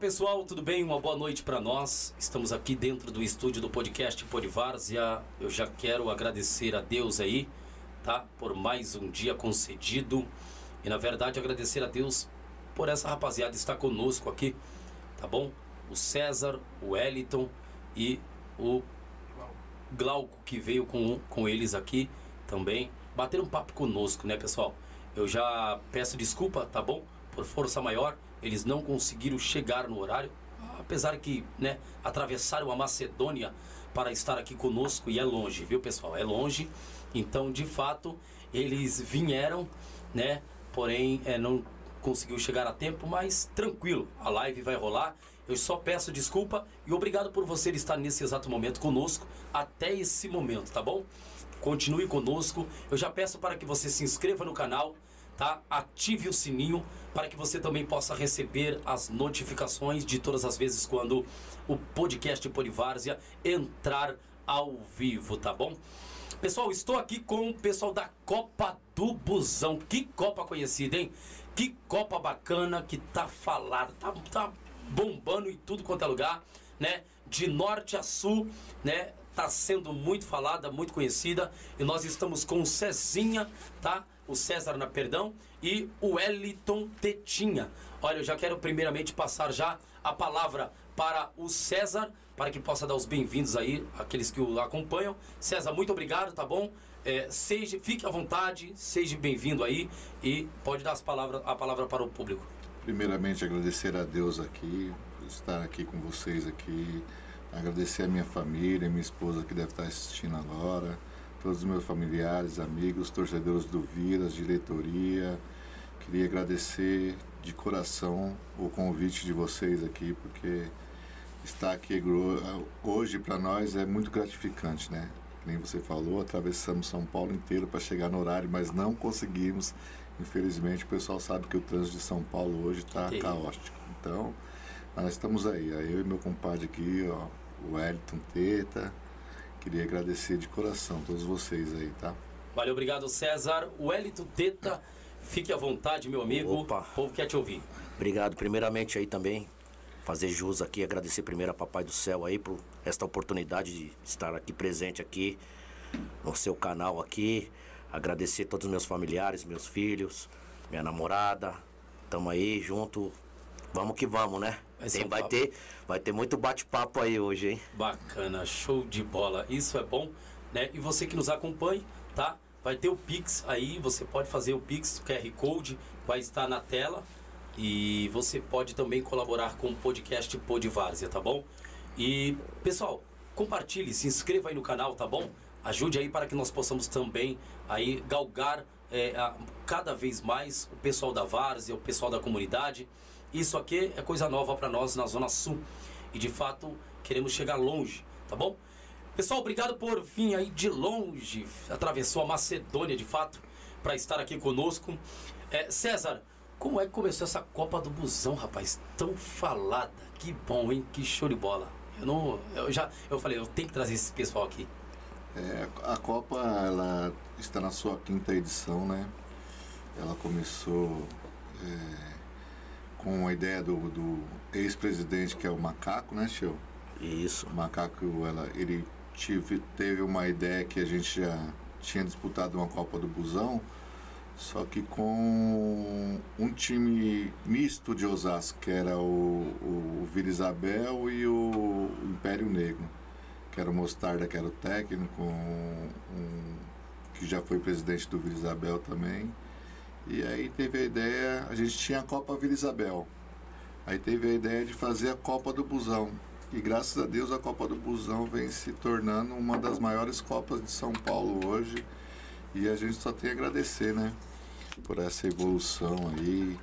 Pessoal, tudo bem? Uma boa noite para nós. Estamos aqui dentro do estúdio do podcast Polivárzia. Eu já quero agradecer a Deus aí, tá? Por mais um dia concedido. E na verdade agradecer a Deus por essa rapaziada estar conosco aqui, tá bom? O César, o Wellington e o Glauco que veio com, com eles aqui também. Bater um papo conosco, né, pessoal? Eu já peço desculpa, tá bom? Por força maior eles não conseguiram chegar no horário, apesar que, né, atravessaram a Macedônia para estar aqui conosco e é longe, viu, pessoal? É longe. Então, de fato, eles vieram, né? Porém, é, não conseguiu chegar a tempo, mas tranquilo, a live vai rolar. Eu só peço desculpa e obrigado por você estar nesse exato momento conosco até esse momento, tá bom? Continue conosco. Eu já peço para que você se inscreva no canal, tá? Ative o sininho para que você também possa receber as notificações de todas as vezes quando o podcast Polivárzia entrar ao vivo, tá bom? Pessoal, estou aqui com o pessoal da Copa do Busão. Que Copa conhecida, hein? Que Copa bacana que tá falada, tá, tá bombando em tudo quanto é lugar, né? De norte a sul, né? Tá sendo muito falada, muito conhecida. E nós estamos com o Cezinha, tá? O César na Perdão e o Wellington Tetinha. Olha, eu já quero primeiramente passar já a palavra para o César, para que possa dar os bem-vindos aí, aqueles que o acompanham. César, muito obrigado, tá bom? É, seja, fique à vontade, seja bem-vindo aí e pode dar as palavras, a palavra para o público. Primeiramente, agradecer a Deus aqui, estar aqui com vocês aqui, agradecer a minha família, minha esposa que deve estar assistindo agora, todos os meus familiares, amigos, torcedores do Viras, diretoria. Queria agradecer de coração o convite de vocês aqui, porque estar aqui hoje para nós é muito gratificante, né? Nem você falou, atravessamos São Paulo inteiro para chegar no horário, mas não conseguimos. Infelizmente, o pessoal sabe que o trânsito de São Paulo hoje está caótico. Então, nós estamos aí, eu e meu compadre aqui, ó, o Wellington Teta, Queria agradecer de coração todos vocês aí, tá? Valeu, obrigado César. Wellington Teta, fique à vontade, meu amigo. Opa. O povo quer te ouvir. Obrigado, primeiramente aí também. Fazer jus aqui, agradecer primeiro a Papai do Céu aí por esta oportunidade de estar aqui presente aqui no seu canal aqui. Agradecer todos os meus familiares, meus filhos, minha namorada. Tamo aí junto. Vamos que vamos, né? Vai, Tem, vai ter, vai ter muito bate-papo aí hoje, hein? Bacana, show de bola. Isso é bom, né? E você que nos acompanha, tá? Vai ter o Pix aí, você pode fazer o Pix, o QR Code vai estar na tela. E você pode também colaborar com o podcast Podvárzia, tá bom? E, pessoal, compartilhe, se inscreva aí no canal, tá bom? Ajude aí para que nós possamos também aí galgar é, a, cada vez mais o pessoal da Várzea, o pessoal da comunidade. Isso aqui é coisa nova para nós na Zona Sul. E de fato queremos chegar longe, tá bom? Pessoal, obrigado por vir aí de longe, atravessou a Macedônia de fato, para estar aqui conosco. É, César, como é que começou essa Copa do Busão, rapaz? Tão falada. Que bom, hein? Que show de bola. Eu não. Eu já. Eu falei, eu tenho que trazer esse pessoal aqui. É, a Copa ela está na sua quinta edição, né? Ela começou. É com a ideia do, do ex-presidente que é o Macaco, né, Tio? Isso. O Macaco, ela, ele tive, teve uma ideia que a gente já tinha disputado uma Copa do Busão, só que com um time misto de Osasco, que era o, o Vila Isabel e o Império Negro, que era o Mostarda, que era o técnico, um, um, que já foi presidente do Vila Isabel também e aí teve a ideia, a gente tinha a Copa Vila Isabel. Aí teve a ideia de fazer a Copa do Busão. E graças a Deus a Copa do Busão vem se tornando uma das maiores Copas de São Paulo hoje. E a gente só tem a agradecer, né? Por essa evolução aí.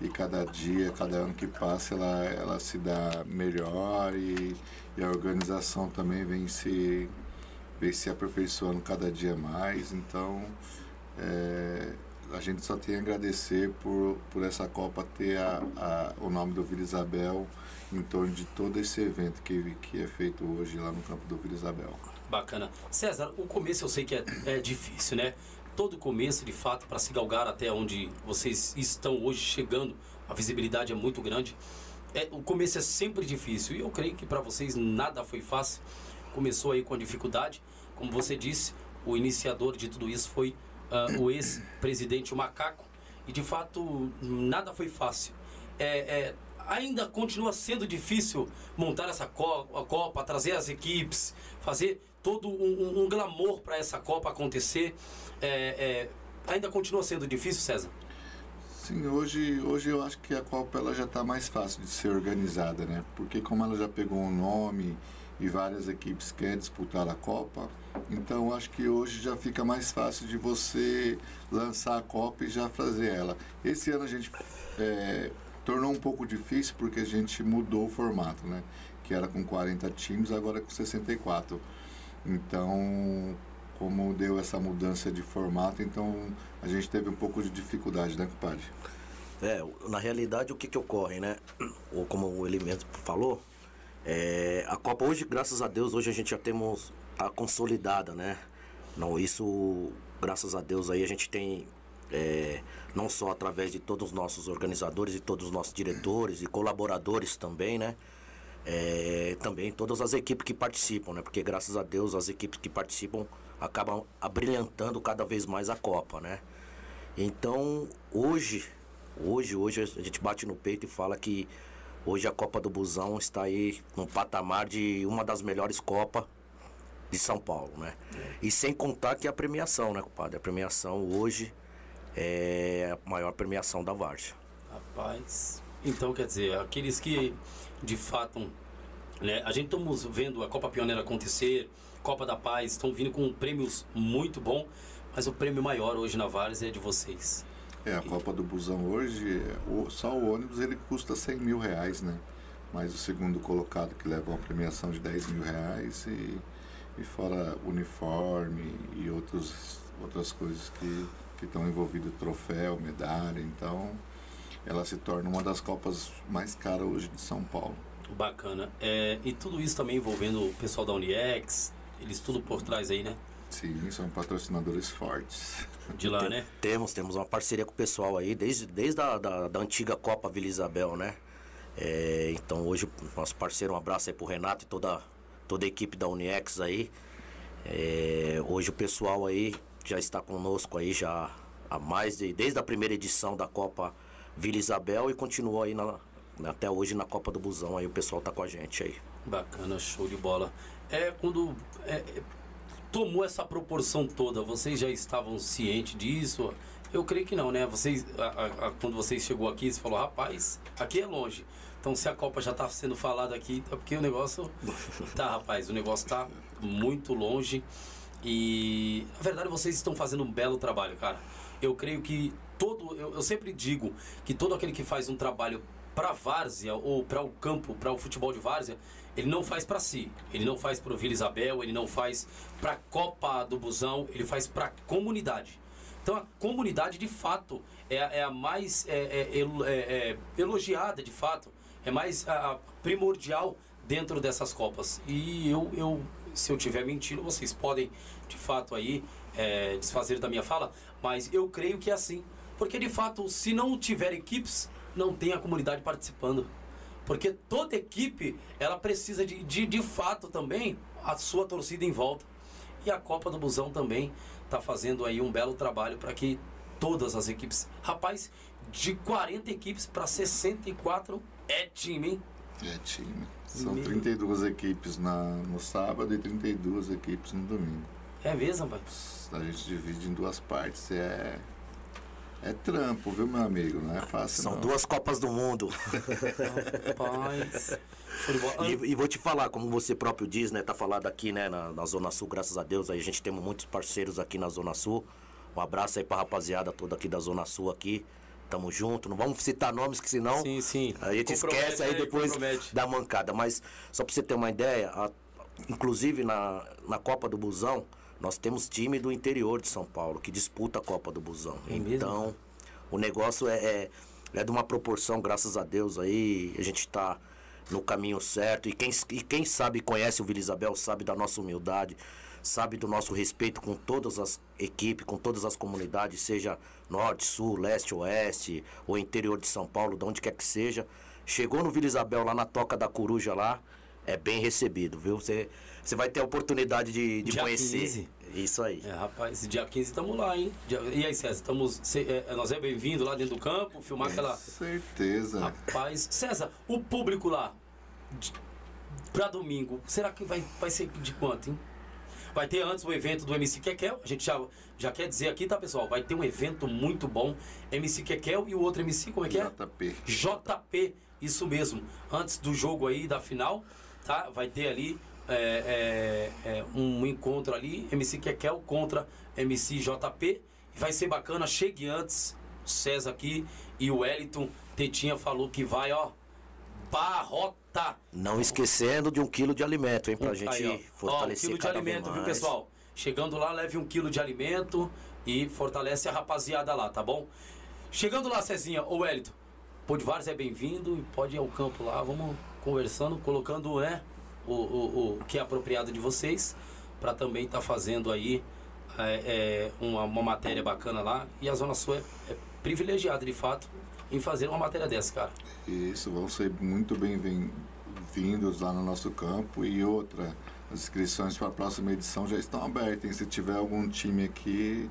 E cada dia, cada ano que passa, ela, ela se dá melhor e, e a organização também vem se, vem se aperfeiçoando cada dia mais. Então, é, a gente só tem a agradecer por, por essa Copa ter a, a, o nome do Vila Isabel em torno de todo esse evento que, que é feito hoje lá no campo do Vila Isabel. Bacana. César, o começo eu sei que é, é difícil, né? Todo começo, de fato, para se galgar até onde vocês estão hoje chegando, a visibilidade é muito grande. é, o começo é sempre difícil e eu creio que para vocês nada foi fácil. Começou aí com dificuldade, como você disse, o iniciador de tudo isso foi uh, o ex-presidente o Macaco e de fato nada foi fácil. É, é, ainda continua sendo difícil montar essa Copa, Copa trazer as equipes, fazer todo um, um glamour para essa Copa acontecer. É, é, ainda continua sendo difícil, César? Sim, hoje, hoje eu acho que a Copa ela já está mais fácil de ser organizada, né? Porque como ela já pegou um nome e várias equipes querem disputar a Copa, então acho que hoje já fica mais fácil de você lançar a Copa e já fazer ela. Esse ano a gente é, tornou um pouco difícil porque a gente mudou o formato, né? Que era com 40 times, agora é com 64. Então, como deu essa mudança de formato, então a gente teve um pouco de dificuldade, né, compadre? É, na realidade o que que ocorre, né? Ou como ele mesmo falou, é, a Copa hoje, graças a Deus, hoje a gente já temos a consolidada, né? Não, isso, graças a Deus aí a gente tem é, não só através de todos os nossos organizadores e todos os nossos diretores e colaboradores também, né? É, também todas as equipes que participam, né? Porque graças a Deus as equipes que participam acabam abrilhantando cada vez mais a Copa, né? Então, hoje, hoje, hoje a gente bate no peito e fala que hoje a Copa do Busão está aí no patamar de uma das melhores Copas de São Paulo, né? É. E sem contar que a premiação, né, compadre? A premiação hoje é a maior premiação da Várzea. Rapaz, então quer dizer, aqueles que de fato, né, a gente estamos vendo a Copa Pioneira acontecer, Copa da Paz, estão vindo com prêmios muito bom, mas o prêmio maior hoje na Várzea é de vocês. É, a Copa do Busão hoje, só o ônibus ele custa 100 mil reais, né? Mas o segundo colocado que leva uma premiação de 10 mil reais e, e fora uniforme e outros, outras coisas que, que estão envolvidas, troféu, medalha, então ela se torna uma das Copas mais caras hoje de São Paulo. Bacana. É, e tudo isso também envolvendo o pessoal da Uniex, eles tudo por trás aí, né? Sim, são patrocinadores fortes. De lá, Tem, né? Temos, temos uma parceria com o pessoal aí, desde, desde a da, da antiga Copa Vila Isabel, né? É, então hoje, nosso parceiro, um abraço aí pro Renato e toda, toda a equipe da Uniex aí. É, hoje o pessoal aí já está conosco aí já há mais de, desde a primeira edição da Copa Vila Isabel e continuou aí na, até hoje na Copa do Busão aí o pessoal tá com a gente aí. Bacana, show de bola é quando é, tomou essa proporção toda, vocês já estavam cientes disso? Eu creio que não, né? Vocês, a, a, quando vocês chegou aqui, você falou, rapaz, aqui é longe. Então se a Copa já está sendo falada aqui, é porque o negócio. Tá, rapaz, o negócio está muito longe. E na verdade vocês estão fazendo um belo trabalho, cara. Eu creio que todo. Eu, eu sempre digo que todo aquele que faz um trabalho para várzea ou para o campo, para o futebol de várzea, ele não faz para si, ele não faz para o Vila Isabel, ele não faz para a Copa do Busão, ele faz para a comunidade. Então a comunidade de fato é, é a mais é, é, é, é, elogiada de fato, é mais a, a primordial dentro dessas copas. E eu, eu, se eu tiver mentindo, vocês podem de fato aí é, desfazer da minha fala, mas eu creio que é assim, porque de fato se não tiver equipes, não tem a comunidade participando. Porque toda equipe, ela precisa de, de, de fato também a sua torcida em volta. E a Copa do Busão também está fazendo aí um belo trabalho para que todas as equipes. Rapaz, de 40 equipes para 64 é time, hein? É time. São Meu... 32 equipes na, no sábado e 32 equipes no domingo. É mesmo, rapaz? A gente divide em duas partes. É é trampo, viu, meu amigo? Não é fácil. São não. duas Copas do Mundo. Rapaz. e, e, vou te falar, como você próprio diz, né? Tá falado aqui, né, na, na, Zona Sul, graças a Deus. Aí a gente tem muitos parceiros aqui na Zona Sul. Um abraço aí pra rapaziada toda aqui da Zona Sul aqui. Tamo junto. Não vamos citar nomes, que senão sim, sim. a gente esquece aí depois compromete. da mancada. Mas só pra você ter uma ideia, a, inclusive na, na Copa do Busão nós temos time do interior de São Paulo que disputa a Copa do Busão. É então, mesmo? o negócio é, é, é, de uma proporção, graças a Deus, aí a gente está no caminho certo. E quem, e quem sabe, conhece o Vila Isabel, sabe da nossa humildade, sabe do nosso respeito com todas as equipes, com todas as comunidades, seja norte, sul, leste, oeste, ou interior de São Paulo, de onde quer que seja. Chegou no Vila Isabel, lá na Toca da Coruja lá, é bem recebido, viu? Você, você vai ter a oportunidade de, de Dia conhecer. 15. Isso aí. É, rapaz, dia 15 estamos lá, hein? Dia- E aí, César, estamos, cê- é, nós é bem-vindo lá dentro do campo, filmar aquela... Certeza. Rapaz, César, o público lá, de- pra domingo, será que vai, vai ser de quanto, hein? Vai ter antes o evento do MC Kekel, a gente já, já quer dizer aqui, tá, pessoal? Vai ter um evento muito bom, MC Kekel e o outro MC, como é que é? JP. JP, isso mesmo. Antes do jogo aí, da final, tá? Vai ter ali é, é, é, um encontro ali, MC Kekel contra MC JP. Vai ser bacana, chegue antes, o César aqui e o Wellington. Tetinha falou que vai, ó, barrota. Não esquecendo de um quilo de alimento, hein? Pra Um- gente aí, ó. Ó, um fortalecer quilo de alimento, viu, pessoal? Chegando lá, leve um quilo de alimento e fortalece a rapaziada lá, tá bom? Chegando lá, Cezinha, ô Wellington, Podvares é bem-vindo e pode ir ao campo lá, vamos conversando, colocando né, o, o, o que é apropriado de vocês, para também estar fazendo aí é, é, uma, uma matéria bacana lá. E a Zona Sul é, é privilegiada, de fato, em fazer uma matéria dessa, cara. Isso, vão ser muito bem-vindos lá no nosso campo. E outra, as inscrições para a próxima edição já estão abertas. hein? Se tiver algum time aqui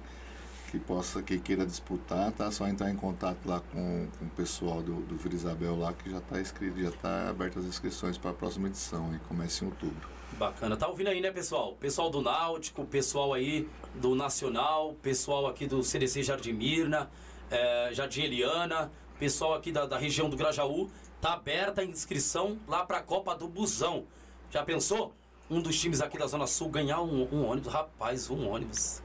que possa, que queira disputar, tá? Só entrar em contato lá com, com o pessoal do, do Vila Isabel lá, que já está inscrito, já está abertas as inscrições para a próxima edição, e começa em outubro. Bacana. Tá ouvindo aí, né, pessoal? Pessoal do Náutico, pessoal aí do Nacional, pessoal aqui do CDC Jardim Mirna, eh, Jardim Eliana, pessoal aqui da, da região do Grajaú. Tá aberta a inscrição lá pra Copa do Busão. Já pensou? Um dos times aqui da Zona Sul ganhar um, um ônibus. Rapaz, um ônibus.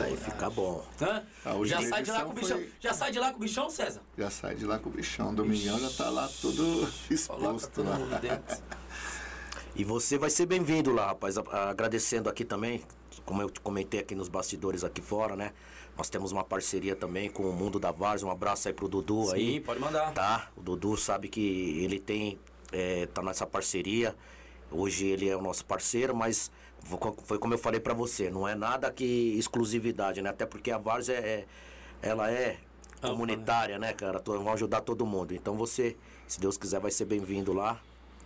Aí fica bom. Hã? A Já sai de lá com o bichão. foi- Já sai de lá com o bichão, César? Já sai de lá com o bichão. Domingão já está lá tudo exposto todo lá. E você vai ser bem-vindo lá, rapaz. Agradecendo aqui também, como eu te comentei aqui nos bastidores aqui fora, né? Nós temos uma parceria também com o Mundo da Vars. Um abraço aí pro Dudu Sim, aí. pode mandar. Tá? O Dudu sabe que ele tem. é, tá nessa parceria. Hoje ele é o nosso parceiro, mas foi como eu falei pra você, não é nada que exclusividade, né? Até porque a Vars é, é- ela é Ampla, comunitária, né, cara? Vão ajudar todo mundo. Então você, se Deus quiser, vai ser bem-vindo lá.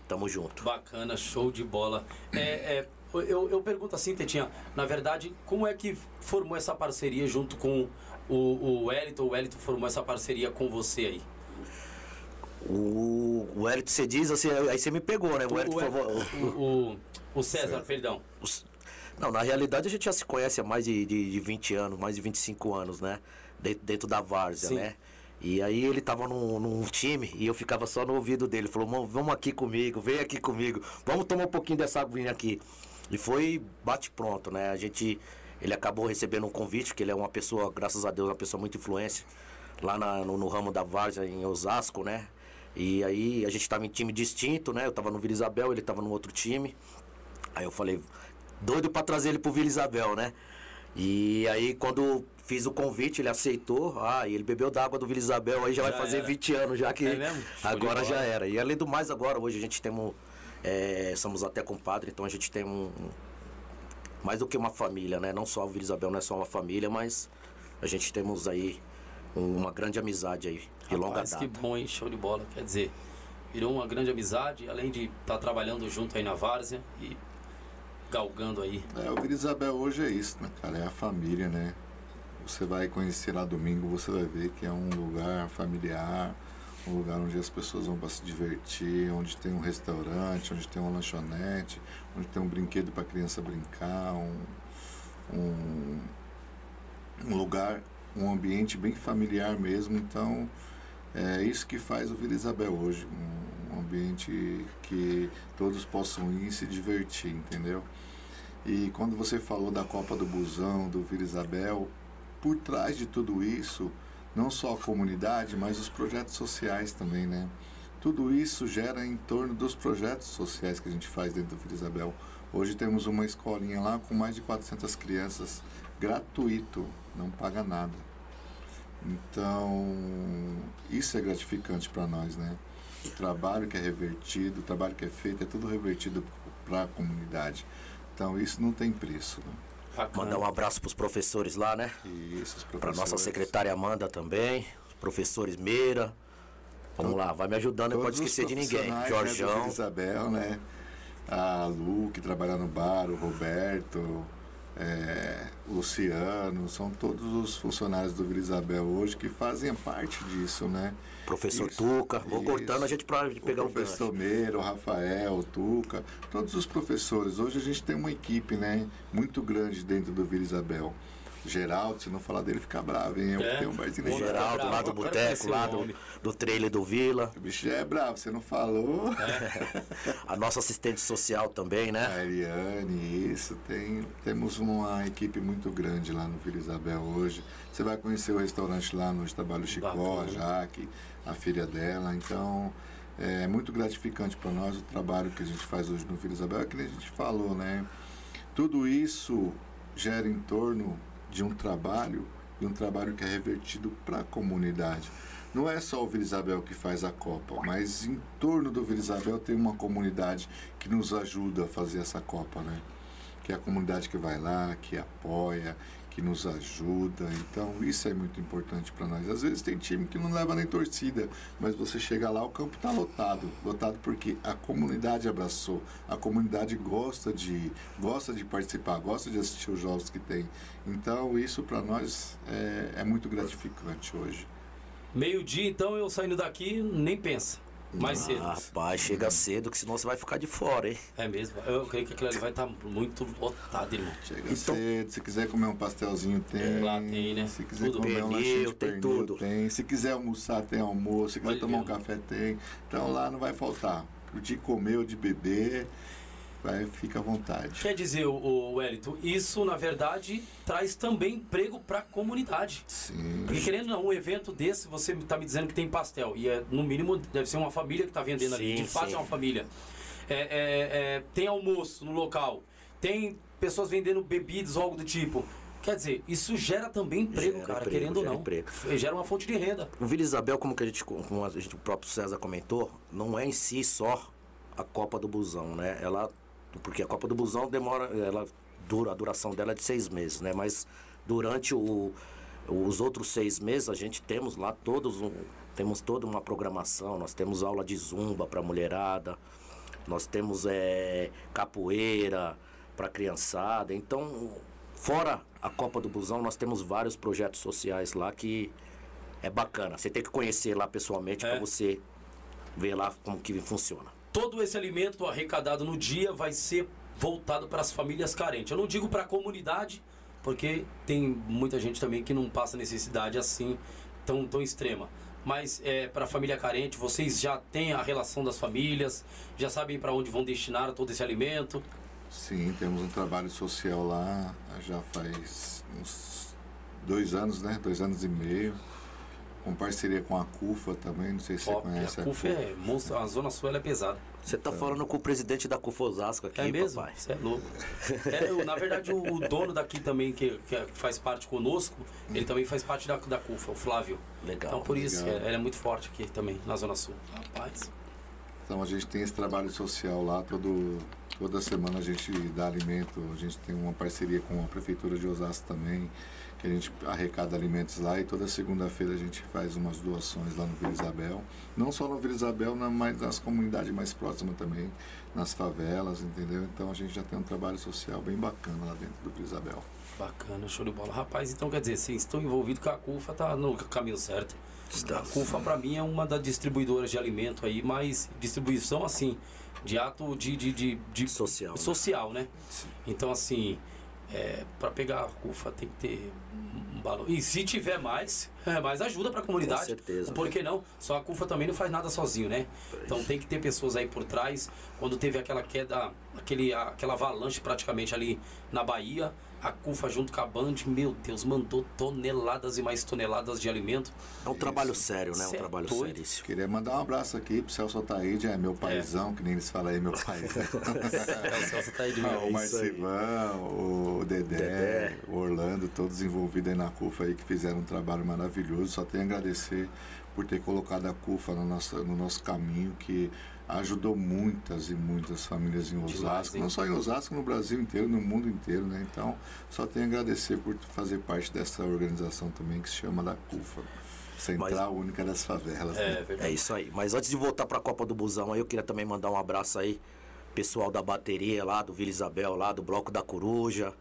Tamo junto. Bacana, show de bola. É, é, eu, eu pergunto assim, Tetinha, na verdade, como é que formou essa parceria junto com o, o Wellington? O Wellington formou essa parceria com você aí. O, o Hélito, você diz assim, aí você me pegou, né? O Hélito o, o, o- o César, perdão. os- Não, na realidade a gente já se conhece há mais de, de, de 20 anos, mais de 25 anos, né? Dentro, dentro da Várzea, Sim. né? E aí ele tava num, num time e eu ficava só no ouvido dele. Falou, "Mano, vamos aqui comigo, vem aqui comigo, vamos tomar um pouquinho dessa aguinha aqui. E foi bate pronto, né? A gente. Ele acabou recebendo um convite, que ele é uma pessoa, graças a Deus, uma pessoa muito influente lá na- no, no ramo da Várzea, em Osasco, né? E aí a gente tava em time distinto, né? Eu tava no Vila Isabel, ele tava no outro time. Aí eu falei, doido pra trazer ele pro Vila Isabel, né? E aí quando fiz o convite, ele aceitou. Ah, e ele bebeu da água do Vila Isabel, aí já, Já vai fazer era. 20 anos, já que É? Show de agora já era. E além do mais agora, hoje a gente tem um. é, somos até compadre, então a gente tem um. mais do que uma família, né? Não só o Vila Isabel não é só uma família, mas a gente temos aí uma grande amizade aí, de longa data. que bom, hein? Show de bola. Quer dizer, virou uma grande amizade, além de estar trabalhando junto aí na Várzea e galgando aí. É, o Vila Isabel hoje é isso, né, cara? É a família, né? Você vai conhecer lá domingo, você vai ver que é um lugar familiar, um lugar onde as pessoas vão para se divertir, onde tem um restaurante, onde tem uma lanchonete, onde tem um brinquedo para criança brincar, um, um, um lugar, um ambiente bem familiar mesmo. Então, é isso que faz o Vila Isabel hoje, um, um ambiente que todos possam ir e se divertir, entendeu? E quando você falou da Copa do Busão, do Vila Isabel, por trás de tudo isso, não só a comunidade, mas os projetos sociais também, né? Tudo isso gera em torno dos projetos sociais que a gente faz dentro do Vila Isabel. Hoje temos uma escolinha lá com mais de 400 crianças, gratuito, não paga nada. Então, isso é gratificante para nós, né? O trabalho que é revertido, o trabalho que é feito, é tudo revertido para a comunidade. Então, isso não tem preço. Né? Mandar um abraço pros professores lá, né? Isso, os professores. nossa secretária Amanda também, os professores Meira. Vamos lá, vai me ajudando, não pode os esquecer de ninguém. Né, Jorjão. Vila Isabel, né? A Lu, que trabalha no bar, o Roberto, é, o Luciano, são todos os funcionários do Vila Isabel hoje que fazem parte disso, né? Professor Isso, Tuca. Vou isso. cortando a gente pra pegar o professor. Meiro, Rafael, Tuca, todos os professores. Hoje a gente tem uma equipe, né, muito grande dentro do Vila Isabel. Geraldo, se não falar dele, fica bravo, hein? Eu É. tenho um barzinho de Geraldo, lá do boteco, lá do, do trailer do Vila. O bicho já é bravo, você não falou. A nossa assistente social também, né? A Eliane, isso. Tem, temos uma equipe muito grande lá no Vila Isabel hoje. Você vai conhecer o restaurante lá no Trabalho Chicó, a. Jaque, a filha dela. Então, é muito gratificante para nós o trabalho que a gente faz hoje no Vila Isabel. É que a gente falou, né? Tudo isso gera em torno de um trabalho e um trabalho que é revertido para a comunidade. Não é só o Vila Isabel que faz a Copa, mas em torno do Vila Isabel tem uma comunidade que nos ajuda a fazer essa Copa, né? Que é a comunidade que vai lá, que apoia, que nos ajuda. Então isso é muito importante para nós. Às vezes tem time que não leva nem torcida, mas você chega lá, o campo está lotado. Lotado porque a comunidade abraçou, a comunidade gosta de gosta de participar, gosta de assistir os jogos que tem. Então isso para nós é, é muito gratificante hoje. Meio-dia, então, eu saindo daqui, nem pensa. Mais cedo. Ah, rapaz, chega cedo, que senão você vai ficar de fora, hein? É mesmo. Eu creio que aquilo ali vai estar muito lotado, irmão. Chega Então- cedo, se quiser comer um pastelzinho tem. Lá tem, né? Se quiser Tudo. comer um Pernil, lanchinho de tem pernil, tudo. tem. Se quiser almoçar, tem almoço. Se quiser Olha, tomar um meu. café, tem. Então lá não vai faltar. De comer ou de beber, vai, fica à vontade. Quer dizer, o, Wellington, isso na verdade traz também emprego para a comunidade. Sim. Porque querendo ou não, um evento desse, você está me dizendo que tem pastel. E é, no mínimo deve ser uma família que está vendendo ali. Sim, De fato sim. é uma família. É, é, é, tem almoço no local. Tem pessoas vendendo bebidas ou algo do tipo. Quer dizer, isso gera também emprego, Gera cara, emprego, querendo ou não. emprego. Gera uma fonte de renda. O Vila Isabel, como que a gente, como a gente- o próprio César comentou, não é em si só a Copa do Busão, né? Ela, porque a Copa do Busão demora, ela dura, a duração dela é de seis meses, né? Mas durante o, os outros seis meses a gente temos lá todos um, temos toda uma programação, nós temos aula de zumba para mulherada, nós temos é, capoeira para criançada, então fora a Copa do Busão nós temos vários projetos sociais lá que é bacana. Você tem que conhecer lá pessoalmente É. para você ver lá como que funciona. Todo esse alimento arrecadado no dia vai ser voltado para as famílias carentes. Eu não digo para a comunidade, porque tem muita gente também que não passa necessidade assim tão, tão extrema. Mas é, para a família carente, vocês já têm a relação das famílias, já sabem para onde vão destinar todo esse alimento. Sim, temos um trabalho social lá já faz uns dois anos, né? Dois anos e meio. Com parceria com a CUFA também, não sei se Ó, você conhece a a CUF é a Zona Sul é pesada. Você tá falando com o presidente da CUFA Osasco aqui, É mesmo? papai. Você é louco. É, eu, na verdade, o, o dono daqui também, que, que faz parte conosco, ele também faz parte da, da CUFA, o Flávio. Legal. Então, por isso, legal. é, ele é muito forte aqui também, na Zona Sul. Rapaz. Então a gente tem esse trabalho social lá, todo, toda semana a gente dá alimento, a gente tem uma parceria com a Prefeitura de Osasco também, que a gente arrecada alimentos lá e toda segunda-feira a gente faz umas doações lá no Vila Isabel. Não só no Vila Isabel, na- mas nas comunidades mais próximas também, nas favelas, entendeu? Então a gente já tem um trabalho social bem bacana lá dentro do Vila Isabel. Bacana, show de bola. Rapaz, então quer dizer, vocês estão envolvidos com a CUFA, tá no caminho certo. A Estamos. CUFA, pra mim, é uma das distribuidoras de alimento aí, mas distribuição, assim, de ato de... de, de, de Social, né? Social, né? Então, assim, é, para pegar a CUFA tem que ter um valor. E se tiver mais, é mais ajuda para a comunidade. Com certeza. Por que não? Só a CUFA também não faz nada sozinho, né? Então tem que ter pessoas aí por trás. Quando teve aquela queda, aquele, aquela avalanche praticamente ali na Bahia, a CUFA junto com a Band, meu Deus, mandou toneladas e mais toneladas de alimento. É um trabalho sério, né? Um Cê é trabalho doido. seríssimo. Queria mandar um abraço aqui pro Celso Ataíde, é meu paizão, que nem eles falam aí, meu paizão. É, o Celso aí de Ah, mim. o isso. Marcivan, o Dedé, Dedé. o Orlando, todos envolvidos aí na CUFA aí que fizeram um trabalho maravilhoso. Só tenho a agradecer por ter colocado a CUFA no nosso, no nosso caminho, que ajudou muitas e muitas famílias em Osasco, Demais, não só em Osasco, no Brasil inteiro, no mundo inteiro, né? Então, só tenho a agradecer por fazer parte dessa organização também que se chama da CUFA, Central Única das Favelas. É né? É isso aí. Mas antes de voltar pra Copa do Busão aí, eu queria também mandar um abraço aí, pessoal da bateria lá, do Vila Isabel lá, do Bloco da Coruja,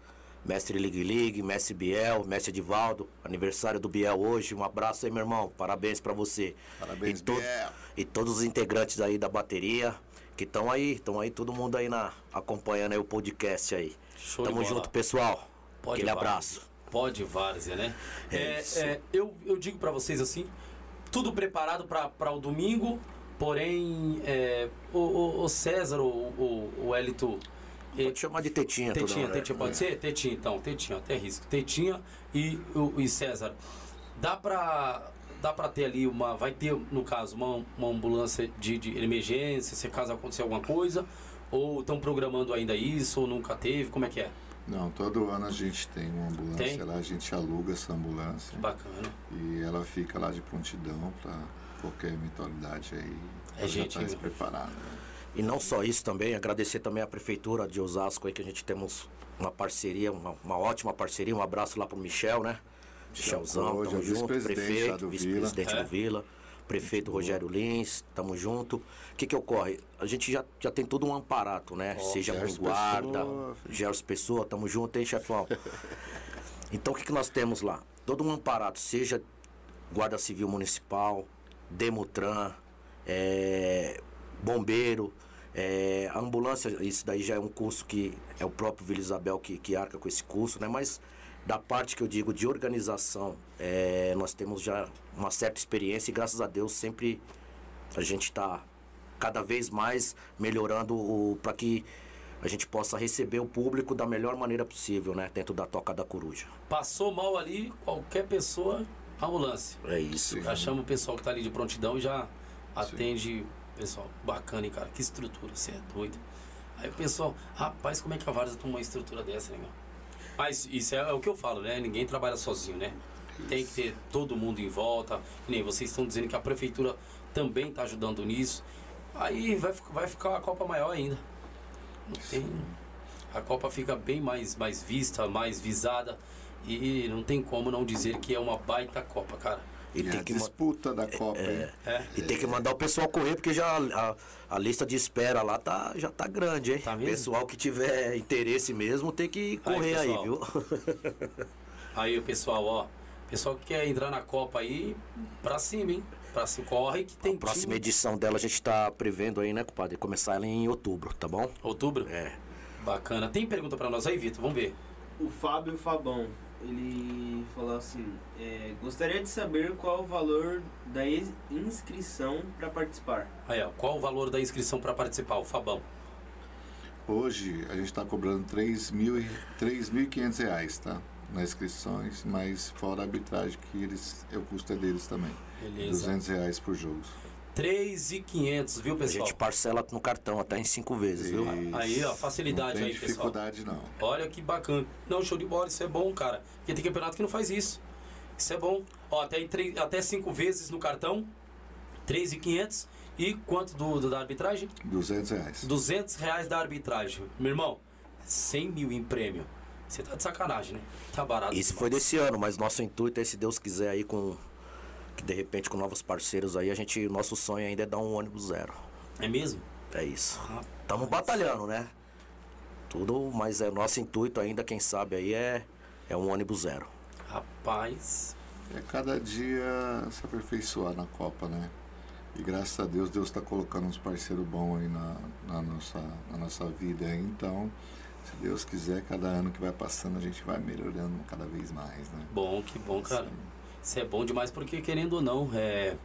Mestre Ligue Ligue, Mestre Biel, Mestre Edivaldo, aniversário do Biel hoje. Um abraço aí, meu irmão. Parabéns pra você. Parabéns, e, to- Biel. e todos os integrantes aí da bateria que estão aí, estão aí, todo mundo aí na, acompanhando aí o podcast aí. Show Tamo junto, pessoal. Pode Aquele várzea. abraço. Pode várzea, né? É É, é, eu, eu digo pra vocês assim, tudo preparado para o domingo, porém, é, o, o- o César, o, o, o Elito... é, Pode chamar de tetinha, toda Tetinha, hora. tetinha, pode ser? Tetinha, então, tetinha, até risco. Tetinha e, o, e César. Dá pra, dá pra ter ali uma. Vai ter, no caso, uma, uma ambulância de, de emergência, se caso acontecer alguma coisa? Ou estão programando ainda isso, ou nunca teve? Como é que é? Não, todo ano a gente tem uma ambulância Tem? lá, a gente aluga essa ambulância Bacana. e ela fica lá de prontidão para qualquer eventualidade aí. É gente- tá preparada. E não só isso também, agradecer também à Prefeitura de Osasco aí, que a gente temos uma parceria, uma, uma ótima parceria. Um abraço lá pro Michel, né? Michel Michelzão, tamo junto. vice-presidente lá Prefeito, vice-presidente do Vila. Prefeito Rogério Lins, tamo junto. O que que ocorre? A gente já, já tem todo um amparato, né? Ó, Seja com guarda. Gerson Pessoa, tamo junto, hein, chefão? Então o que, que nós temos lá? Todo um amparato, seja Guarda Civil Municipal, Demutran, é, bombeiro, é, a ambulância, isso daí já é um curso que é o próprio Vila Isabel que, que arca com esse curso, né? Mas da parte que eu digo de organização, é, nós temos já uma certa experiência e graças a Deus sempre a gente está cada vez mais melhorando para que a gente possa receber o público da melhor maneira possível, né? Dentro da Toca da Coruja. Passou mal ali, qualquer pessoa, ambulância. É isso. Sim. Já chama o pessoal que tá ali de prontidão e já atende o pessoal. Bacana, hein, cara? Que estrutura, você é doido. Aí o pessoal, rapaz, como é que a Várzea tem uma estrutura dessa, né, meu? Mas isso é o que eu falo, né? Ninguém trabalha sozinho, né? Tem que ter todo mundo em volta. E nem vocês estão dizendo que a prefeitura também está ajudando nisso. Aí vai, vai ficar a Copa maior ainda. Não tem. A Copa fica bem mais, mais vista, mais visada. E não tem como não dizer que é uma baita Copa, cara. E, E, tem a que disputa da Copa, hein? É. E tem que mandar o pessoal correr, porque já a, a lista de espera lá tá, já tá grande, hein? Tá mesmo? pessoal que tiver interesse mesmo tem que correr aí, pessoal. viu? Aí o pessoal, ó. Pessoal que quer entrar na Copa aí, pra cima, hein? Pra cima, corre que tem a próxima time. edição dela a gente tá prevendo aí, né, compadre? Começar ela em outubro, tá bom? Outubro? É. Bacana. Tem pergunta pra nós aí, Vitor? Vamos ver. O Fábio Fabão, ele falou assim: é, gostaria de saber qual o valor da inscrição para participar. Aí, ó. Qual o valor da inscrição pra participar? O Fabão. Hoje a gente está cobrando 3 mil e- 3.500 reais, tá? Nas inscrições, mas fora a arbitragem que eles, é o custo é deles também. Beleza. 200 reais por jogo. 3,500, viu, A pessoal? gente parcela no cartão até em cinco vezes, viu? Isso. Aí, ó, facilidade não tem aí, pessoal. dificuldade não. Olha que bacana. Não, show de bola, isso é bom, cara. Porque tem campeonato que não faz isso. Isso é bom. Ó, até, três- até cinco vezes no cartão, 3,500. E quanto do, do- da arbitragem? 200 reais. 200 reais da arbitragem. Meu irmão, 100 mil em prêmio. Você tá de sacanagem, né? Tá barato. Isso foi desse ano, mas nosso intuito é, se Deus quiser, aí com. Que de repente com novos parceiros aí, a gente. Nosso sonho ainda é dar um ônibus zero. É mesmo? É isso. Estamos batalhando, né? Tudo, mas é nosso intuito ainda, quem sabe aí, é, é um ônibus zero. Rapaz. É cada dia se aperfeiçoar na Copa, né? E graças a Deus, Deus está colocando uns parceiros bons aí na, na, nossa, na nossa vida. Então, se Deus quiser, cada ano que vai passando, a gente vai melhorando cada vez mais, né? Bom, que bom, cara. Isso é bom demais porque, querendo ou não, é,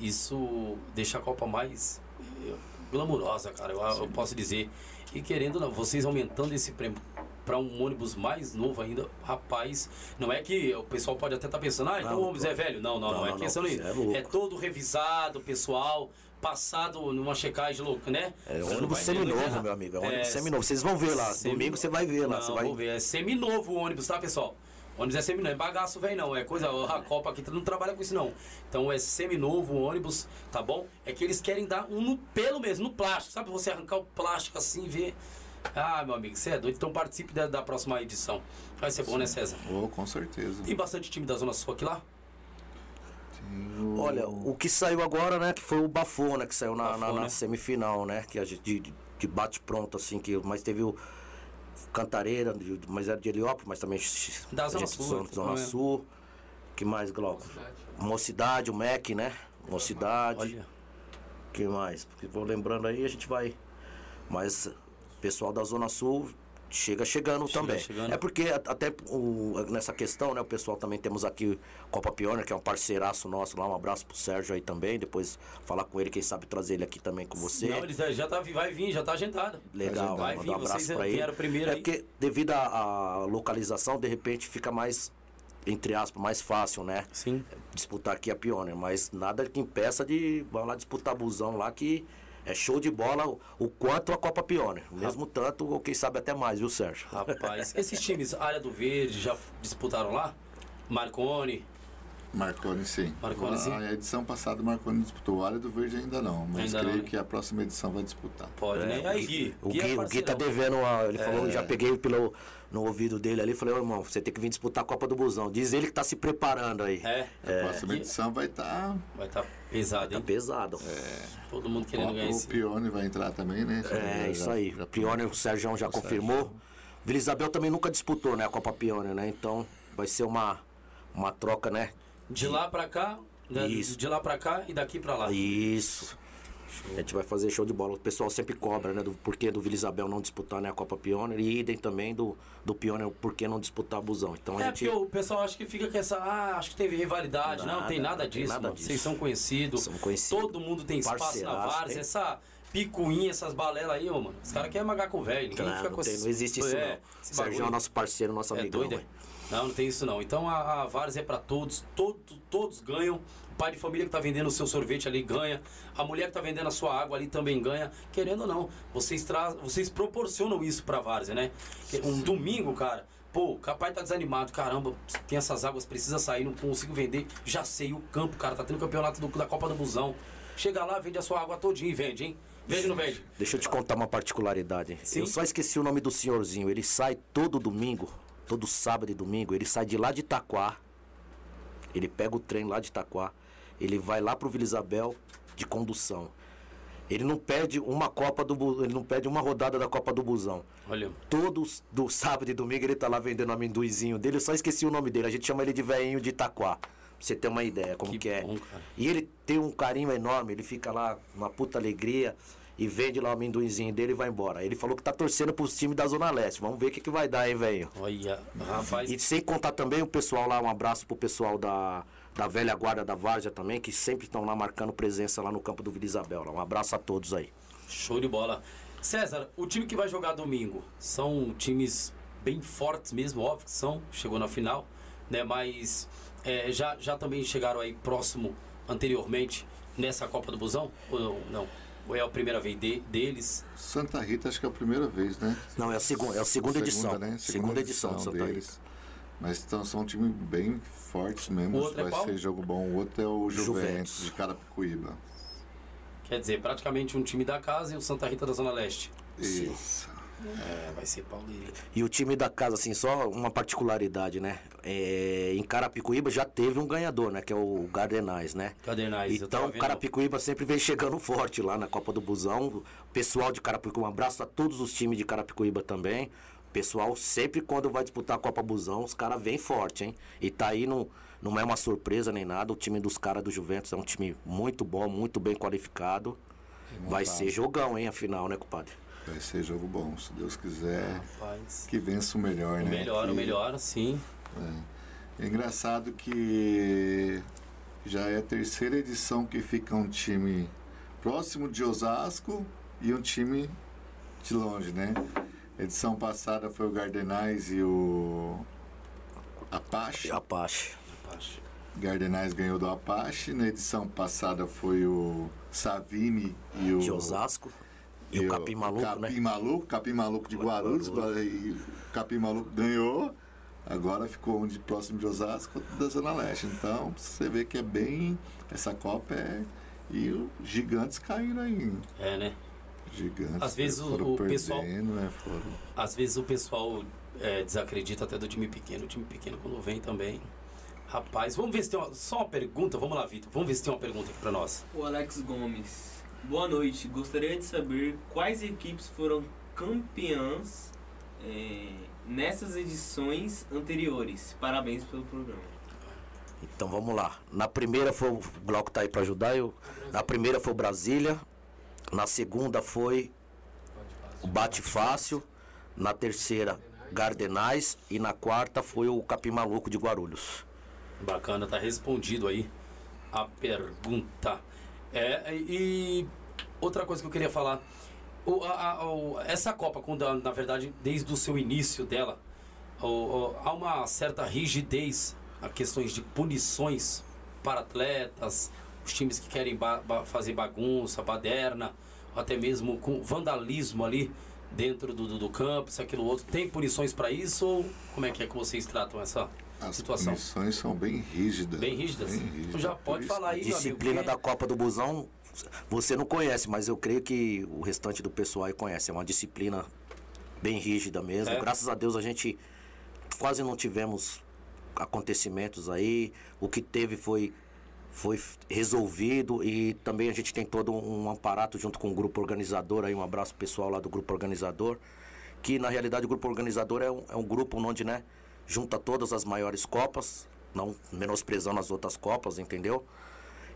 isso deixa a Copa mais é, glamurosa, cara. Eu, eu posso dizer. E querendo ou não, vocês aumentando esse prêmio para um ônibus mais novo ainda, rapaz, não é que o pessoal pode até estar pensando, ah, então o ônibus é velho. Não, não, não, não, é não, questão é. É todo revisado, pessoal, passado numa checagem louca, né? É Você ônibus seminovo, meu amigo. É É, ônibus seminovo. Vocês vão ver lá. Domingo você vai ver lá. Não, Você vai... vou ver. É seminovo o ônibus, tá, pessoal? Ônibus é semi não é bagaço, velho, não. É coisa. A Copa aqui não trabalha com isso, não. Então é semi-novo o ônibus, tá bom? É que eles querem dar um no pelo mesmo, no plástico. Sabe você arrancar o plástico assim e ver. Ah, meu amigo, você é doido. Então participe da, da próxima edição. Vai ser bom, né, César? Oh, com certeza. Tem bastante time da Zona Sul aqui lá? Olha, o que saiu agora, né, que foi o Bafô, né, que saiu na, Bafô, na- na né? semifinal, né, que a gente de, de bate pronto, assim, que, mas teve o Cantareira, mas era de Heliópolis, mas também Da a Zona gente- Sul, Zona, que Zona também é. Sul, que mais, Glauco? Mocidade, o MEC, né, Mocidade, Olha. que mais? Porque vou lembrando aí, a gente vai, mas pessoal da Zona Sul chega chegando Chega também. chegando. É porque até o- nessa questão, né, o pessoal também temos aqui Copa Pioneer, que é um parceiraço nosso lá, um abraço pro Sérgio aí também, depois falar com ele, quem sabe trazer ele aqui também com você. Não, eles já- tá, vai vir, já tá agendado. Legal, Vai vir, um abraço pra ele. primeiro é aí. porque devido à à localização, de repente fica mais, entre aspas, mais fácil, né? Sim. Disputar aqui a Pioneer, mas nada que impeça de vamos lá disputar busão lá que é show de bola o, o quanto a Copa Pioneer. Mesmo tanto, ou quem sabe até mais, viu, Sérgio? Rapaz, esses times, área do Verde, já disputaram lá? Marconi, Marconi sim. Marconi, sim. A edição passada o Marconi disputou. O Área do Verde ainda não, mas Ainda creio não, né? que a próxima edição vai disputar. pode, né? Aí, Gui. O Gui, Gui, é o Gui tá parceirão. devendo, uma, ele falou, já peguei pelo, no ouvido dele ali, falei, ô irmão, você tem que vir disputar a Copa do Busão. Diz ele que tá se preparando aí. É, A próxima Gui- edição vai estar. vai estar pesado, Tá hein? pesado. Todo mundo querendo ganhar o esse. Pione vai entrar também, né? É, Já- isso aí. já- O Pioneer, o Sérgio já O confirmou. Vila Isabel também nunca disputou, né, a Copa Pioneer, né? Então vai ser uma, uma troca, né? De lá pra cá, né, Isso. de lá pra cá e daqui pra lá. Isso. A gente vai fazer show de bola. O pessoal sempre cobra, né? Do porquê do Vila Isabel não disputar né, a Copa Pioneer e idem também do, do Pioneer, por que não disputar a Busão. Então a É, gente. porque o pessoal acha que fica com essa. Ah, acho que teve rivalidade. não, Nada, tem nada não tem disso, nada disso. Vocês são conhecidos. São conhecidos. Todo mundo tem espaço na várzea. Essa picuinha, essas balelas aí, ô, mano. Os caras querem magar com o velho. Ninguém Não, fica não, com tem, não existe isso, é, não. esse Sérgio é nosso parceiro, nosso É amigão. doido, é? Não, não tem isso não. Então a, a Várzea é pra todos, todo, todos ganham. O pai de família que tá vendendo o seu sorvete ali ganha. A mulher que tá vendendo a sua água ali também ganha. Querendo ou não, vocês, tra vocês proporcionam isso pra Várzea, né? Um domingo, cara, pô, o capaz tá desanimado. Caramba, tem essas águas, precisa sair, não consigo vender. Já sei o campo, cara, tá tendo campeonato do- da Copa do Busão. Chega lá, vende a sua água todinha e vende, hein? Vende ou não vende? Deixa eu te contar uma particularidade. Sim. Eu só esqueci o nome do senhorzinho. Ele sai todo domingo, todo sábado e domingo, ele sai de lá de Itaquá. Ele pega o trem lá de Itaquá. Ele vai lá pro Vila Isabel de condução. Ele não perde uma Copa do ele não perde uma rodada da Copa do Busão. Olha, Todos do sábado e domingo ele tá lá vendendo o amendoizinho dele. Eu só esqueci o nome dele. A gente chama ele de veinho de Itaquá. Pra você ter uma ideia como Que que, é. bom. E ele tem um carinho enorme. Ele fica lá, uma puta alegria. E vende lá o amendoizinho dele e vai embora. Ele falou que tá torcendo pros times da Zona Leste. Vamos ver o que, que vai dar, hein, velho. olha, rapaz. E sem contar também o pessoal lá, um abraço pro pessoal da, da velha guarda da Várzea também, que sempre estão lá marcando presença lá no campo do Vila Isabel. lá. Um abraço a todos aí. Show de bola. César, o time que vai jogar domingo são times bem fortes mesmo, óbvio que são, chegou na final, né? Mas é, já, já também chegaram aí próximo, anteriormente, nessa Copa do Busão? Ou não? Ou é a primeira vez de- deles? Santa Rita acho que é a primeira vez, né? Não, é a, segun, é a segunda, edição. né? Segunda, edição do Santa Rita. Mas então, são um time bem fortes mesmo. O outro é Vai qual? ser jogo bom. O outro é o Juventus, Juventus. de Carapicuíba. Quer dizer, praticamente um time da casa e o Santa Rita da Zona Leste. Isso. É, vai ser pauleirinho. E o time da casa, assim, só uma particularidade, né? É, em Carapicuíba já teve um ganhador, né? Que é o Gardenais, né? Tava Então, vendo. Carapicuíba sempre vem chegando forte lá na Copa do Busão. Pessoal de Carapicuíba, um abraço a todos os times de Carapicuíba também. O pessoal sempre quando vai disputar a Copa Busão, os caras vêm forte, hein? E tá aí, não, não é uma surpresa nem nada. O time dos caras do Juventus é um time muito bom, muito bem qualificado. Vai ser jogão, hein, afinal, né, compadre? Vai ser jogo bom, se Deus quiser. Rapaz. Que vença o melhor, O né? melhor, que... o melhor, sim. É engraçado que já é a terceira edição que fica um time próximo de Osasco e um time de longe, né? Edição passada foi o Gardenais e o Apache. Apache. Rapaz. Gardenais ganhou do Apache. Na edição passada foi o Savini e o. De Osasco. E, o Capim Maluco, Capim né? Maluco, Capim Maluco de Guarulhos. E o Capim Maluco ganhou. Agora ficou um de próximo de Osasco, da Zona Leste. Então, você vê que é bem. Essa Copa é. E os gigantes caíram aí. É, né? Gigantes. Às vezes o- foram o pessoal- perdendo, né? Foram. Às vezes o pessoal é, desacredita até do time pequeno. O time pequeno quando vem também. Rapaz, vamos ver se tem uma, só uma pergunta. Vamos lá, Vitor. Vamos ver se tem uma pergunta aqui pra nós. O Alex Gomes. Boa noite. Gostaria de saber quais equipes foram campeãs é, nessas edições anteriores. Parabéns pelo programa. Então vamos lá. Na primeira foi o Glauco tá aí pra ajudar. Eu, na primeira foi o Brasília. Na segunda foi o Bate Fácil. Na terceira, Gardenais. E na quarta foi o Capim Maluco de Guarulhos. Bacana, tá respondido aí a pergunta. É, e outra coisa que eu queria falar. O, a- a- o- essa Copa, quando, na verdade, desde o seu início dela, o- há uma certa rigidez a questões de punições para atletas, os times que querem ba- ba- fazer bagunça, baderna, até mesmo com vandalismo ali dentro do, do, do campo, isso, aquilo, outro. Tem punições para isso ou como é que é que vocês tratam essa As situação? punições são bem rígidas. Bem rígidas? Bem rígidas. Então já pode isso falar aí, amigo. Disciplina que- da Copa do Busão, você não conhece, mas eu creio que o restante do pessoal aí conhece. É uma disciplina bem rígida mesmo. É. Graças a Deus a gente quase não tivemos acontecimentos aí. O que teve foi, foi resolvido e também a gente tem todo um aparato junto com o grupo organizador aí. Um abraço pessoal lá do grupo organizador. Que na realidade o grupo organizador é um, é um grupo onde, né, junta todas as maiores copas, não menosprezando as outras copas, entendeu?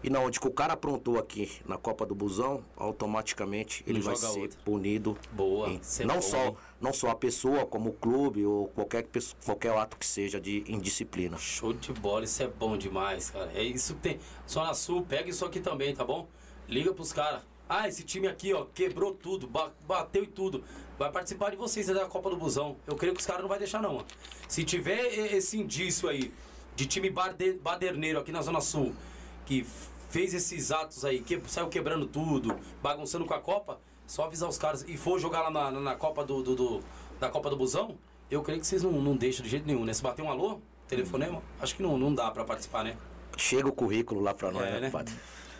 E na onde que o cara aprontou aqui na Copa do Busão, automaticamente ele vai ser outra. punido. Boa, em- não bom, só hein? não só a pessoa, como o clube ou qualquer qualquer ato que seja de indisciplina. Show de bola, isso é bom demais, cara. É isso que tem. Só na Sul, pega isso aqui também, tá bom? Liga pros caras. Ah, esse time aqui, ó, quebrou tudo, ba- bateu e tudo. Vai participar de vocês da Copa do Busão. Eu creio que os caras não vai deixar, não. Se tiver esse indício aí de time baderneiro aqui na Zona Sul, que fez esses atos aí, que saiu quebrando tudo, bagunçando com a Copa, só avisar os caras e for jogar lá na, na- na Copa do, do- do- da Copa do Busão, eu creio que vocês não, não deixam de jeito nenhum, né? Se bater um alô, telefonema, acho que não, não dá pra participar, né? Chega o currículo lá pra nós, É, né, né? compadre?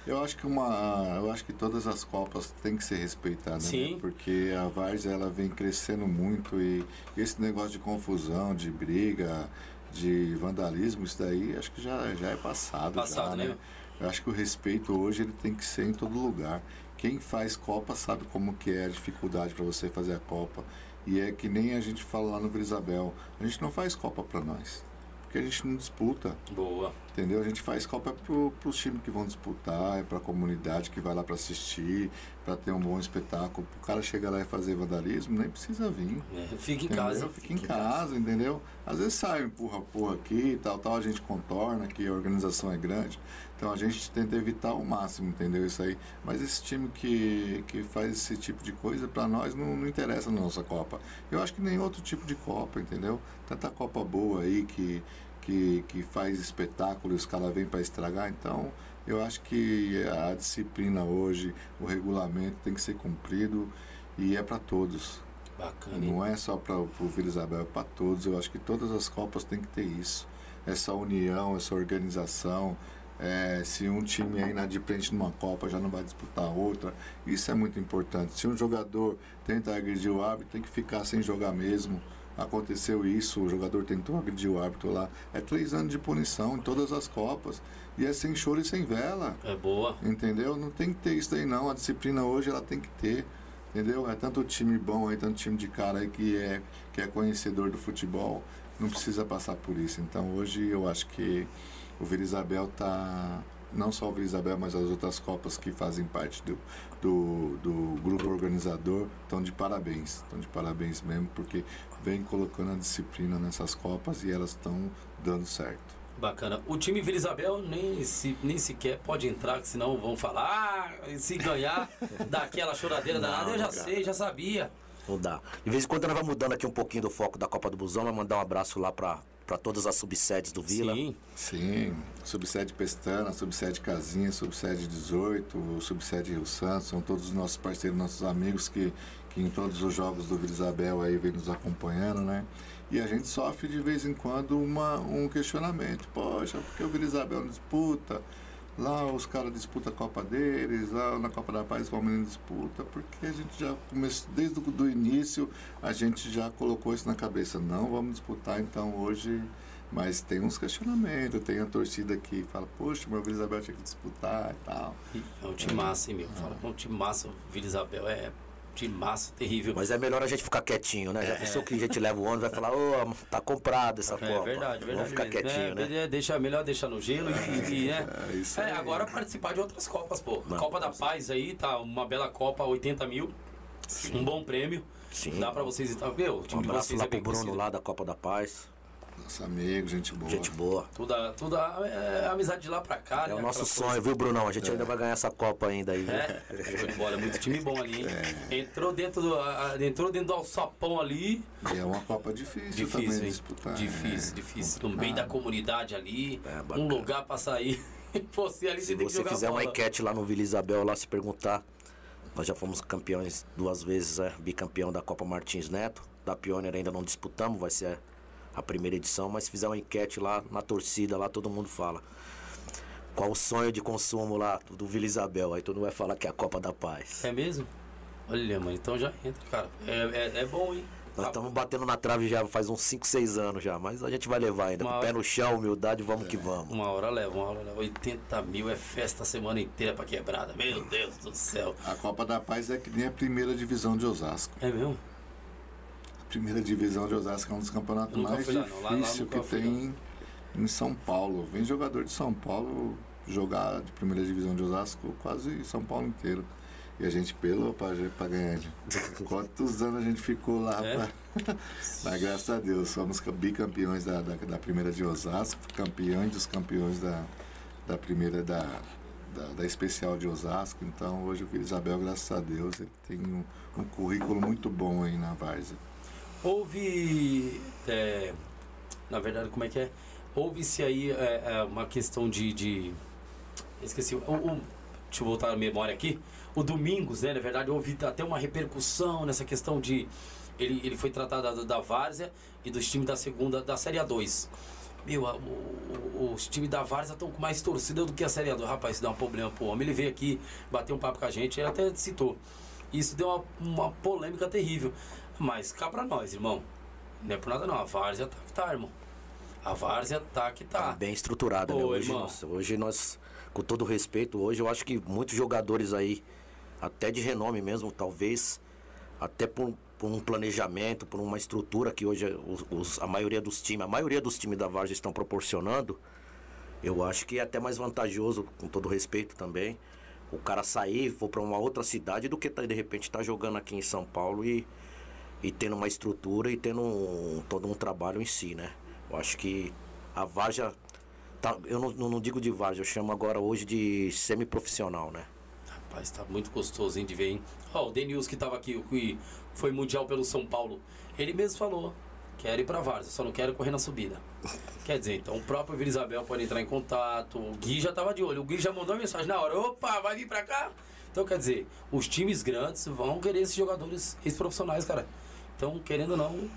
Eu acho que uma, eu acho que todas as copas têm que ser respeitadas, Sim. né? Porque a Várzea ela vem crescendo muito e esse negócio de confusão, de briga, de vandalismo, isso daí acho que já, já é passado, Passado, já, né? né? Eu acho que o respeito hoje ele tem que ser em todo lugar. Quem faz Copa sabe como que é a dificuldade para você fazer a Copa. E é que nem a gente fala lá no Isabel, a gente não faz Copa para nós, porque a gente não disputa. Boa. Entendeu? A gente faz Copa pro, pros times que vão disputar, é pra comunidade que vai lá pra assistir, pra ter um bom espetáculo. O cara chegar lá e fazer vandalismo, nem precisa vir. É, fica em casa. Fica em casa, entendeu? Às vezes sai, empurra porra aqui, tal, tal, a gente contorna, que a organização é grande. Então a gente tenta evitar ao máximo, entendeu? Isso aí. Mas esse time que, que faz esse tipo de coisa, pra nós não, não interessa na nossa Copa. Eu acho que nem outro tipo de Copa, entendeu? Tanta Copa boa aí que, que, que faz espetáculo e os caras vêm pra estragar. Então eu acho que a disciplina hoje, o regulamento tem que ser cumprido e é pra todos. Bacana, hein? Não é só para o Vila Isabel, é para todos. Eu acho que todas as Copas têm que ter isso. Essa união, essa organização. É, se um time é inadimplente numa Copa, já não vai disputar outra. Isso é muito importante. Se um jogador tenta agredir o árbitro, tem que ficar sem jogar mesmo. Aconteceu isso, o jogador tentou agredir o árbitro lá. É três anos de punição em todas as Copas. E é sem choro e sem vela. É boa. Entendeu? Não tem que ter isso aí não. A disciplina hoje ela tem que ter. Entendeu? É tanto time bom aí, tanto time de cara aí que é, que é conhecedor do futebol. Não precisa passar por isso. Então hoje eu acho que o Vila Isabel tá. Não só o Vila Isabel, mas as outras Copas que fazem parte do, do, do grupo organizador estão de parabéns. Estão de parabéns mesmo, porque vem colocando a disciplina nessas Copas e elas estão dando certo. Bacana. O time Vila Isabel nem, se, nem sequer pode entrar, que senão vão falar. Ah, se ganhar, dá aquela choradeira danada. Eu já sei, já sabia. Não dá. De vez em quando nós vamos mudando aqui um pouquinho do foco da Copa do Busão, vai mandar um abraço lá pra, para todas as subsedes do Vila. Sim. Sim, subsede Pestana, subsede Casinha, subsede 18, subsede Rio Santos, são todos os nossos parceiros, nossos amigos que, que em todos os jogos do Vila Isabel aí vem nos acompanhando, né? E a gente sofre de vez em quando uma, um questionamento. Poxa, porque o Vila Isabel não disputa? Lá os caras disputam a Copa deles, lá na Copa da Paz o Palmeiras disputa, porque a gente já começou, desde o início, a gente já colocou isso na cabeça. Não vamos disputar, então hoje mas tem uns questionamentos, tem a torcida que fala, poxa, meu Vila Isabel tinha que disputar e tal. É um time massa, hein, meu? Fala que é um time massa, o Vila Isabel é time massa, terrível. Mas é melhor a gente ficar quietinho, né? Já pensou que a gente leva o ônibus vai falar, ô, tá comprado essa É Copa. verdade, verdade. Vamos ficar mesmo. quietinho, é, né? é, deixa, melhor deixar no gelo e, e, né? É É, agora participar de outras Copas, pô. Não. Copa da Paz aí, tá uma bela Copa, 80 mil. Um bom prêmio. Sim. Dá pra vocês estar. Meu, o Um time de abraço vocês lá é pro Bruno conhecido. lá da Copa da Paz. Nosso amigo, gente boa. Gente boa. Tudo, a- tudo a- é, amizade de lá pra cá, É né? o nosso sonho, viu, Brunão? A gente ainda vai ganhar essa Copa ainda aí. viu? É, de bola, é muito time bom ali, hein? É. Entrou dentro do. a- entrou dentro do alçapão ali. E é uma Copa difícil, também Difícil, de hein? disputar. Difícil, é. difícil. No meio da comunidade ali. É, um lugar pra sair. Você ali Se você você fizer uma enquete lá no Vila Isabel, lá se perguntar, nós já fomos campeões duas vezes, é, bicampeão da Copa Martins Neto. Da Pioneer ainda não disputamos, vai ser a primeira edição, mas se fizer uma enquete lá na torcida, lá todo mundo fala. Qual o sonho de consumo lá do Vila Isabel? Aí todo mundo vai falar que é a Copa da Paz. É mesmo? Olha, mano, então já entra, cara. É, é, é bom, hein? Nós estamos batendo na trave já faz uns 5, 6 anos já, mas a gente vai levar ainda. Uma Com o pé no chão, humildade, vamos que vamos. Uma hora leva, uma hora leva. 80 mil é festa a semana inteira pra quebrada. Meu Deus do céu. A Copa da Paz é que nem a primeira divisão de Osasco. É mesmo? Primeira divisão de Osasco é um dos campeonatos mais difíceis que tem em São Paulo. Vem jogador de São Paulo jogar de primeira divisão de Osasco quase São Paulo inteiro. E a gente pelou pra ganhar. Quantos anos a gente ficou lá É? pra... Mas graças a Deus, somos bicampeões da, da, da primeira de Osasco, campeões dos campeões da, da primeira da, da, da especial de Osasco. Então hoje o Isabel, graças a Deus, ele tem um, um currículo muito bom aí na Várzea. Houve. é, na verdade, como é que é? Houve-se aí é, é, uma questão de. de esqueci. O, o- deixa eu voltar a memória aqui. O Domingos, né? Na verdade, houve até uma repercussão nessa questão de. Ele, ele foi tratado da, da Várzea e dos times da segunda, da Série A2. Meu, os times da Várzea estão com mais torcida do que a Série A2. Rapaz, isso dá um problema pro homem. Ele veio aqui bater um papo com a gente, ele até citou. Isso deu uma, uma polêmica terrível. Mas cá pra nós, irmão. Não é por nada não. A Várzea tá que tá, irmão. A Várzea tá que tá. bem estruturada, né? Ô, Hoje irmão. nós, hoje nós, com todo respeito, hoje eu acho que muitos jogadores aí, até de renome mesmo, talvez, até por, por um planejamento, por uma estrutura que hoje os, os- a maioria dos times, a maioria dos times da Vargas estão proporcionando, eu acho que é até mais vantajoso, com todo respeito também, o cara sair e for para uma outra cidade do que tá, de repente estar jogando aqui em São Paulo e, e tendo uma estrutura e tendo um- todo um trabalho em si, né? Eu acho que a Varja, tá, eu não, não digo de Varja, eu chamo agora hoje de semiprofissional, né? Rapaz, tá muito gostoso, hein, de ver, hein? Ó, o Denilson que tava aqui, o que foi mundial pelo São Paulo, ele mesmo falou, quero ir pra Várzea, só não quero correr na subida. Quer dizer, então o próprio Vila Isabel pode entrar em contato, o Gui já tava de olho, o Gui já mandou uma mensagem na hora, opa, vai vir pra cá? Então, quer dizer, os times grandes vão querer esses jogadores ex-profissionais, cara. Então, querendo ou não,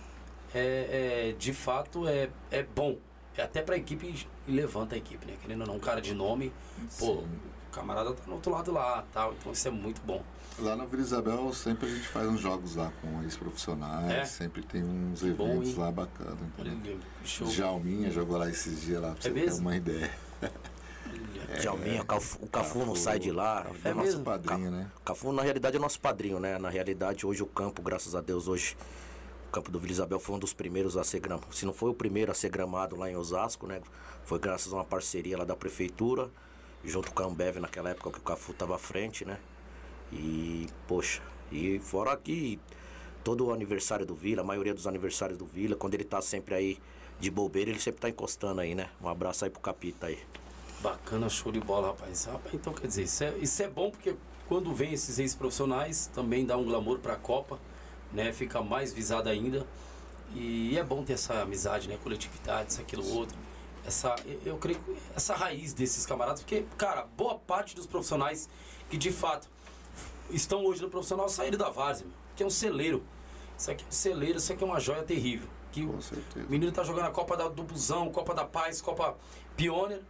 é, é, de fato é, é bom. É até pra equipe e levanta a equipe, né? Querendo ou não, um cara de nome, pô, o camarada tá no outro lado lá, tal. Então isso é muito bom. Lá na Vila Isabel sempre a gente faz uns jogos lá com ex-profissionais, É? sempre tem uns bom, eventos hein? lá bacanas. Olha, entendeu? Jalminha jogou lá esses dias lá pra É você ter mesmo? uma ideia. Olha. Jalminha, o Cafu, o Cafu não sai de lá. Cafu é É nosso mesmo? padrinho, né? O Cafu, na realidade, é nosso padrinho, né? Na realidade, hoje o campo, graças a Deus, hoje o campo do Vila Isabel foi um dos primeiros a ser gramado. Se não foi o primeiro a ser gramado lá em Osasco, né? Foi graças a uma parceria lá da prefeitura, junto com a Ambev naquela época que o Cafu estava à frente, né? E, poxa, e fora aqui, todo o aniversário do Vila, a maioria dos aniversários do Vila, quando ele tá sempre aí de bobeira, ele sempre tá encostando aí, né? Um abraço aí pro Capita aí. Bacana, show de bola, rapaz. Rapaz, Então, quer dizer, isso é, isso é bom porque quando vem esses ex-profissionais, também dá um glamour pra Copa, né? Fica mais visada ainda. E é bom ter essa amizade, né? Coletividade, isso, aquilo, outro. Essa, eu creio que essa raiz desses camaradas, porque, cara, boa parte dos profissionais que de fato estão hoje no profissional saíram da várzea, que é um celeiro. Isso aqui é um celeiro, isso aqui é uma joia terrível. Que o menino tá jogando a Copa da, do Busão, Copa da Paz, Copa Pioneer.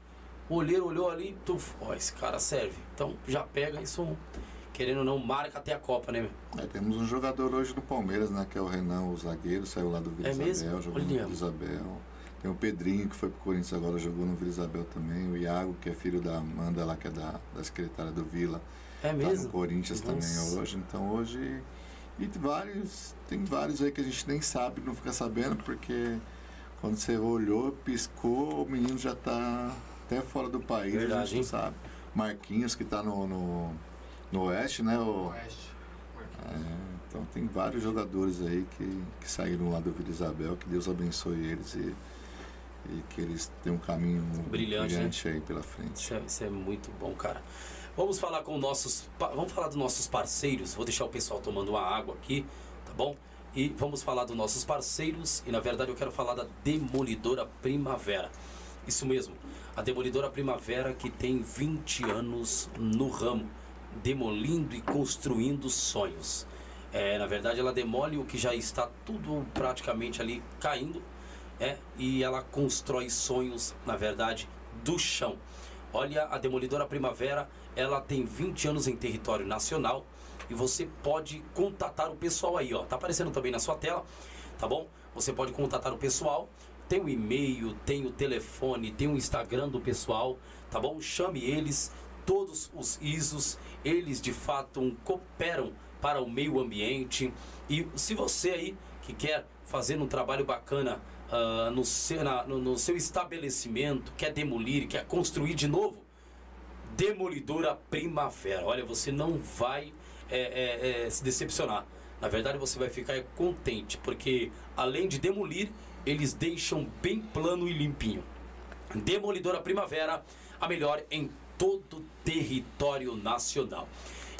O olheiro olhou ali, tu, ó, esse cara serve. Então já pega isso, querendo ou não, marca até a Copa, né, meu? É, temos um jogador hoje no Palmeiras, né? Que é o Renan, o zagueiro, saiu lá do Vila É Isabel, jogou no. Vila Isabel. Tem o Pedrinho, que foi pro Corinthians agora, jogou no Vila Isabel também. O Iago, que é filho da Amanda lá, que é da, da secretária do Vila. É Tá mesmo? no Corinthians Nossa. também hoje. Então hoje. E vários. Tem vários aí que a gente nem sabe, não fica sabendo, porque quando você olhou, piscou, o menino já tá até fora do país, a Verdade, gente hein? sabe. Marquinhos que tá no, no, no Oeste, né? O, Oeste. é, então tem vários jogadores aí que, que saíram lá do Vila Isabel, que Deus abençoe eles e, e que eles tenham um caminho Brilhante, brilhante aí pela frente. Isso é, isso é muito bom, cara. Vamos falar com nossos. Vamos falar dos nossos parceiros. Vou deixar o pessoal tomando uma água aqui, tá bom? E vamos falar dos nossos parceiros. E na verdade eu quero falar da Demolidora Primavera. Isso mesmo. A Demolidora Primavera que tem 20 anos no ramo, demolindo e construindo sonhos. É, na verdade, ela demole o que já está tudo praticamente ali caindo é, e ela constrói sonhos, na verdade, do chão. Olha, a Demolidora Primavera, ela tem 20 anos em território nacional e você pode contatar o pessoal aí, ó. Tá aparecendo também na sua tela, tá bom? Você pode contatar o pessoal. Tem o e-mail, tem o telefone, tem o Instagram do pessoal, tá bom? Chame eles, todos os ISOs, eles de fato cooperam para o meio ambiente. E se você aí que quer fazer um trabalho bacana ah, no, seu, na- no- no seu estabelecimento, quer demolir, quer construir de novo, Demolidora Primavera. Olha, você não vai é, é, é, se decepcionar. Na verdade, você vai ficar contente, porque além de demolir, eles deixam bem plano e limpinho. Demolidora Primavera, a melhor em todo o território nacional.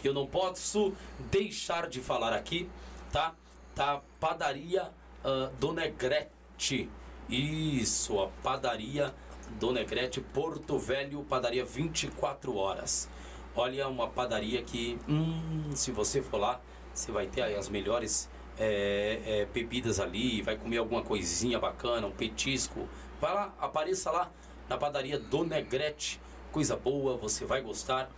Eu não posso deixar de falar aqui, tá? Tá padaria ah, Dona Negrete. Isso, a padaria Dona Negrete, Porto Velho, padaria 24 horas. Olha, uma padaria que, hum, se você for lá, você vai ter as melhores é, é, bebidas ali, vai comer alguma coisinha bacana, um petisco. Vai lá, apareça lá na padaria Dona Negrete. Coisa boa, você vai gostar.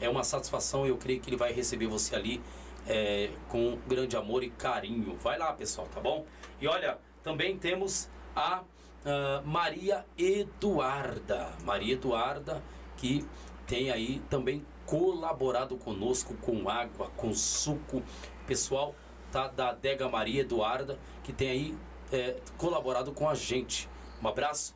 É uma satisfação, eu creio que ele vai receber você ali é, com grande amor e carinho. Vai lá, pessoal, tá bom? E olha, também temos a ah, Maria Eduarda. Maria Eduarda, que tem aí também colaborado conosco com água, com suco. Pessoal tá, da Adega Maria Eduarda, que tem aí é, colaborado com a gente. Um abraço.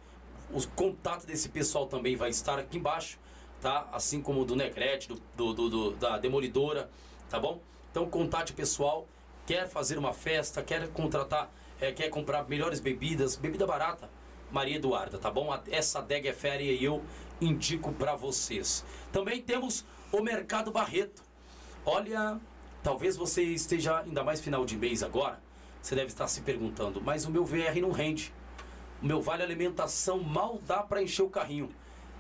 O contato desse pessoal também vai estar aqui embaixo, tá? Assim como do Negrete, do, do- do- do- da Demolidora, tá bom? Então contate pessoal, quer fazer uma festa, quer contratar, é, quer comprar melhores bebidas, bebida barata, Maria Eduarda, tá bom? Essa adega é férias e eu indico para vocês. Também temos o Mercado Barreto. Olha, talvez você esteja ainda mais final de mês agora. Você deve estar se perguntando, mas o meu VR não rende. O meu vale alimentação mal dá para encher o carrinho.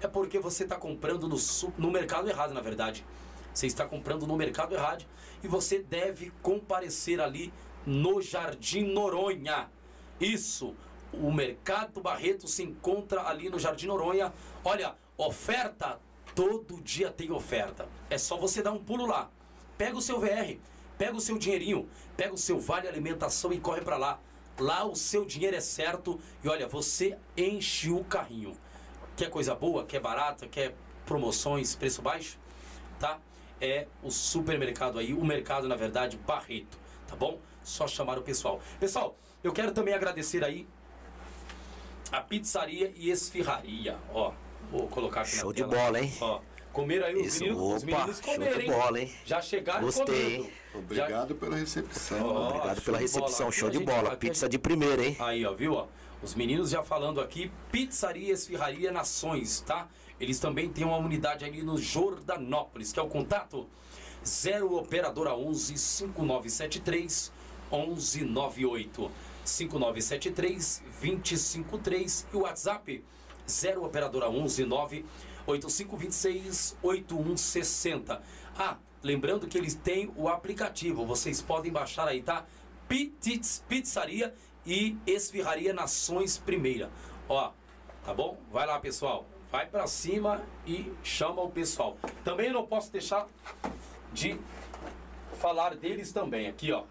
É porque você está comprando no, no mercado errado, na verdade. Você está comprando no mercado errado e você deve comparecer ali no Jardim Noronha. Isso, o Mercado Barreto se encontra ali no Jardim Noronha. Olha, oferta, todo dia tem oferta. É só você dar um pulo lá. Pega o seu VR, pega o seu dinheirinho, pega o seu vale alimentação e corre para lá. Lá o seu dinheiro é certo e olha, você enche o carrinho. Quer coisa boa, quer barata, quer promoções, preço baixo? Tá? É o supermercado aí, o mercado na verdade Barreto, tá bom? Só chamar o pessoal. Pessoal, eu quero também agradecer aí a pizzaria e esfirraria, ó. Vou colocar aqui Show na de tela. bola, hein? Ó, comeram aí os Isso, meninos, os opa, meninos show comeram, de hein? bola, hein? Já chegaram Gostei, comendo. Obrigado pela recepção. Ó, Obrigado pela recepção, show a de gente- bola. a Pizza de primeira, hein? Aí, ó, viu? Ó, os meninos já falando aqui, Pizzaria Esfirraria Nações, tá? Eles também têm uma unidade ali no Jordanópolis, que é o contato 0 operadora 11 5973 1198. 5973 253 e o WhatsApp 0 operadora 11 9 8526 8160. Ah, lembrando que eles têm o aplicativo, vocês podem baixar aí, tá? Pitits Pizzaria e Esfirraria Nações Primeira. Ó, tá bom? Vai lá, pessoal. Vai pra cima e chama o pessoal. Também não posso deixar de falar deles também aqui, ó.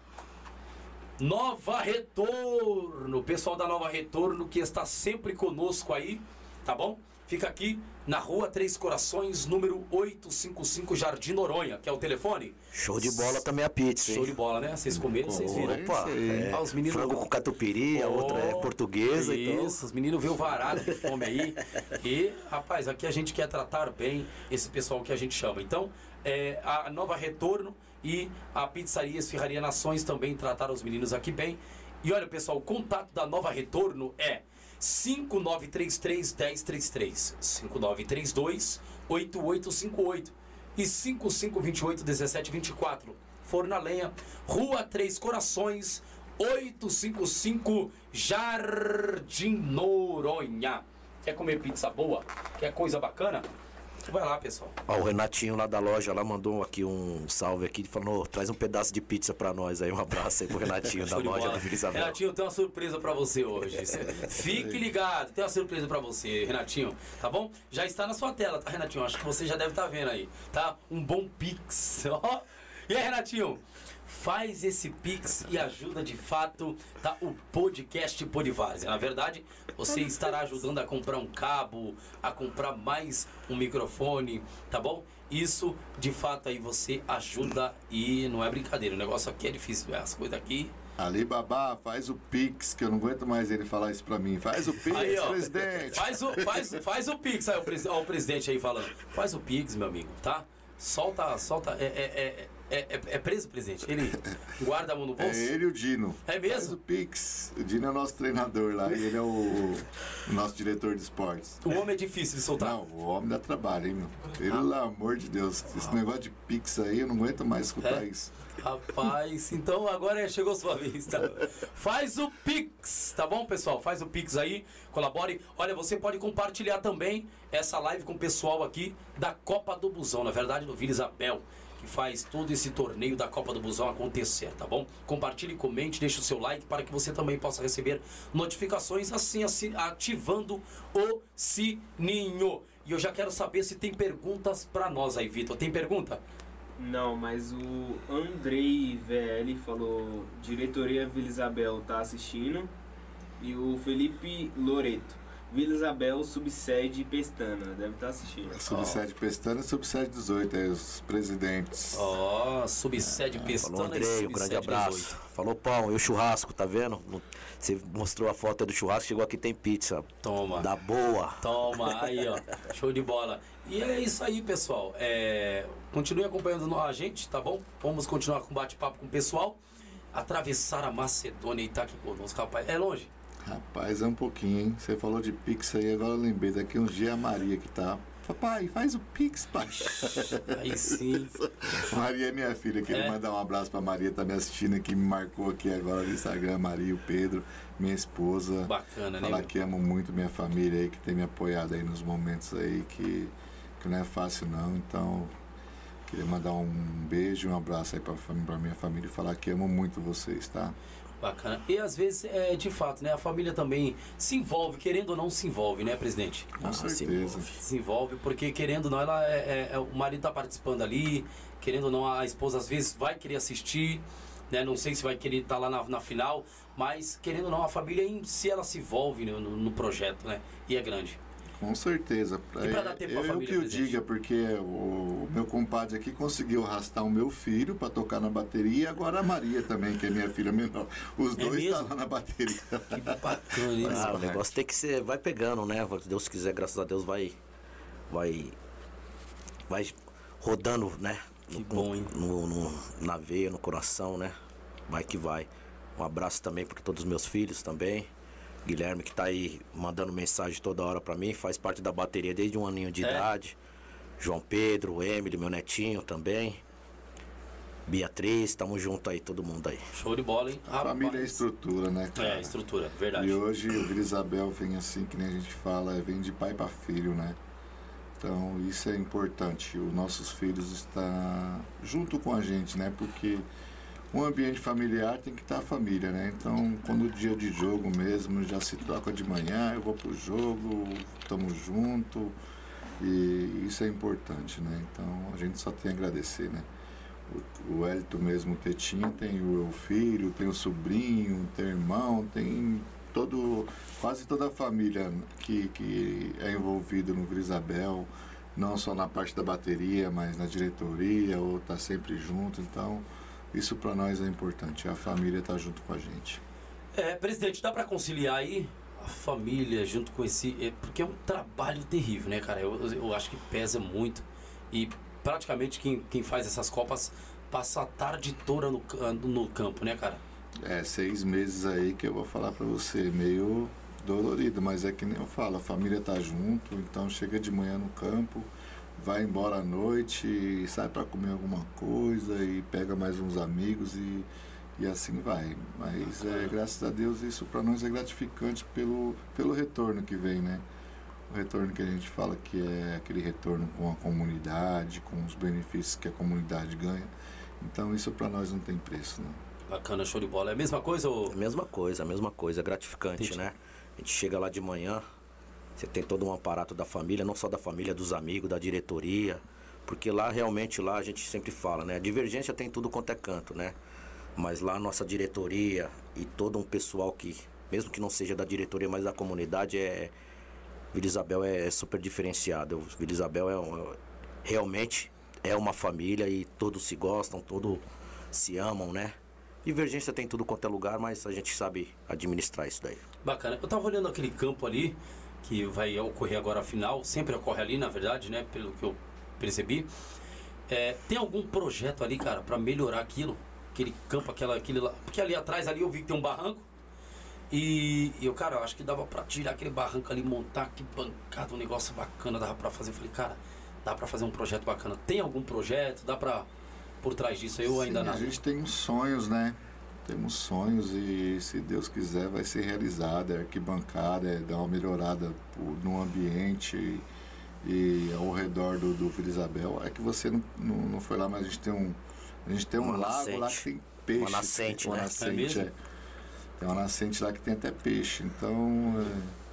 Nova Retorno, pessoal da Nova Retorno que está sempre conosco aí, tá bom? Fica aqui na rua Três Corações, número 855, Jardim Noronha, que é o telefone. Show de bola também a pizza, hein? Show de bola, né? Vocês comeram, vocês viram. Opa, é, Ah, os meninos- frango com catupiry, a outra é portuguesa, então... Isso, os meninos veio varado de fome aí. E, rapaz, aqui a gente quer tratar bem esse pessoal que a gente chama. Então, é, a Nova Retorno e a Pizzaria Esfirraria Nações também trataram os meninos aqui bem. E olha, pessoal, o contato da Nova Retorno é 5933 1033 5932 8858 e 5528 1724. Forno a Lenha, Rua Três Corações, 855 Jardim Noronha. Quer comer pizza boa? Quer coisa bacana? Vai lá, pessoal. Ó, o Renatinho lá da loja lá mandou aqui um salve aqui, falou, traz um pedaço de pizza pra nós aí, um abraço aí pro Renatinho da loja da Vila Isabel. Renatinho, tem uma surpresa pra você hoje. Fique ligado, tem uma surpresa pra você, Renatinho. Tá bom? Já está na sua tela, tá, Renatinho? Acho que você já deve estar vendo aí, tá? Um bom pix. Ó. E aí, Renatinho? Faz esse pix e ajuda de fato tá, o podcast Podvárzea. Na verdade, você estará ajudando a comprar um cabo, a comprar mais um microfone, tá bom? Isso, de fato, aí você ajuda e não é brincadeira. O negócio aqui é difícil, as coisas aqui Alibaba, faz o Pix, que eu não aguento mais ele falar isso pra mim. Faz o Pix, Aí, ó. presidente. Faz o, faz, faz o Pix, aí o, ó, o presidente aí falando. Faz o Pix, meu amigo, tá? Solta, solta. É, é, é, é, é preso, presidente? Ele guarda a mão no bolso? É ele e o Dino. É mesmo? Faz o Pix. O Dino é o nosso treinador lá e ele é o, o nosso diretor de esportes. O homem é difícil de soltar. Não, o homem dá trabalho, hein, meu? Pelo amor de Deus. Esse negócio de Pix aí, eu não aguento mais escutar É? isso. Rapaz, então agora é- chegou a sua vez, tá? Faz o Pix, tá bom, pessoal? Faz o Pix aí, colabore. Olha, você pode compartilhar também essa live com o pessoal aqui da Copa do Busão, na verdade, do Vila Isabel, que faz todo esse torneio da Copa do Busão acontecer, tá bom? Compartilhe, comente, deixe o seu like para que você também possa receber notificações, assim, assim ativando o sininho. E eu já quero saber se tem perguntas para nós aí, Vitor. Tem pergunta? Não, mas o Andrei VL falou diretoria Vila Isabel tá assistindo. E o Felipe Loreto. Vila Isabel, subsede Pestana, deve estar assistindo. Subsede Pestana e subsede 18, aí os presidentes. Ó, subsede Falou Pestana e Andrei, um grande abraço. 18. Falou pão, e o churrasco, tá vendo? Você mostrou a foto do churrasco, chegou aqui tem pizza. Toma. Da boa. Toma, aí ó, show de bola. E é isso aí, pessoal. É, continue acompanhando a gente, tá bom? Vamos continuar com bate-papo com o pessoal. Atravessar a Macedônia e tá aqui conosco, rapaz. É longe? Rapaz, é um pouquinho, hein? Você falou de Pix aí, agora eu lembrei. Daqui uns dias a Maria que tá. Papai, faz o Pix, pai. Aí sim. Maria é minha filha, queria É? mandar um abraço pra Maria, tá me assistindo aqui, me marcou aqui agora no Instagram, Maria, o Pedro, minha esposa. Bacana, né? Falar que amo muito minha família aí, que tem me apoiado aí nos momentos aí que, que não é fácil não. Então, queria mandar um beijo, um abraço aí pra, pra minha família e falar que amo muito vocês, tá? Bacana. E às vezes, é, de fato, né? A família também se envolve, querendo ou não se envolve, né, presidente? Com Ah, se certeza. se envolve, porque querendo ou não, ela é, é- é- o marido tá participando ali, querendo ou não, a esposa às vezes vai querer assistir, né? Não sei se vai querer estar lá na, na final, mas querendo ou não, a família em si ela se envolve no, no- no projeto, né? E é grande. Com certeza. E pra dar tempo pra eu família, que eu diga, porque o, meu compadre aqui conseguiu arrastar o meu filho para tocar na bateria e agora a Maria também, que é minha filha menor. Os É dois estão lá na bateria. Que bacana isso. Ah, o negócio tem que ser, vai pegando, né? Se Deus quiser, graças a Deus, vai. Vai. Vai rodando, né? Que bom, hein? No, no- na veia, no coração, né? Vai que vai. Um abraço também para todos os meus filhos também. Guilherme que tá aí mandando mensagem toda hora para mim, faz parte da bateria desde um aninho de É? idade. João Pedro, Emily, meu netinho também. Beatriz, tamo junto aí, todo mundo aí. Show de bola, hein? A família é estrutura, né, cara? É, estrutura, verdade. E hoje o Vila Isabel vem assim, que nem a gente fala, vem de pai para filho, né? Então isso é importante, os nossos filhos estão junto com a gente, né? Porque o ambiente familiar tem que estar a família, né? Então quando o dia de jogo mesmo já se toca de manhã, eu vou pro jogo, estamos junto e isso é importante, né? Então a gente só tem a agradecer, né? O, o Hélito mesmo, o Tetinha, tem o filho, tem o sobrinho, tem o irmão, tem todo, quase toda a família que, que é envolvida no Vila Isabel, não só na parte da bateria, mas na diretoria, ou tá sempre junto. Então, isso para nós é importante, a família tá junto com a gente. É, presidente, dá pra conciliar aí a família junto com esse. é, porque é um trabalho terrível, né, cara? Eu, eu acho que pesa muito. E praticamente quem, quem faz essas Copas passa a tarde toda no, no campo, né, cara? É, seis meses aí que eu vou falar para você, meio dolorido, mas é que nem eu falo, a família tá junto, então chega de manhã no campo, vai embora à noite, e sai para comer alguma coisa e pega mais uns amigos e, e assim vai. Mas é, graças a Deus isso para nós é gratificante pelo, pelo retorno que vem, né? O retorno que a gente fala que é aquele retorno com a comunidade, com os benefícios que a comunidade ganha. Então isso para nós não tem preço, não. Bacana, show de bola. É a mesma coisa, ô? A mesma coisa, a mesma coisa, é gratificante, Entendi. né? A gente chega lá de manhã, você tem todo um aparato da família, não só da família, dos amigos, da diretoria, porque lá realmente lá a gente sempre fala, né? Divergência tem tudo quanto é canto, né? Mas lá a nossa diretoria e todo um pessoal que, mesmo que não seja da diretoria, mas da comunidade, é. Vila Isabel é super diferenciado. Vila Isabel é um- realmente é uma família e todos se gostam, todos se amam, né? Divergência tem tudo quanto é lugar, mas a gente sabe administrar isso daí. Bacana. Eu tava olhando aquele campo ali, que vai ocorrer agora a final, sempre ocorre ali, na verdade, né? Pelo que eu percebi. É, tem algum projeto ali, cara, pra melhorar aquilo? Aquele campo, aquela, aquele lá. Porque ali atrás ali eu vi que tem um barranco. E, e eu, cara, eu acho que dava pra tirar aquele barranco ali, montar que bancada, um negócio bacana, dava pra fazer. Eu falei, cara, dá pra fazer um projeto bacana. Tem algum projeto? Dá pra. Por trás disso eu ainda Sim, não. A gente tem uns sonhos, né? Temos sonhos e se Deus quiser vai ser realizado. É arquibancada, é dar uma melhorada no ambiente e, ao redor do, do Vila Isabel. É que você não, não, não foi lá, mas a gente tem um, a gente tem um Uma lago lá nascente. que tem peixe. Uma nascente, uma né? nascente, É é. Tem uma nascente lá que tem até peixe. Então é,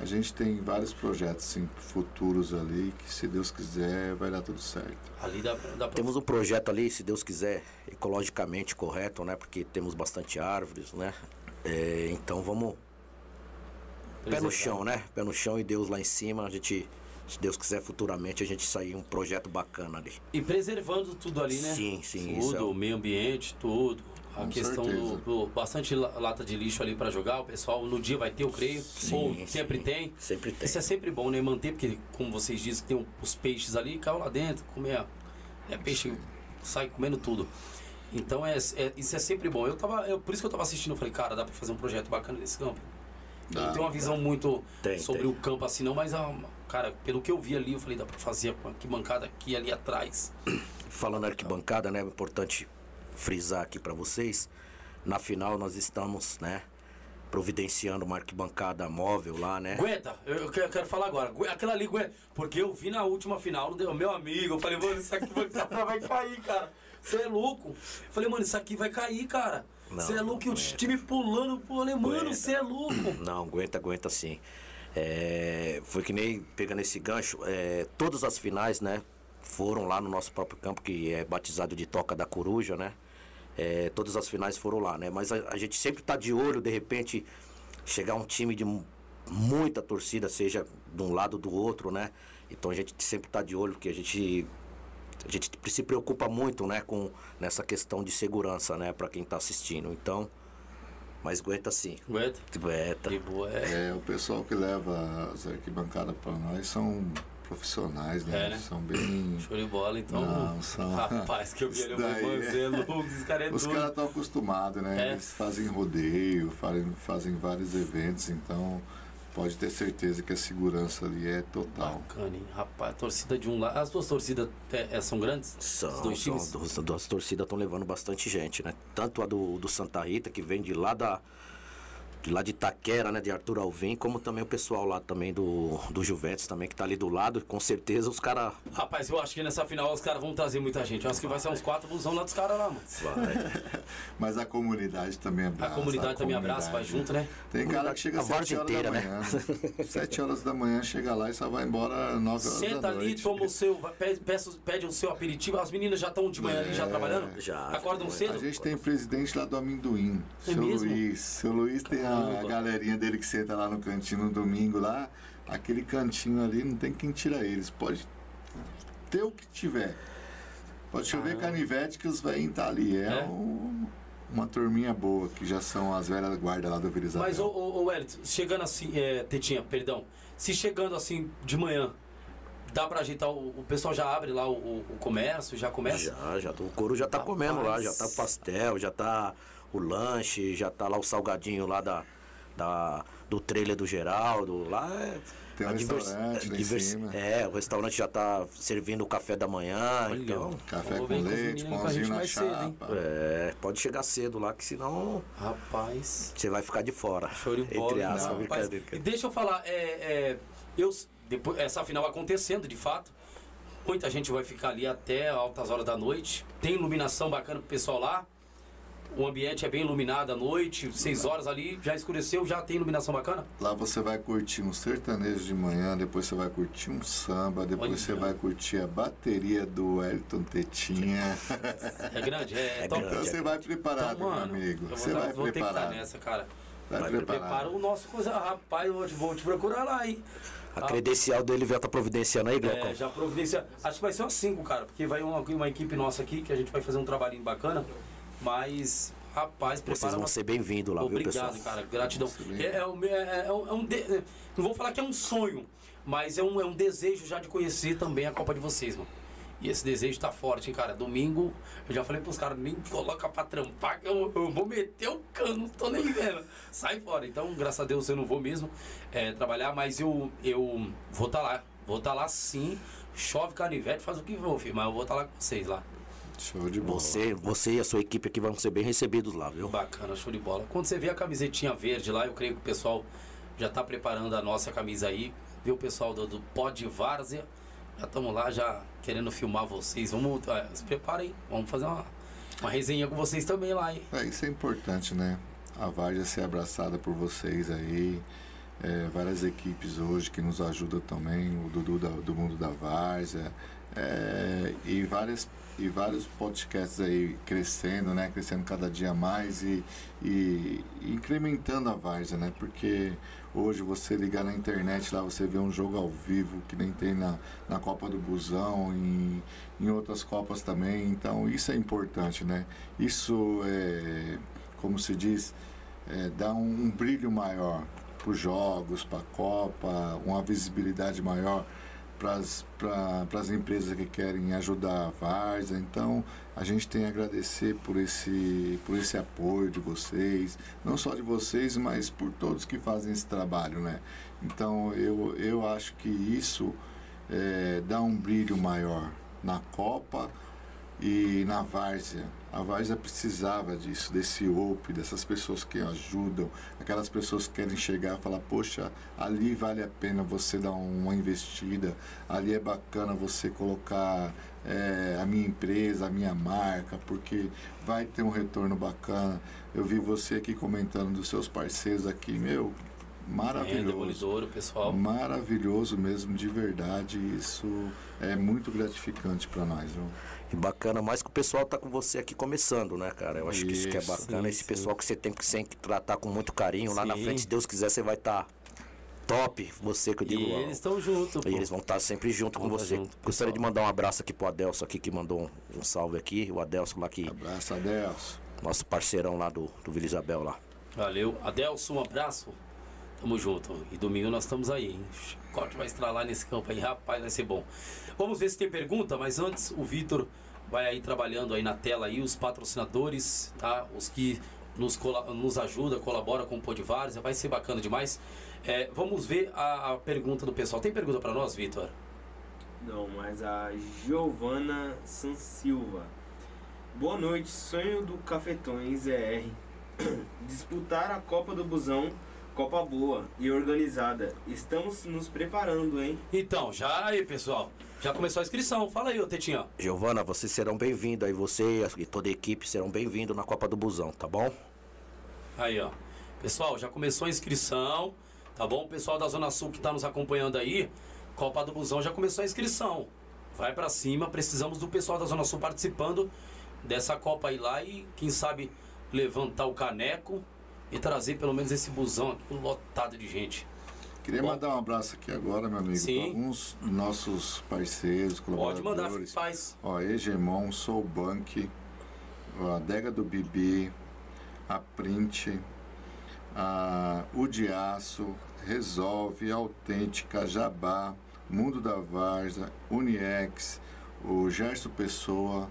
a gente tem vários projetos assim, futuros ali que se Deus quiser vai dar tudo certo. Ali dá, dá pra. Temos um projeto ali, se Deus quiser, ecologicamente correto, né? Porque temos bastante árvores, né? É, então vamos pé no chão, né? Pé no chão e Deus lá em cima. A gente, se Deus quiser, futuramente a gente sair um projeto bacana ali. E preservando tudo ali, né? Sim, sim, Tudo, isso é o o- meio ambiente, tudo. A Com questão do, do- bastante la- lata de lixo ali pra jogar, o pessoal no dia vai ter, eu creio. ou Sim, sempre sim. tem. Sempre tem. Isso é sempre bom, né? Manter, porque como vocês dizem, tem os peixes ali, caiu lá dentro, comer. É peixe, sai comendo tudo. Então é, é- isso é sempre bom. Eu tava, eu, por isso que eu tava assistindo, eu falei, cara, dá pra fazer um projeto bacana nesse campo. Eu não Dá, tenho uma visão muito Tem, sobre tem. o campo assim, não, mas, ah, cara, pelo que eu vi ali, eu falei, dá pra fazer que bancada aqui ali atrás. Falando arquibancada, né? É importante frisar aqui para vocês. Na final nós estamos, né? Providenciando uma arquibancada móvel lá, né? Aguenta, eu, quero, eu quero falar agora. Aquela ali, aguenta. Porque eu vi na última final, deu, meu amigo, eu falei, mano, isso aqui vai, cair, cara. Você é louco. Eu falei, mano, isso aqui vai cair, cara. Você é louco e o time pulando, falei, mano, você é louco. Não, aguenta, aguenta sim. É, foi que nem pegando esse gancho, é, todas as finais, né? Foram lá no nosso próprio campo, que é batizado de Toca da Coruja, né? É, todas as finais foram lá, né? Mas a, a gente sempre tá de olho, de repente, chegar um time de mu- muita torcida, seja de um lado ou do outro, né? Então a gente sempre tá de olho, porque a gente a gente se preocupa muito, né, com nessa questão de segurança, né, para quem tá assistindo. Então, mas aguenta sim. Aguenta. Aguenta. É. É, o pessoal que leva as arquibancadas para nós são profissionais, né? É, né? São bem. Show de bola, então. Não, são- Rapaz, que eu vi ali, daí mano, é- você é cara é Os caras estão acostumados, né? É. Eles fazem rodeio, fazem, fazem vários eventos, então pode ter certeza que a segurança ali é total. Bacana, hein? Rapaz, a torcida de um lado. As duas torcidas é, é, são grandes? São, Os dois são, times? duas, duas torcidas estão levando bastante gente, né? Tanto a do, do Santa Rita, que vem de lá da. De lá de Itaquera, né? De Arthur Alvim, como também o pessoal lá também do, do Juventus também, que tá ali do lado. Com certeza os caras. Rapaz, eu acho que nessa final os caras vão trazer muita gente. Eu acho que vai ser uns quatro busão lá dos caras lá, mano. Vai. Mas a comunidade também A abraça. comunidade também abraça, vai comunidade. junto, né? Tem cara que chega A às 7 várzea horas inteira, da né? manhã. 7 horas da manhã chega lá e só vai embora 9 horas da Senta noite. ali, toma o seu, pede, pede o seu aperitivo. As meninas já estão de manhã ali, já É, trabalhando? já. Acordam A A cedo? gente tem presidente lá do Amendoim, É seu mesmo? Luiz. Seu Luiz tem a, a galerinha dele que senta lá no cantinho no domingo lá. Aquele cantinho ali não tem quem tira eles. Pode ter o que tiver. Pode chover Caramba. canivete que os velhinhos tá ali. É, É? um- uma turminha boa, que já são as velhas guardas lá do Vila Isabel. Mas, ô, ô, ô chegando assim, é, Tetinha, perdão. Se chegando assim de manhã, dá pra ajeitar, o, o pessoal já abre lá o, o- comércio, já começa? Já, já. O couro já tá comendo lá, Rapaz. já tá pastel, já tá o lanche, já tá lá o salgadinho lá da, da, do trailer do Geraldo. Lá é. Tem um divers- restaurante lá divers- cima. É, o restaurante já tá servindo o café da manhã, Olha, então. Café Vou com leite, pãozinho gente na mais cedo, hein? chapa. É, pode chegar cedo lá, que senão Rapaz. você vai ficar de fora. Bola. Entre aspas, Não, rapaz, brincadeira. e deixa eu falar, é, é, eu, depois, essa final acontecendo, de fato, muita gente vai ficar ali até altas horas da noite. Tem iluminação bacana pro pessoal lá. O ambiente é bem iluminado à noite, seis horas ali, já escureceu, já tem iluminação bacana? Lá você vai curtir um sertanejo de manhã, depois você vai curtir um samba, depois Olha. você vai curtir a bateria do Elton Tetinha. É grande? É, É top. Então você vai preparado, Então, mano, meu amigo. eu Você vou, vai vou ter que estar preparado. nessa, cara. Vai Vai preparado. Prepara o nosso coisa. Rapaz, eu vou te, vou te procurar lá, hein? A credencial dele já tá providenciando aí, Glaucon? É, já providencia. Acho que vai ser umas 5, cara, porque vai uma, uma equipe nossa aqui que a gente vai fazer um trabalhinho bacana. Mas, rapaz, prepara Vocês vão uma- ser bem-vindos lá, viu, pessoal? Obrigado, cara. Gratidão. É, é um- é- é um- é um de- Não vou falar que é um sonho, mas é um, é um desejo já de conhecer também a Copa de vocês, mano. E esse desejo tá forte, hein, cara. Domingo, eu já falei pros caras, nem coloca pra trampar, que eu, eu vou meter o cano, não tô nem vendo. Sai fora. Então, graças a Deus, eu não vou mesmo é, trabalhar, mas eu, eu vou estar lá. Vou estar lá sim. Chove canivete, faz o que for, filho. Mas eu vou estar lá com vocês lá. Show de bola. Você, você e a sua equipe aqui vão ser bem recebidos lá, viu? Bacana, show de bola. Quando você vê a camisetinha verde lá, eu creio que o pessoal já tá preparando a nossa camisa aí. Vê o pessoal do, do Pod Várzea. Já estamos lá, já querendo filmar vocês. Vamos, é, se preparem, vamos fazer uma, uma resenha com vocês também lá, hein? É, isso é importante, né? A Várzea ser abraçada por vocês aí. É, várias equipes hoje que nos ajudam também, o Dudu da- do Mundo da Várzea. é, e, várias, e vários podcasts aí crescendo, né? Crescendo cada dia mais e, e, incrementando a Várzea, né? Porque hoje você ligar na internet lá, você vê um jogo ao vivo que nem tem na, na Copa do Busão, em, em outras Copas também. Então isso é importante, né? Isso é, como se diz, é, dá um, um brilho maior para os jogos, para a Copa, uma visibilidade maior para as empresas que querem ajudar a Varsa. Então, a gente tem a agradecer por esse, por esse apoio de vocês, não só de vocês, mas por todos que fazem esse trabalho, né? Então, eu, eu acho que isso é, dá um brilho maior na Copa e na Várzea. A Várzea precisava disso, desse OP, dessas pessoas que ajudam, aquelas pessoas que querem chegar e falar, poxa, ali vale a pena você dar uma investida, ali é bacana você colocar é, a minha empresa, a minha marca, porque vai ter um retorno bacana. Eu vi você aqui comentando dos seus parceiros aqui, meu, É, maravilhoso. Demolidor, o pessoal. Maravilhoso mesmo, de verdade. Isso é muito gratificante para nós. Viu? E bacana mais que o pessoal tá com você aqui começando, né, cara? Eu acho que isso que é Isso, bacana. Esse sim, pessoal que você tem que sempre tratar com muito carinho. Lá na Sim. frente, se Deus quiser, você vai estar top. Você que eu digo. E ó, eles estão juntos. E eles vão estar sempre junto com tá você. junto, Gostaria pessoal. de mandar um abraço aqui pro Adelso aqui, que mandou um, um salve aqui. O Adelso lá que. Abraço, Adelso. Nosso parceirão lá do, do Vila Isabel lá. Valeu. Adelson, um abraço. Tamo junto. E domingo nós estamos aí, hein? Corte vai estralar nesse campo aí, rapaz, vai ser bom. Vamos ver se tem pergunta, mas antes o Vitor vai aí trabalhando aí na tela aí os patrocinadores, tá? Os que nos, nos ajuda, colabora com o Podivares, vai ser bacana demais. É, vamos ver a, a pergunta do pessoal. Tem pergunta para nós, Vitor? Não, mas a Giovana San Silva. Boa noite, sonho do Cafetões ER. Disputar a Copa do Busão, Copa boa e organizada. Estamos nos preparando, hein? Então, já aí, pessoal. Já começou a inscrição. Fala aí, ô Tetinha. Giovana, vocês serão bem-vindos aí, você e toda a equipe serão bem-vindos na Copa do Busão, tá bom? Aí, ó. Pessoal, já começou a inscrição, tá bom? O pessoal da Zona Sul que tá nos acompanhando aí, Copa do Busão já começou a inscrição. Vai pra cima, precisamos do pessoal da Zona Sul participando dessa Copa aí lá e, quem sabe, levantar o caneco e trazer pelo menos esse busão aqui lotado de gente. Queria Bom. mandar um abraço aqui agora, meu amigo, para alguns nossos parceiros, Pode colaboradores. mandar, faz. Ó, Egemon, Soul Bank, a Adega do Bibi, a Print, a O de Aço, Resolve, Autêntica, Jabá, Mundo da Varza, Uniex, o Gerson Pessoa,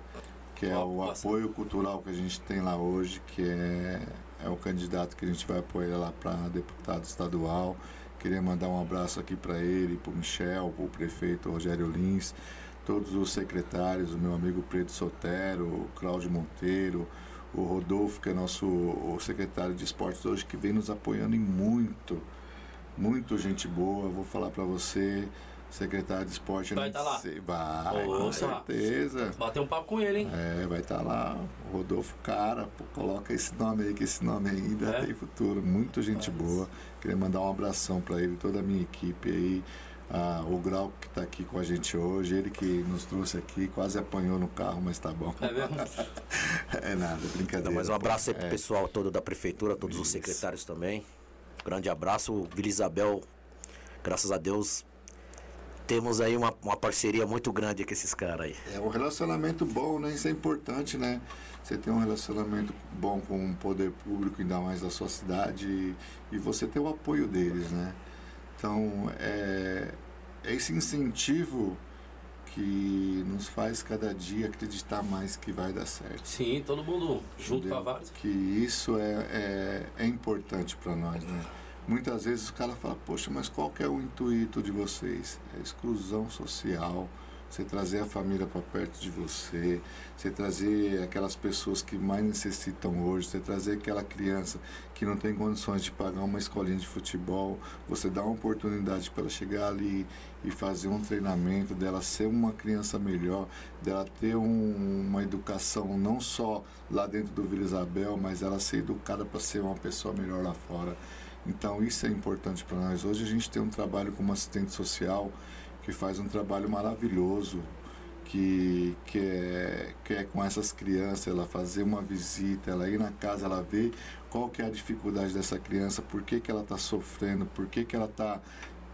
que é Ó, o apoio cultural que a gente tem lá hoje, que é, é o candidato que a gente vai apoiar lá para deputado estadual. Queria mandar um abraço aqui para ele, para o Michel, para o prefeito Rogério Lins, todos os secretários, o meu amigo Preto Sotero, o Cláudio Monteiro, o Rodolfo, que é nosso secretário de esportes hoje, que vem nos apoiando em muito, muito gente boa. Vou falar para você, secretário de esporte. Vai nem tá lá? sei- Vai, com certeza. Bater um papo com ele, hein? É, vai estar lá, o Rodolfo Cara, pô, coloca esse nome aí, que esse nome ainda É? tem futuro, muito gente Mas- boa. Queria mandar um abração para ele, toda a minha equipe aí, ah, o Grau que está aqui com a gente hoje, ele que nos trouxe aqui, quase apanhou no carro, mas tá bom. É mesmo? É nada, brincadeira. Então, mais um abraço aí pro É, pessoal todo da prefeitura, todos os Isso. secretários também. Grande abraço, Vila Isabel. Graças a Deus temos aí uma, uma parceria muito grande com esses caras aí. É um relacionamento bom, né? Isso é importante, né? Você tem um relacionamento bom com o poder público, ainda mais da sua cidade, e, e você ter o apoio deles, né? Então, é, é esse incentivo que nos faz cada dia acreditar mais que vai dar certo. Sim, todo mundo junto com a Entendeu? Várzea. Que isso é, é, é importante para nós, né? Muitas vezes o cara fala, poxa, mas qual que é o intuito de vocês? É exclusão social, você trazer a família para perto de você, você trazer aquelas pessoas que mais necessitam hoje, você trazer aquela criança que não tem condições de pagar uma escolinha de futebol, você dá uma oportunidade para ela chegar ali e fazer um treinamento, dela ser uma criança melhor, dela ter um- uma educação não só lá dentro do Vila Isabel, mas ela ser educada para ser uma pessoa melhor lá fora. Então isso é importante para nós. Hoje a gente tem um trabalho como assistente social que faz um trabalho maravilhoso, que, que, é, que é com essas crianças, ela fazer uma visita, ela ir na casa, ela ver qual que é a dificuldade dessa criança, por que, que ela está sofrendo, por que, que ela está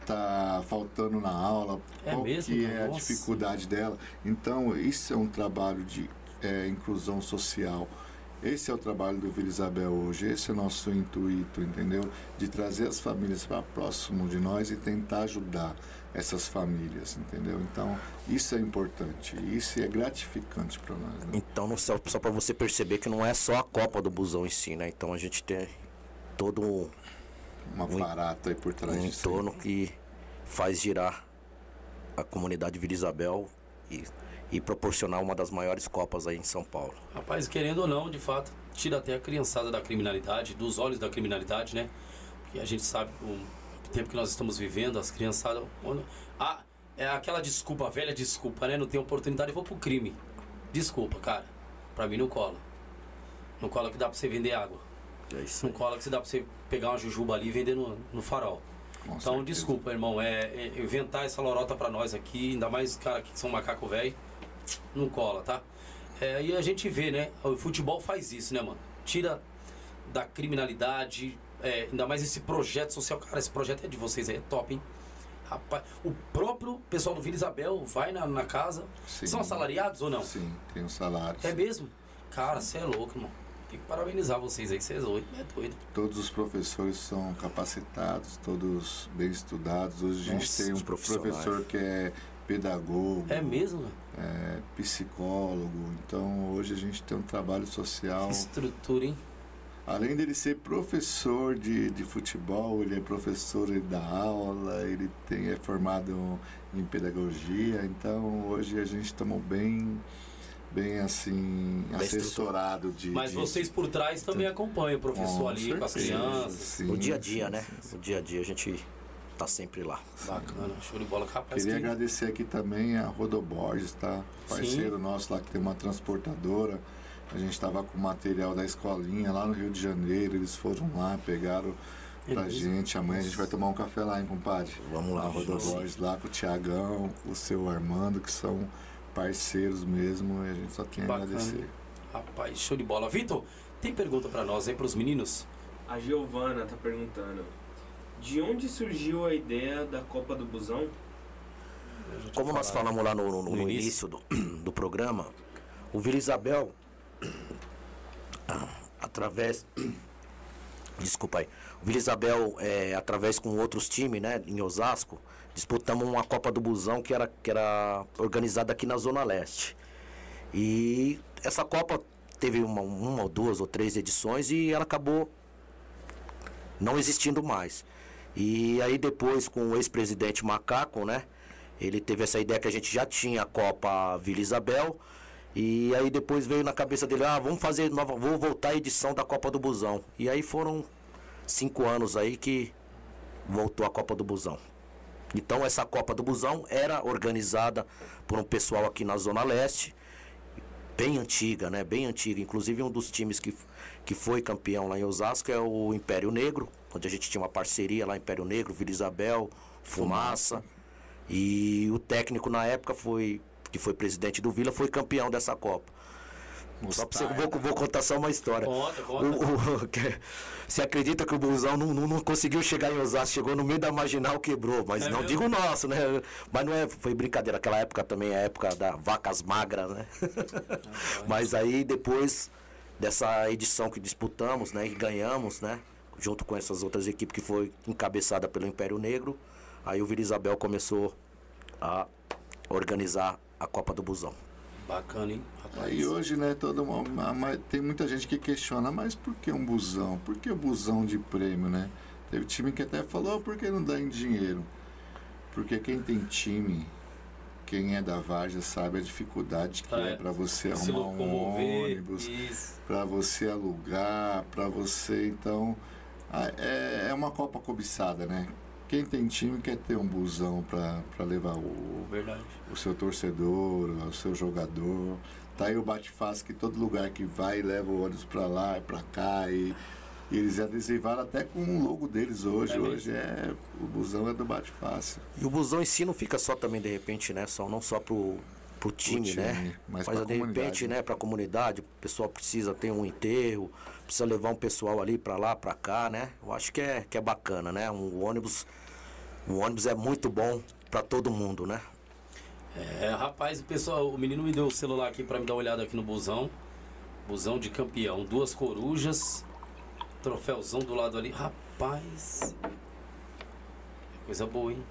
tá faltando na aula, É qual mesmo, que é a Nossa. dificuldade dela. Então, isso é um trabalho de é, inclusão social. Esse é o trabalho do Vila Isabel hoje, esse é o nosso intuito, entendeu? De trazer as famílias para próximo de nós e tentar ajudar essas famílias, entendeu? Então, isso é importante, isso é gratificante para nós, né? Então, não só, só para você perceber que não é só a Copa do Busão em si, né? Então a gente tem todo um, Um aparato aí por trás um disso. aí. entorno que faz girar a comunidade Vila Isabel e, e proporcionar uma das maiores Copas aí em São Paulo. Rapaz, querendo ou não, de fato, tira até a criançada da criminalidade, dos olhos da criminalidade, né? Porque a gente sabe o tempo que nós estamos vivendo, as criançadas. quando- Ah, é aquela desculpa, a velha desculpa, né? Não tem oportunidade, eu vou pro crime. Desculpa, cara. Pra mim não cola. Não cola que dá pra você vender água. É isso Não cola que dá pra você pegar uma jujuba ali e vender no, no farol. Com Então, certeza. desculpa, irmão, é, é inventar essa lorota pra nós aqui, ainda mais cara que são macaco velho, não cola, tá? É, e a gente vê, né? O futebol faz isso, né, mano? Tira da criminalidade, é, ainda mais esse projeto social. Cara, esse projeto é de vocês aí, é top, hein? Rapaz, o próprio pessoal do Vila Isabel vai na, na casa. Sim. São assalariados ou não? Sim, tem um salário. É mesmo? Cara, você é louco, irmão. Tem que parabenizar vocês aí, vocês é doido, é doido. Todos os professores são capacitados, todos bem estudados. Hoje a gente Nossa, tem um professor que é pedagogo, É mesmo, é psicólogo. Então hoje a gente tem um trabalho social Que estrutura, hein? além dele ser professor de, de futebol, ele é professor, ele dá aula, ele tem, é formado em pedagogia, então hoje a gente estamos bem bem assim Bem assessorado de Mas de- vocês por trás também acompanham o professor Com ali com as certeza, crianças. sim, O dia a dia, sim, né? sim, sim. O dia a dia a gente tá sempre lá. Bacana, show de bola. Rapaz, Queria que... agradecer aqui também a Rodoborges, tá? Parceiro nosso lá que tem uma transportadora. A gente estava com material da escolinha lá no Rio de Janeiro. Eles foram lá, pegaram É pra gente. Amanhã a gente vai tomar um café lá, hein, compadre? Vamos lá. Rodoborges lá com o Tiagão, com o seu Armando, que são parceiros mesmo. E a gente só tem a Bacana. agradecer. Rapaz, show de bola. Vitor, tem pergunta pra nós aí, pros meninos? A Giovana tá perguntando. De onde surgiu a ideia da Copa do Busão? Como nós falamos lá no, no- No no início. início do, do programa, o Vila Isabel, através. Desculpa aí. O Vila Isabel, é, através com outros times, né, em Osasco, disputamos uma Copa do Busão que era, que era organizada aqui na Zona Leste. E essa Copa teve uma, uma ou duas ou três edições e ela acabou não existindo mais. E aí depois com o ex-presidente Macaco, né? Ele teve essa ideia que a gente já tinha a Copa Vila Isabel. E aí depois veio na cabeça dele, ah, vamos fazer nova, vou voltar a edição da Copa do Busão. E aí foram cinco anos aí que voltou a Copa do Busão. Então essa Copa do Busão era organizada por um pessoal aqui na Zona Leste, bem antiga, né? Bem antiga. Inclusive um dos times que, que foi campeão lá em Osasco é o Império Negro, onde a gente tinha uma parceria lá, Império Negro, Vila Isabel, Fumaça. E o técnico na época foi, que foi presidente do Vila, foi campeão dessa Copa. Só pra você, vou, vou contar só uma história. Conta, conta. O- o- que- você acredita que o busão não, não, não conseguiu chegar em Osasco, chegou no meio da marginal, quebrou. Mas É não mesmo? digo nosso, né? Mas não é, foi brincadeira. Aquela época também é a época da vacas magras, né? Mas aí depois dessa edição que disputamos, né? E ganhamos, né? Junto com essas outras equipes que foi encabeçada pelo Império Negro. Aí o Vila Isabel começou a organizar a Copa do Busão. Bacana, hein? Rapaz. Aí hoje, né, toda uma, uma- uma- tem muita gente que questiona, mas por que um busão? Por que o busão de prêmio, né? Teve time que até falou, "Oh, por que não dá em dinheiro? Porque quem tem time, quem é da Varja sabe a dificuldade que Ah, é, é. para você arrumar um ônibus, para você alugar, para você, então, é, é uma Copa cobiçada, né? Quem tem time quer ter um busão para levar o, Verdade. o seu torcedor, o seu jogador. Tá aí o Bate-Fácil que todo lugar que vai leva o ônibus pra lá e pra cá. E eles adesivaram até com o logo deles hoje. É hoje é. O busão é do Bate-Fácil. E o busão em si não fica só também, de repente, né? Só, não só pro, pro time, time, né? mas Mas pra de repente, né? né, pra comunidade, o pessoal precisa ter um enterro, precisa levar um pessoal ali pra lá, pra cá, né? Eu acho que é, que é bacana, né? Um ônibus. O ônibus é muito bom pra todo mundo, né? É, rapaz, o pessoal, o menino me deu o celular aqui pra me dar uma olhada aqui no busão. Busão de campeão, duas corujas, troféuzão do lado ali. Rapaz. Coisa boa, hein?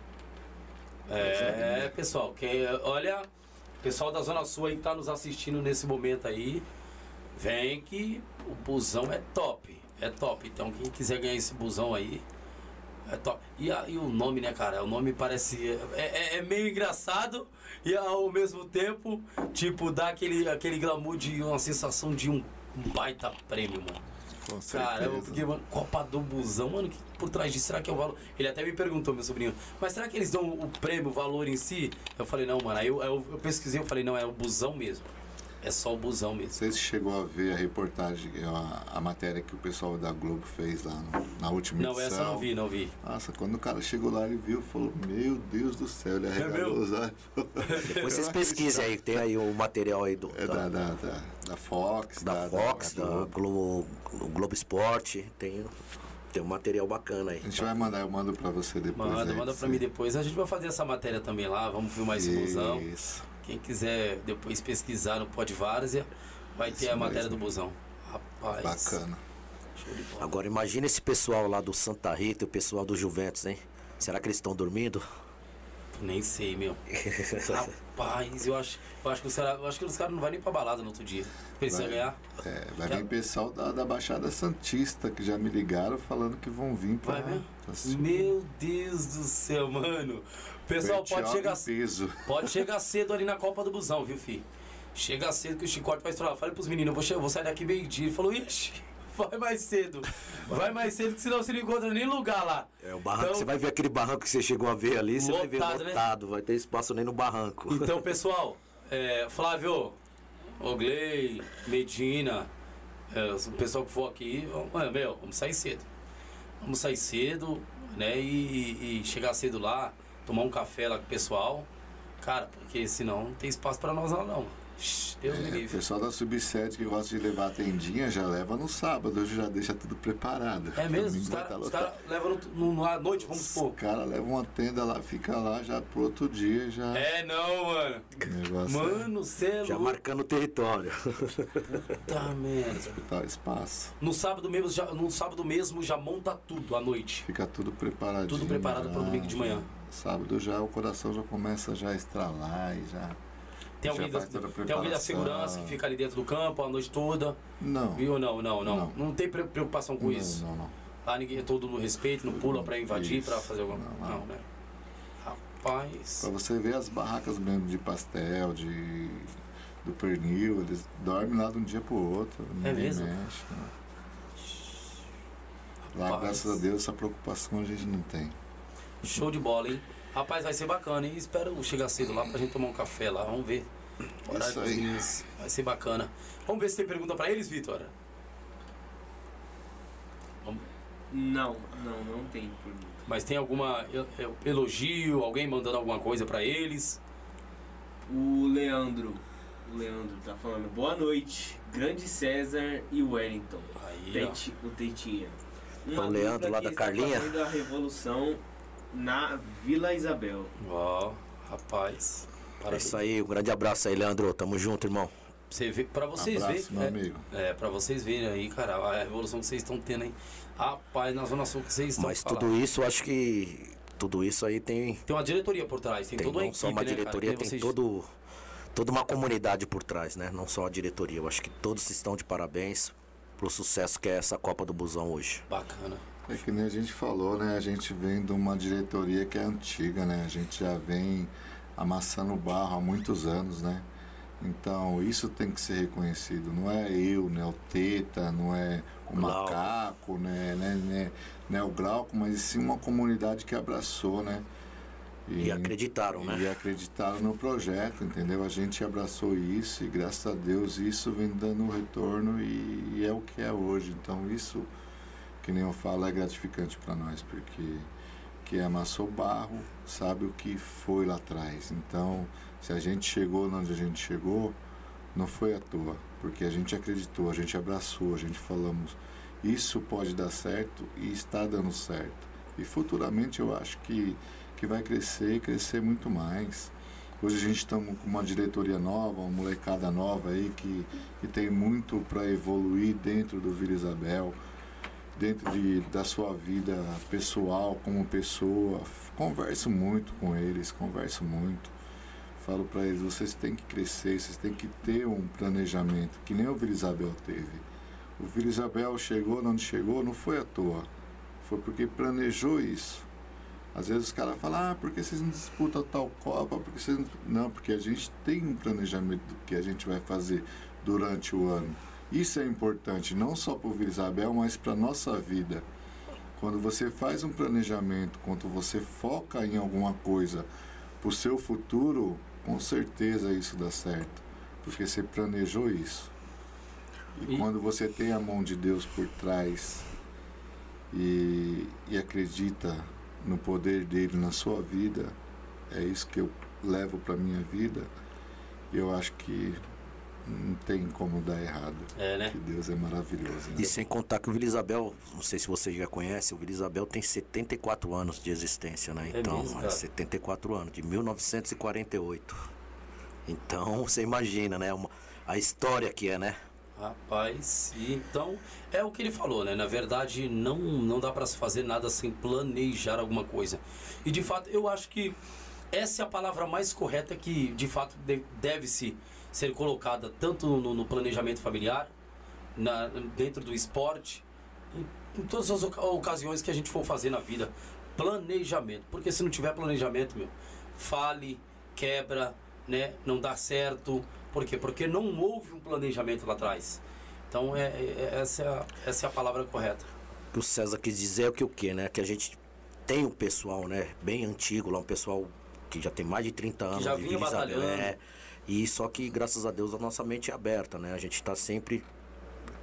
É, pessoal, quem, olha, pessoal da Zona Sul aí que tá nos assistindo nesse momento aí, vem que o busão é top. É top. Então quem quiser ganhar esse busão aí, é top. E, a- e o nome, né, cara? O nome parece. É, é- é meio engraçado e ao mesmo tempo, tipo, dá aquele, aquele glamour de uma sensação de um, um baita prêmio, mano. Com certeza. Cara, eu fiquei, mano, Copa do Busão, mano, que por trás disso, será que é o valor? Ele até me perguntou, meu sobrinho, mas será que eles dão o prêmio, o valor em si? Eu falei, não, mano, aí eu, eu, eu pesquisei, eu falei, não, é o busão mesmo. É só o busão mesmo. Não sei se chegou a ver a reportagem, a, a matéria que o pessoal da Globo fez lá no- na última Não, edição. essa eu não vi, não vi. Nossa, quando o cara chegou lá e viu, falou, meu Deus do céu, ele arregalou meu? os olhos. Depois vocês pesquisem aí, tem aí o material aí do, É da, da, da, da Fox, da Fox, da, Globo. Globo, Globo Esporte. Tem, tem um material bacana aí. A gente vai mandar, eu mando pra você depois. Manda, aí, manda pra você- mim depois. A gente vai fazer essa matéria também lá, vamos filmar esse busão. Isso. Quem quiser depois pesquisar no Pod Várzea, vai ter Isso a matéria mesmo. do busão. Rapaz. Bacana. Show de bola. Agora imagina esse pessoal lá do Santa Rita e o pessoal do Juventus, hein? Será que eles estão dormindo? Nem sei, meu. Rapaz, eu acho, eu acho que os caras acho que os caras não vão nem pra balada no outro dia. Eles Vai. ganhar. É, vai Já- vir pessoal da, da Baixada Santista que já me ligaram falando que vão vir pra. Vai mesmo? pra. Meu Deus do céu, mano. Pessoal pode chegar, pode chegar cedo ali na Copa do Busão, viu, fi? Chega cedo que o chicote vai estourar. Falei pros meninos, eu vou, vou sair daqui meio-dia. Ele falou, ixi, vai mais cedo. Vai mais cedo, que senão você não encontra nem lugar lá. É o barranco, Então- você vai ver aquele barranco que você chegou a ver ali, você vai ver Lotado, né? lotado, vai ter espaço nem no barranco. Então, pessoal, é, Flávio, Ogley, Medina, é, o pessoal que for aqui, vamos- é, meu, vamos sair cedo. Vamos sair cedo, né? E, e chegar cedo lá, tomar um café lá com o pessoal. Cara, porque senão não tem espaço pra nós lá não. Deus me É, o livre. pessoal da Sub-7 que gosta de levar a tendinha já leva no sábado, hoje já deixa tudo preparado. É mesmo? Os caras tá os cara levam no, no- à noite, vamos Os supor. caras levam uma tenda lá, fica lá já pro outro dia já. É não, mano. o negócio é Mano, cê é Já marcando o território. Tá, merda. disputar espaço. No sábado mesmo, já, no sábado mesmo já monta tudo à noite. Fica tudo preparadinho. Tudo preparado pro domingo de manhã. Sábado já o coração já começa já a estralar e já. Tem alguém, da, tem alguém da segurança que fica ali dentro do campo a noite toda. Não. Viu? Não, não, não. Não. Não, tem pre- preocupação com não, isso. não, não. Lá ninguém é todo no respeito, não pula pra invadir, pra fazer alguma Não, Não, não. né? Rapaz. Pra você ver as barracas mesmo de pastel, de do pernil, eles dormem lá de um dia pro outro. É mesmo? Mexe, não. Lá, Rapaz. graças a Deus, essa preocupação a gente não tem. Show de bola, hein? Rapaz, vai ser bacana, hein? Espero chegar cedo lá pra gente tomar um café lá. Vamos ver. Horário dos meninos. Vai ser bacana. Vamos ver se tem pergunta pra eles, Vitor. Vamos- Não, não, não tem pergunta. Mas tem alguma el- el- elogio, alguém mandando alguma coisa pra eles? O Leandro, o Leandro tá falando, boa noite, grande César e Wellington. Aí, ó. Tete- o Tetinha. É o Leandro lá da Carlinha? a revolução na Vila Isabel. Ó, rapaz. É Parabéns. isso aí, um grande abraço aí, Leandro. Tamo junto, irmão. Você vê, pra vocês Abraço, verem. meu é, amigo. É, pra vocês verem aí, cara, a revolução que vocês estão tendo aí. Rapaz, na Zona Sul que vocês estão Mas falando. tudo isso, eu acho que tudo isso aí tem, Tem uma diretoria por trás, tem, tem toda uma não equipe, só uma né, diretoria, tem vocês- todo, toda uma comunidade por trás, né? Não só a diretoria. Eu acho que todos estão de parabéns pro sucesso que é essa Copa do Busão hoje. Bacana. É que nem a gente falou, né? A gente vem de uma diretoria que é antiga, né? A gente já vem amassando barro há muitos anos, né? Então, isso tem que ser reconhecido. Não é eu, né? O Teta, não é o Glauco. Macaco, né? né, né, né? O Glauco, mas sim uma comunidade que abraçou, né? E acreditaram, né? E acreditaram no projeto, entendeu? A gente abraçou isso e graças a Deus isso vem dando um retorno e, e é o que é hoje. Então isso, que nem eu falo, é gratificante para nós, porque que amassou barro sabe o que foi lá atrás. Então, se a gente chegou onde a gente chegou, não foi à toa, porque a gente acreditou, a gente abraçou, a gente falamos, isso pode dar certo e está dando certo. E futuramente eu acho que, que vai crescer e crescer muito mais. Hoje a gente estamos com uma diretoria nova, uma molecada nova aí que, que tem muito para evoluir dentro do Vila Isabel, dentro de, da sua vida pessoal, como pessoa. Converso muito com eles, converso muito. Falo para eles, vocês têm que crescer, vocês têm que ter um planejamento, que nem o Vila Isabel teve. O Vila Isabel chegou onde chegou, não foi à toa. Foi porque planejou isso. Às vezes os caras falam, ah, porque vocês não disputam tal Copa? Porque vocês não... não, porque a gente tem um planejamento do que a gente vai fazer durante o ano. Isso é importante, não só para o Vila Isabel, mas para a nossa vida. Quando você faz um planejamento, quando você foca em alguma coisa para o seu futuro, com certeza isso dá certo. Porque você planejou isso. E, E- quando você tem a mão de Deus por trás e, e acredita no poder dele na sua vida, é isso que eu levo para minha vida. Eu acho que não tem como dar errado. É, né? Que Deus é maravilhoso. né? E sem contar que o Vila Isabel, não sei se você já conhece, o Vila Isabel tem 74 anos de existência, né? É Então, mesmo, é cara? 74 anos, de 1948. Então, você imagina, né? Uma, a história que é, né? Rapaz, e então é o que ele falou, né? Na verdade, não, não dá pra se fazer nada sem planejar alguma coisa. E de fato, eu acho que essa é a palavra mais correta que de fato de- deve-se ser colocada tanto no, no planejamento familiar, na, dentro do esporte, em, em todas as oca- ocasiões que a gente for fazer na vida. Planejamento. Porque se não tiver planejamento, meu, fale, quebra, né? Não dá certo. Por quê? Porque não houve um planejamento lá atrás. Então é, é- essa, é a, essa é a palavra correta. O que o César quis dizer é o que o quê, né? Que a gente tem um pessoal, né? Bem antigo lá, um pessoal que já tem mais de 30 anos. já de vinha batalhando. É, e só que, graças a Deus, a nossa mente é aberta, né? A gente está sempre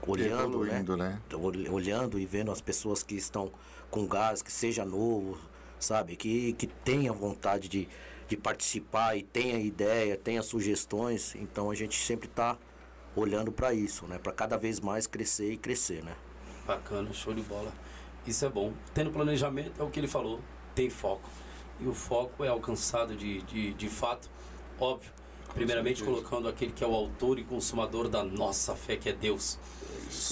olhando, né? Evoluindo, né? Ol- olhando e vendo as pessoas que estão com gás, que seja novo, sabe? Que, que tenha vontade de, de participar e tenha ideia, tenha sugestões. Então a gente sempre está olhando para isso, né? Para cada vez mais crescer e crescer, né? Bacana, show de bola. Isso é bom. Tendo planejamento, é o que ele falou, tem foco. E o foco é alcançado de, de, de fato, óbvio. Primeiramente colocando aquele que é o autor e consumador da nossa fé, que é Deus.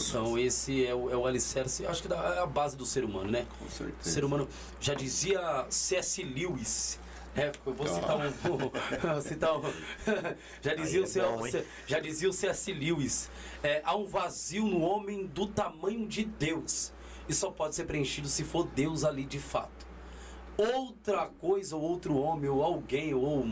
Então esse é o, é o alicerce, acho que é a base do ser humano, né? Com O certeza. ser humano já dizia C.S. Lewis. né? eu vou citar um. vou citar um já, dizia o é bom? C- já dizia o C.S. Lewis. é, há um vazio no homem do tamanho de Deus. E só pode ser preenchido se for Deus ali de fato. Outra coisa, ou outro homem, ou alguém, ou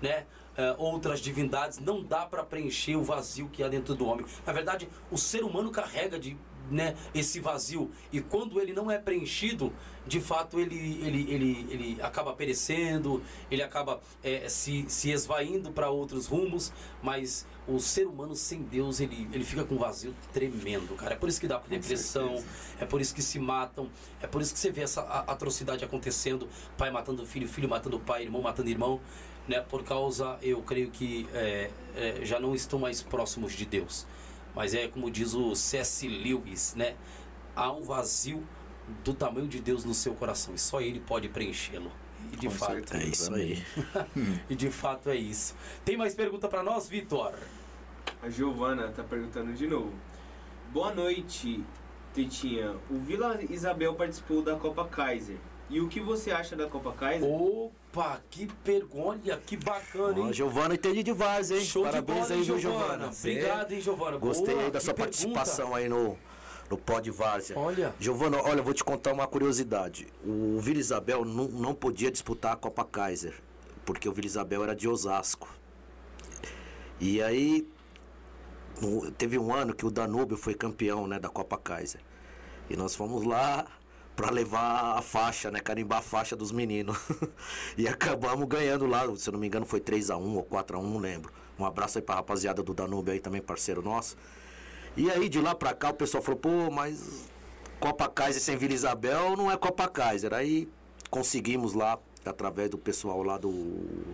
né, é, outras divindades, não dá para preencher o vazio que há dentro do homem. Na verdade, o ser humano carrega de né, esse vazio. E quando ele não é preenchido, de fato ele, ele, ele, ele acaba perecendo, ele acaba é, se, se esvaindo para outros rumos, mas o ser humano sem Deus ele, ele fica com um vazio tremendo, cara. É por isso que dá depressão, é por isso que se matam, é por isso que você vê essa atrocidade acontecendo, pai matando filho, filho matando pai, irmão matando irmão, né? Por causa, eu creio que é, é, já não estão mais próximos de Deus. Mas é como diz o C.S. Lewis, né? Há um vazio do tamanho de Deus no seu coração e só Ele pode preenchê-lo. E de Com fato, certeza. É isso aí. e de fato é isso. Tem mais pergunta para nós, Vitor? A Giovana tá perguntando de novo. Boa noite, Tetinha. O Vila Isabel participou da Copa Kaiser. E o que você acha da Copa Kaiser? Opa, que pergunta, que bacana, Ó, hein? Giovana entende de vários, hein? Show Parabéns de bola, aí, Giovana? Giovana? Obrigado, hein, Giovana? Gostei Boa, aí da sua pergunta. participação aí no, no Pod Várzea. Olha. Giovana, olha, vou te contar uma curiosidade. O Vila Isabel não, não podia disputar a Copa Kaiser, porque o Vila Isabel era de Osasco. E aí, teve um ano que o Danúbio foi campeão né, da Copa Kaiser. E nós fomos lá para levar a faixa, né? Carimbar a faixa dos meninos. e acabamos ganhando lá, se eu não me engano foi 3x1 ou 4x1, não lembro. Um abraço aí pra rapaziada do Danúbio aí também, parceiro nosso. E aí de lá pra cá o pessoal falou, pô, mas Copa Kaiser sem Vila Isabel não é Copa Kaiser. Aí conseguimos lá, através do pessoal lá do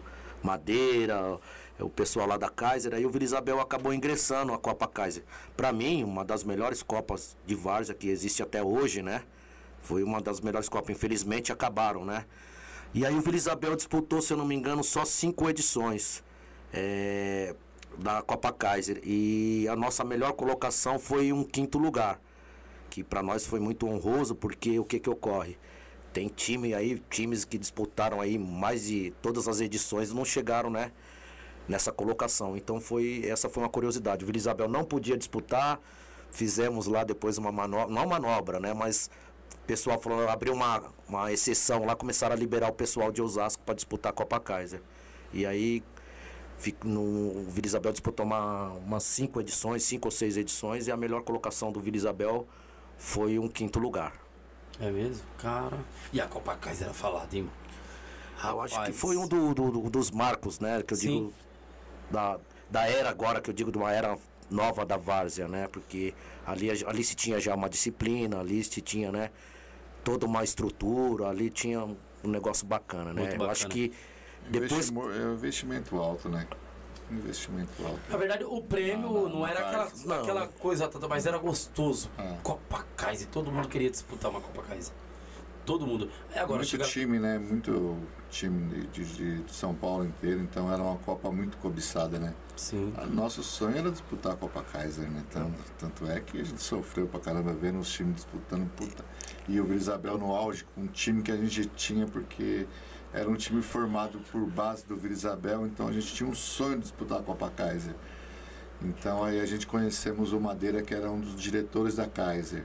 Madeira, o pessoal lá da Kaiser, aí o Vila Isabel acabou ingressando a Copa Kaiser. Pra mim, uma das melhores Copas de Várzea que existe até hoje, né? Foi uma das melhores Copas. Infelizmente acabaram, né? E aí o Vila Isabel disputou, se eu não me engano, só cinco edições é, da Copa Kaiser. E a nossa melhor colocação foi um quinto lugar. Que para nós foi muito honroso, porque o que que ocorre? Tem time aí, times que disputaram aí mais de todas as edições não chegaram, né? Nessa colocação. Então foi essa foi uma curiosidade. O Vila Isabel não podia disputar. Fizemos lá depois uma manobra, não manobra, né? Mas pessoal falou, abriu uma, uma exceção lá, começaram a liberar o pessoal de Osasco para disputar a Copa Kaiser. E aí fico no, o Vila Isabel disputou uma, umas cinco edições, cinco ou seis edições, e a melhor colocação do Vila Isabel foi um quinto lugar. É mesmo? Cara. E a Copa Kaiser era falada, hein? Ah, eu acho que Rapaz. foi um do- do- do- dos marcos, né? Que eu Sim. digo da, da era agora, que eu digo de uma era nova da Várzea, né? Porque ali, ali se tinha já uma disciplina, ali se tinha, né? Toda uma estrutura, ali tinha um negócio bacana, né? Muito Eu bacana. acho que depois É um investimento alto, né? Investimento alto. Na verdade, o prêmio Não, não, não, não era aquela. Não. aquela coisa toda, mas era gostoso. Ah. Copa Kaiser, todo mundo queria disputar uma Copa Kaiser. Todo mundo. É agora muito chega. time, né? Muito time de, de- de São Paulo inteiro, então era uma Copa muito cobiçada, né? Sim. A- Nosso sonho era disputar a Copa Kaiser, né? Tanto, tanto é que a gente sofreu pra caramba vendo os times disputando, puta. E o Vila Isabel no auge, com um time que a gente tinha, porque era um time formado por base do Vila Isabel, então a gente tinha um sonho de disputar a Copa Kaiser. Então aí a gente conhecemos o Madeira, que era um dos diretores da Kaiser.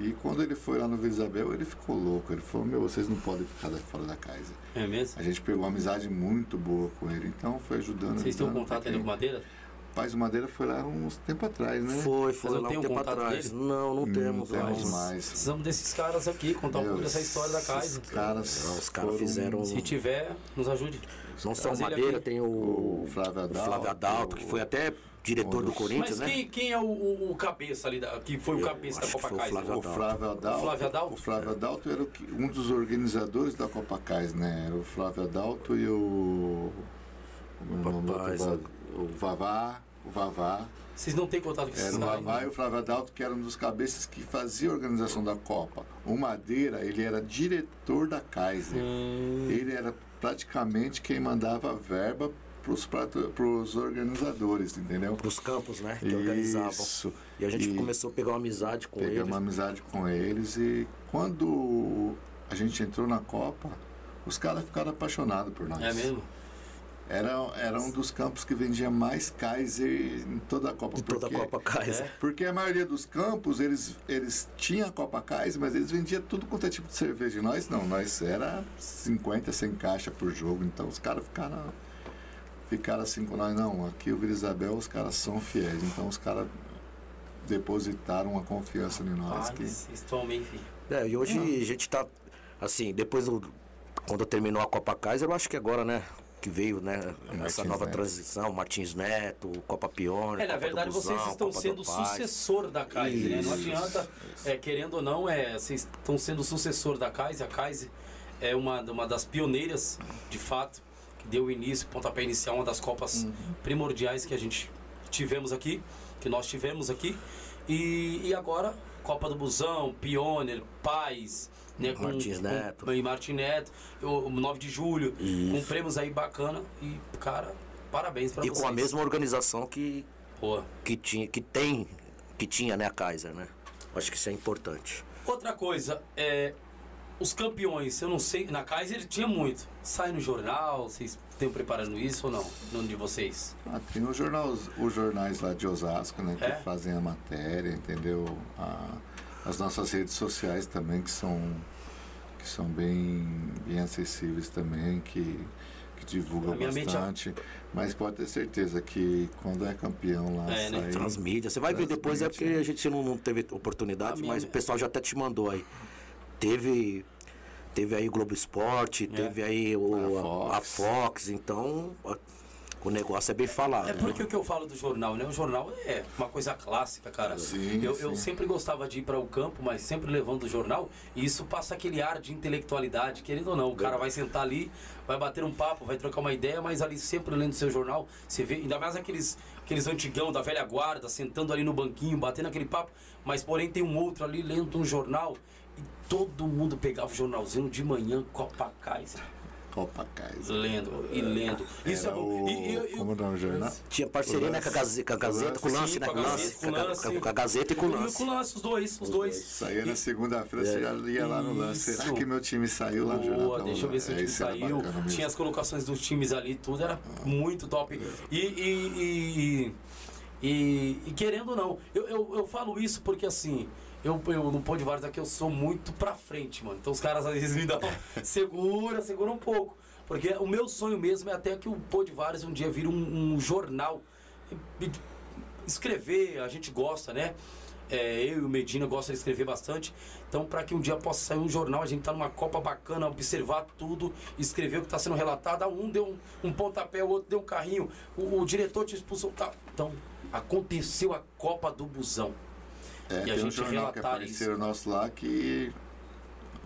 E quando ele foi lá no Vila Isabel, ele ficou louco. Ele falou, meu, vocês não podem ficar fora da Kaiser. É mesmo? A gente pegou uma amizade muito boa com ele, então foi ajudando. Vocês têm um ajudando, contato ainda com Madeira? Paz do Madeira foi lá uns tempo atrás, né? Foi, foi lá um tempo atrás. dele? Não, não temos Não temos mais. mais. Precisamos desses caras aqui, contar um pouco Meu, dessa história da esses Kaiser. caras, Não, os caras fizeram- Se tiver, nos ajude. Não só o Madeira, tem o, O Flávio o Adalto, Flávio Adalto, que foi até diretor do Corinthians, Mas né? quem, quem é o, o- o cabeça ali, da, que foi o Eu cabeça da Copa foi o? Flávio O Flávio Adalto, O Flávio Adalto? o Flávio Adalto era o que- um dos organizadores da Copa Kaiser, né? Era o Flávio Adalto e o. como é o nome do outro Rapaz, lado? o Vavá. O Vavá. Vocês não têm contato com esses Era o? Vavá e o Flávio Adalto, que era um dos cabeças que fazia a organização da Copa. O Madeira, ele era diretor da Kaiser. Hum, Ele era praticamente quem mandava a verba para os organizadores, entendeu? Pros campos, né? Que organizavam. Isso. E a gente E- começou a pegar uma amizade com Pegamos eles. uma amizade com eles e quando a gente entrou na Copa, os caras ficaram apaixonados por nós. é mesmo? Era, era um dos campos que vendia mais Kaiser em toda a Copa. De toda a porque- Copa Kaiser. É. Porque a maioria dos campos, eles, eles tinham a Copa Kaiser, mas eles vendiam tudo quanto é tipo de cerveja. E nós não, nós era 50, 100 caixas por jogo. Então os caras ficaram, ficaram assim com nós. Não, aqui o Vila Isabel, os caras são fiéis. Então os caras depositaram uma confiança em nós. Ah, que, vocês tomem, filho. É, e hoje a gente tá, assim, depois do, quando terminou a Copa Kaiser, eu acho que agora, né, que veio, né, essa Martins nova Neto. transição, Martins Neto, Copa Pione, É, na Copa do verdade Busão, vocês estão Copa do sendo sucessor da Kaiser, né? Não Isso, adianta, é, querendo ou não, é, vocês estão sendo sucessor da Kaiser. A Kaiser é uma, uma das pioneiras, de fato, que deu início, pontapé inicial, uma das Copas Uhum. primordiais que a gente tivemos aqui, que nós tivemos aqui. E, e agora, Copa do Busão, Pioneer, Paz, né, com, Martins com- Neto. e Martins Neto, o, o 9 de julho, Isso. com prêmios aí bacana. E, cara, parabéns pra E vocês. com a mesma organização que, Pô. que, tinha, que tem, que tinha, né, a Kaiser, né? Acho que isso é importante. Outra coisa, é, os campeões, eu não sei, na Kaiser tinha muito. Sai no jornal, vocês estão preparando isso ou não? No de vocês? Ah, tem os, jornais, os jornais lá de Osasco, né? Que É? fazem a matéria, entendeu? A- as nossas redes sociais também, que são, que são bem, bem acessíveis também, que, que divulgam mente bastante. Mas pode ter certeza que quando é campeão lá, É, né? sai- Transmídia. Você vai ver depois, é porque Transmídia. a gente não, não teve oportunidade, A minha- mas o pessoal já até te mandou aí. Teve. Teve aí o Globo Esporte, teve aí o, A Fox. a, Fox, então a- o negócio é bem falado. É né? porque o que eu falo do jornal, né? O jornal é uma coisa clássica, cara. Sim, eu, eu sim. sempre gostava de ir para o campo, mas sempre levando o jornal. E isso passa aquele ar de intelectualidade, querendo ou não. O cara vai sentar ali, vai bater um papo, vai trocar uma ideia, mas ali sempre lendo seu jornal, você vê, ainda mais aqueles, aqueles antigão da velha guarda, sentando ali no banquinho, batendo aquele papo, mas porém tem um outro ali lendo um jornal. Todo mundo pegava o jornalzinho de manhã, Copa Kaiser, Copa Kaiser. lendo e lendo. Isso Era é bom. o, E- e- e- como é o nome do jornal? Tinha parceria né, com a. Gazeta, com a Gazeta, com o Sim, Lance, né? com a Lance. Com a- Lance. com a Gazeta e com o E Lance. com o lance, os dois, os dois. Saía na segunda-feira, você já ia lá no lance. Será que meu time saiu lá no jornal? Boa, deixa eu ver se o time saiu. Tinha as colocações dos times ali, tudo era muito top. E, e, e, e- e querendo ou não, eu, eu, eu falo isso porque assim, eu, eu no Pô de Vários aqui eu sou muito pra frente, mano. Então os caras às vezes me dão segura, segura um pouco. Porque o meu sonho mesmo é até que o Pô de Vários um dia vire um, um jornal. Escrever, a gente gosta, né? É, eu e o Medina gosta de escrever bastante. Então, para que um dia possa sair um jornal, a gente tá numa Copa bacana, observar tudo, escrever o que está sendo relatado. Um deu um, um pontapé, o outro deu um carrinho, o, o diretor te expulsou. Tá. Então, aconteceu a Copa do Busão. É, E a tem um gente jornal que apareceu isso. nosso lá que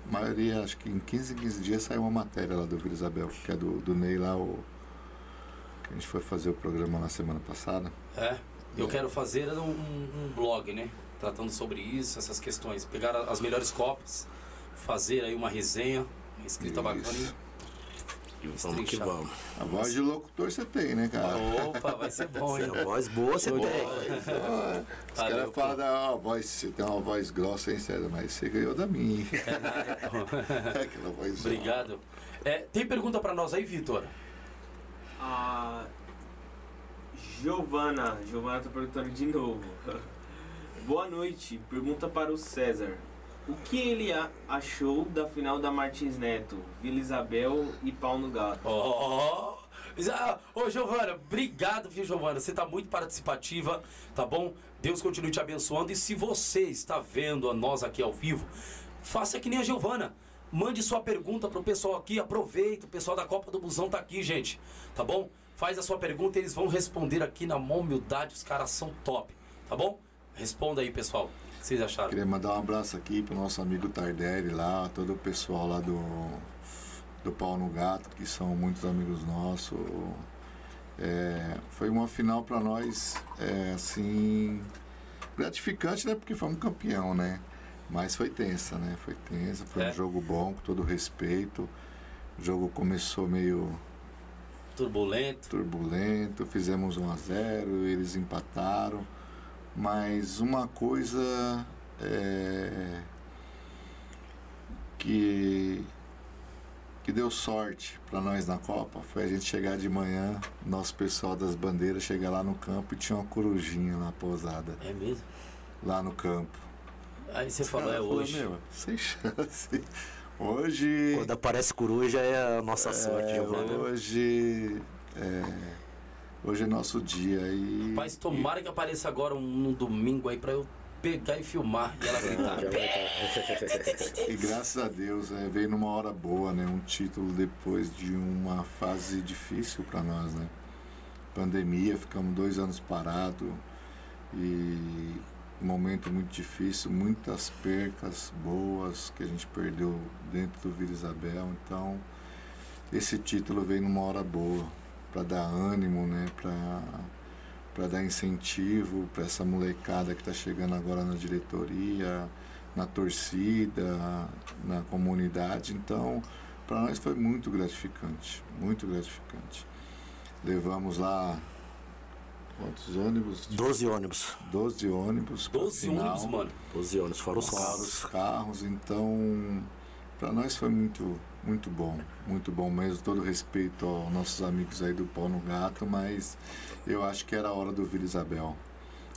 a maioria, acho que em 15, em 15 dias saiu uma matéria lá do Vila Isabel, que é do, do Ney lá, o, que a gente foi fazer o programa na semana passada. É. Eu quero fazer um, um blog, né? Tratando sobre isso, essas questões. Pegar as melhores copas, fazer aí uma resenha, uma escrita Isso. bacana. E vamos que vamos. A voz de locutor você tem, né, cara? Opa, vai ser bom, hein? A voz boa você tem. Ah, Os caras falam da ó, voz, você tem uma voz grossa, hein, César? Mas você ganhou da minha. Aquela voz. Obrigado. É, tem pergunta pra nós aí, Vitor? A Giovana, Giovana tá perguntando de novo. Boa noite, pergunta para o César. O que ele achou da final da Martins Neto, Vila Isabel e Pau no Gato? Ah, Ô, Giovana, obrigado, viu, Giovana? Você tá muito participativa, tá bom? Deus continue te abençoando. E se você está vendo a nós aqui ao vivo, faça que nem a Giovana. Mande sua pergunta pro pessoal aqui, aproveita, o pessoal da Copa do Busão tá aqui, gente, tá bom? Faz a sua pergunta, eles vão responder aqui na mão humildade, os caras são top, tá bom? Responda aí, pessoal. Vocês acharam? Queria mandar um abraço aqui pro nosso amigo Tardelli lá, todo o pessoal lá do, do Pau no Gato, que são muitos amigos nossos. É, foi uma final para nós, é, assim, gratificante, né? Porque fomos campeão, né? Mas foi tensa, né? Foi tensa, foi É. um jogo bom, com todo respeito. O jogo começou meio Turbulento. turbulento, fizemos 1 a 0 eles empataram. Mas uma coisa é, que, que deu sorte para nós na Copa foi a gente chegar de manhã, nosso pessoal das bandeiras chegar lá no campo e tinha uma corujinha lá pousada, É mesmo? lá no campo. Aí você falou, é falou, hoje. "Meu, sem chance. Hoje. Quando aparece coruja é a nossa sorte, É, Giovana. hoje, é, hoje é nosso dia e Mas tomara que apareça agora um, um domingo aí pra eu pegar e filmar e ela gritar. E graças a Deus é, veio numa hora boa, né? Um título depois de uma fase difícil para nós, né? Pandemia, ficamos dois anos parados e um momento muito difícil, muitas percas boas que a gente perdeu dentro do Vila Isabel. Então, esse título veio numa hora boa para dar ânimo, né? Para para dar incentivo para essa molecada que está chegando agora na diretoria, na torcida, na comunidade. Então, para nós foi muito gratificante, muito gratificante. Levamos lá quantos ônibus? 12 ônibus. 12 ônibus. pra 12 final, ônibus, mano. 12 ônibus, fora os Fora carros. os carros, então para nós foi muito, muito bom, muito bom mesmo, todo respeito aos nossos amigos aí do Pau no Gato, mas eu acho que era a hora do Vila Isabel.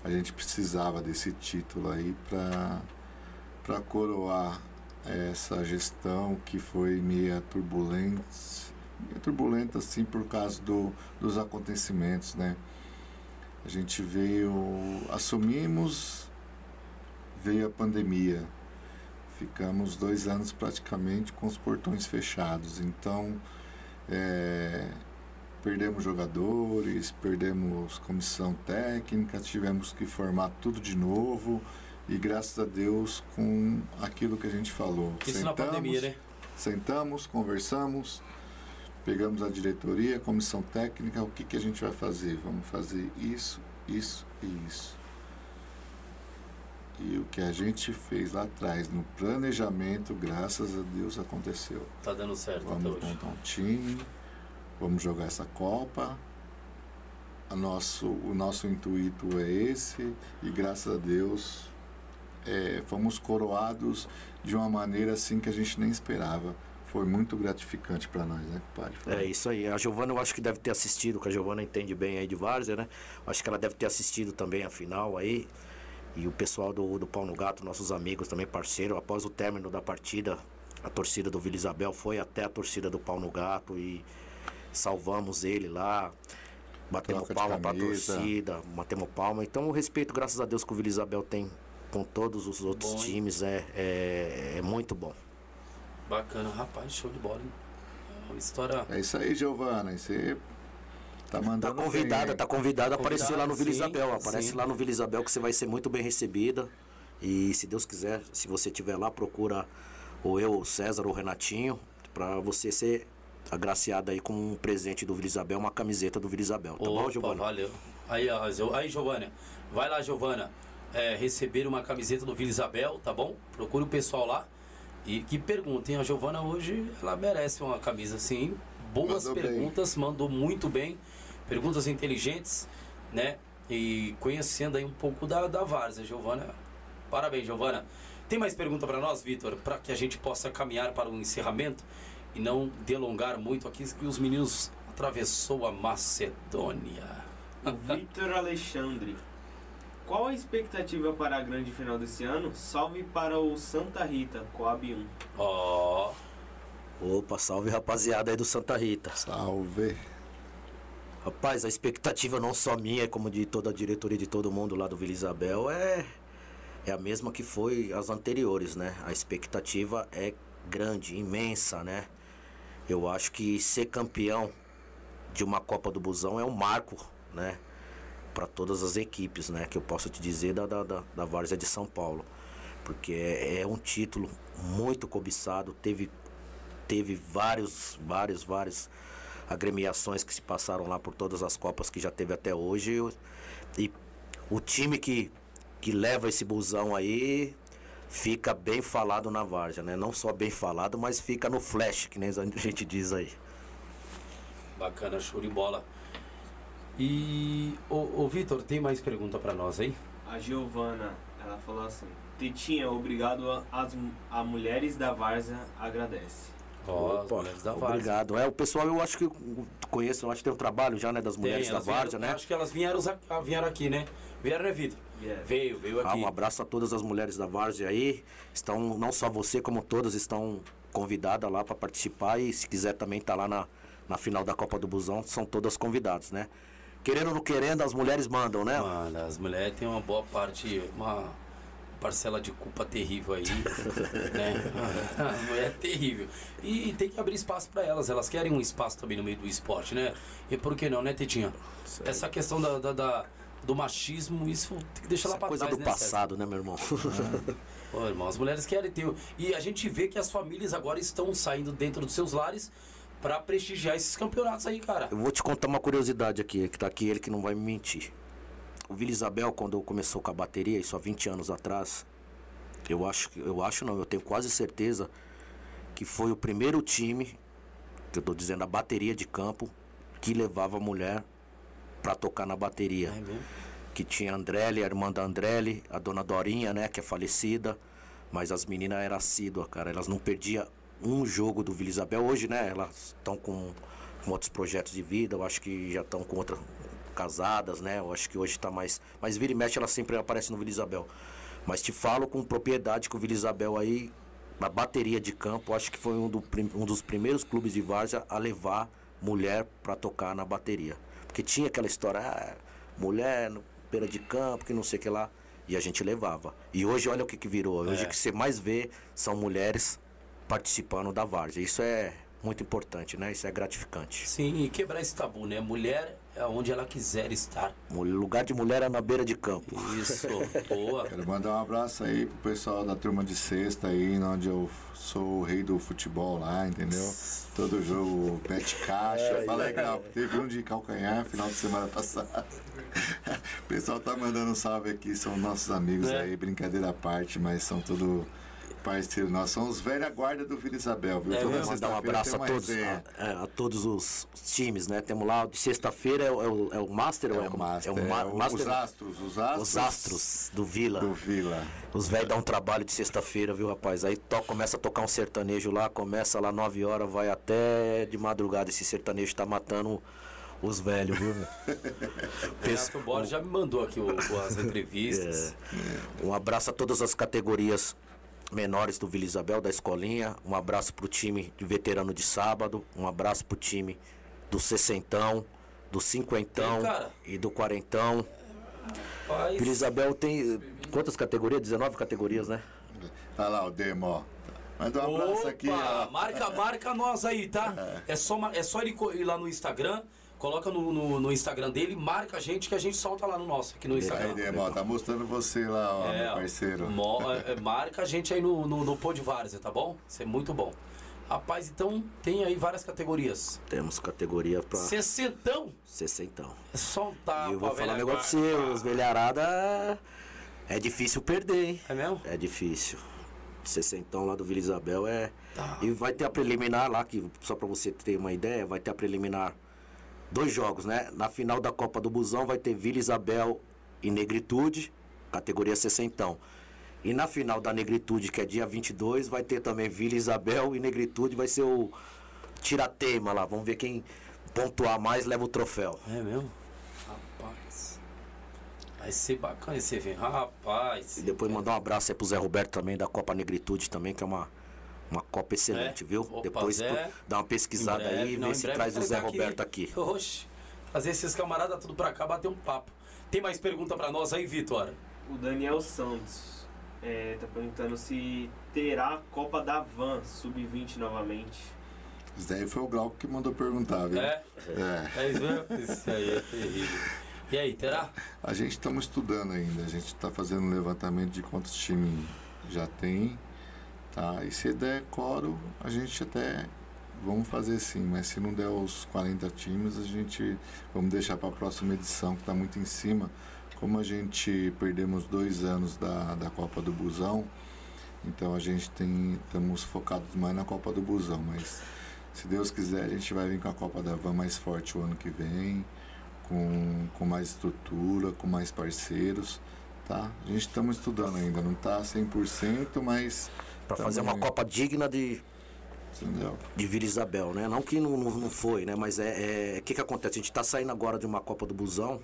A gente precisava desse título aí para para coroar essa gestão que foi meia turbulenta, meia turbulenta assim por causa do, dos acontecimentos, né? A gente veio, assumimos, veio a pandemia. Ficamos dois anos praticamente com os portões fechados. Então, é, perdemos jogadores, perdemos comissão técnica, tivemos que formar tudo de novo. E graças a Deus, com aquilo que a gente falou. Isso na pandemia, né? Sentamos, conversamos, pegamos a diretoria, a comissão técnica, o que, que a gente vai fazer? Vamos fazer isso, isso e isso. E o que a gente fez lá atrás, no planejamento, graças a Deus aconteceu. Tá dando certo até Vamos hoje. montar um time, vamos jogar essa Copa. A nosso, o nosso intuito é esse e graças a Deus é, fomos coroados de uma maneira assim que a gente nem esperava. Foi muito gratificante para nós, né, compadre? Foi- É isso aí. A Giovana eu acho que deve ter assistido, que a Giovana entende bem aí de Várzea, né? Acho que ela deve ter assistido também a final aí. E o pessoal do, do Pau no Gato, nossos amigos também, parceiro, após o término da partida, a torcida do Vila Isabel foi até a torcida do Pau no Gato e salvamos ele lá. Batemos palma pra camisa. torcida, batemos palma. Então o respeito, graças a Deus, que o Vila Isabel tem com todos os outros Bom, times é, é, é muito bom. Bacana, rapaz, show de bola, hein? É Uma história. É isso aí, Giovana. e Você tá Tá mandando. convidada, bem. tá convidada a aparecer lá no Vila Sim, Isabel. Aparece sim. lá no Vila Isabel que você vai ser muito bem recebida. E se Deus quiser, se você estiver lá, procura ou eu, o César ou Renatinho, pra você ser agraciada aí com um presente do Vila Isabel, uma camiseta do Vila Isabel. Tá bom, Opa, Giovana? valeu. Aí, aí, Giovana. Vai lá, Giovana. É, receber uma camiseta do Vila Isabel, tá bom? Procure o pessoal lá. E que perguntem, a Giovana hoje, ela merece uma camisa assim, boas Mandou bem. perguntas, mandou muito bem. Perguntas inteligentes, né? E conhecendo aí um pouco da, da Várzea, Giovana. Parabéns, Giovana. Tem mais pergunta para nós, Vitor? Para que a gente possa caminhar para o encerramento e não delongar muito aqui, que os meninos atravessou a Macedônia. O Victor Alexandre. Qual a expectativa para a grande final desse ano? Salve para o Santa Rita, Coab 1. Ó, Opa, salve rapaziada aí do Santa Rita. Salve. Rapaz, a expectativa não só minha, como de toda a diretoria de todo mundo lá do Vila Isabel, é, é a mesma que foi as anteriores, né? A expectativa é grande, imensa, né? Eu acho que ser campeão de uma Copa do Busão é um marco, né? Para todas as equipes, né? Que eu posso te dizer da, da, da, da Várzea de São Paulo. Porque é, é um título muito cobiçado, teve teve vários, vários, vários agremiações que se passaram lá por todas as copas que já teve até hoje. E o time que, que leva esse busão aí fica bem falado na Várzea, né? Não só bem falado, mas fica no flash, que nem a gente diz aí. bacana, show de bola. E, ô, ô Vitor, tem mais pergunta para nós aí? A Giovana, ela falou assim: Tetinha, obrigado a, as, a mulheres da Várzea agradece. Opa, da Várzea. obrigado. É, o pessoal eu acho que conheço, eu acho que tem um trabalho já, né, das Tem, mulheres da elas vieram- Várzea, né? Acho que elas vieram, ah, vieram aqui, né? Vieram, né, Vitor? Vieram. Veio, veio Ah, aqui. um abraço a todas as mulheres da Várzea aí. Estão, não só você, como todas estão convidadas lá para participar. E se quiser também estar lá na, na final da Copa do Busão, são todas convidadas, né? Querendo ou não querendo, as mulheres mandam, né? Mano, as mulheres têm uma boa parte, uma parcela de culpa terrível aí, né? É terrível. E tem que abrir espaço para elas, elas querem um espaço também no meio do esporte, né? E por que não, né, Tetinha? Essa questão da, da- da- do machismo, isso tem que deixar Isso lá pra coisa trás, do né, passado, né, meu irmão? Pô, irmão, as mulheres querem ter. E a gente vê que as famílias agora estão saindo dentro dos seus lares pra prestigiar esses campeonatos aí, cara. Eu vou te contar uma curiosidade aqui, que tá aqui ele que não vai me mentir. O Vila Isabel, quando começou com a bateria, isso há 20 anos atrás, eu acho, que- eu acho não, eu tenho quase certeza que foi o primeiro time, que eu tô dizendo a bateria de campo, que levava a mulher pra tocar na bateria. É mesmo? Que tinha a Andrelli, a irmã da Andrelli, a dona Dorinha, né, que é falecida. Mas as meninas eram assíduas, cara. Elas não perdiam um jogo do Vila Isabel. Hoje, né, elas estão com, com outros projetos de vida. Eu acho que já estão com outra casadas, né? Eu acho que hoje tá mais. Mas vira e mexe, ela sempre aparece no Vila Isabel. Mas te falo com propriedade que o Vila Isabel aí, na bateria de campo, acho que foi um, do um dos primeiros clubes de várzea a levar mulher pra tocar na bateria. Porque tinha aquela história, ah, mulher no beira de campo, que não sei o que lá. E a gente levava. E hoje, olha o que, que virou. Hoje É. o que você mais vê são mulheres participando da várzea. Isso é muito importante, né? Isso é gratificante. Sim, e quebrar esse tabu, né? Mulher é onde ela quiser estar. O lugar de mulher é na beira de campo. Isso, boa. Quero mandar um abraço aí pro pessoal da turma de sexta aí, onde eu sou o rei do futebol lá, entendeu? Todo jogo, pet caixa, fala legal. Teve um de calcanhar final de semana passada. O pessoal tá mandando um salve aqui, são nossos amigos É. aí, brincadeira à parte, mas são tudo parceiros nossos. São os velha guarda do Vila Isabel, viu? É Toda mesmo? Mandar um abraço a todos, a, é, a todos os times, né? Temos lá, de sexta-feira é, o- é o, é o Master? ou É o Master, É o Ma- é o- Master os astros, os astros. Os astros do Vila. Do Vila. Os velhos dão um trabalho de sexta-feira, viu, rapaz? Aí to, começa a tocar um sertanejo lá, começa lá 9 horas, vai até de madrugada. Esse sertanejo tá matando os velhos, viu? Renato Borges já me mandou aqui o- as entrevistas. Um abraço a todas as categorias menores do Vila Isabel, da escolinha. Um abraço pro time de veterano de sábado. Um abraço pro time do sessentão, do cinquentão Tem, e do quarentão. Rapaz, Vila Isabel tem quantas categorias? 19 categorias, né? Olha lá o Demo. Manda um abraço Opa, aqui, ó. marca, marca nós aí, tá? É só, ma- é só ele ir lá no Instagram, coloca no, no, no Instagram dele, marca a gente que a gente solta lá no nosso, aqui no Instagram. Aí, tá mostrando você lá, ó, É, meu parceiro. mo- é, é, marca a gente aí no, no, no Pod Várzea, tá bom? Isso é muito bom. Rapaz, então tem aí várias categorias. Temos categoria pra Sessentão, sessentão. é só um tapa, E eu vou falar um negócio pra você, os velharada é difícil perder, hein? É mesmo? É difícil. 60 lá do Vila Isabel é. Tá. E vai ter a preliminar lá, que só pra você ter uma ideia, vai ter a preliminar. Dois jogos, né? Na final da Copa do Busão vai ter Vila Isabel e Negritude, categoria 60. E na final da Negritude, que é dia 22, vai ter também Vila Isabel e Negritude, vai ser o tiratema lá. Vamos ver quem pontuar mais leva o troféu. É mesmo? Rapaz. Vai ser bacana esse evento. Rapaz. E depois mandar um abraço aí pro Zé Roberto também, da Copa Negritude também, que é uma, uma Copa excelente, É? viu? Opa, depois Zé, tu dá uma pesquisada breve, aí e vê se traz o Zé Roberto aqui. Oxe. Trazer esses camaradas tudo pra cá, bater um papo. Tem mais pergunta pra nós aí, Vitor? O Daniel Santos é, tá perguntando se terá a Copa da Van Sub-20 novamente. Isso daí foi o Glauco que mandou perguntar, viu? É? É. É isso mesmo? Isso aí é terrível. E aí, terá? A gente estamos estudando ainda, a gente está fazendo um levantamento de quantos times já tem, tá? E se der coro, a gente até vamos fazer sim, mas se não der os 40 times, a gente vamos deixar para a próxima edição, que está muito em cima. Como a gente perdemos dois anos da, da Copa do Busão, então a gente tem estamos focados mais na Copa do Busão, mas se Deus quiser, a gente vai vir com a Copa da Van mais forte o ano que vem com, com mais estrutura, com mais parceiros, tá? A gente estamos estudando ainda, não está 100%, mas... Pra fazer uma Copa digna de, Entendeu? de Vila Isabel, né? Não que não, não, não foi, né? Mas é. O que, que acontece? A gente tá saindo agora de uma Copa do Busão.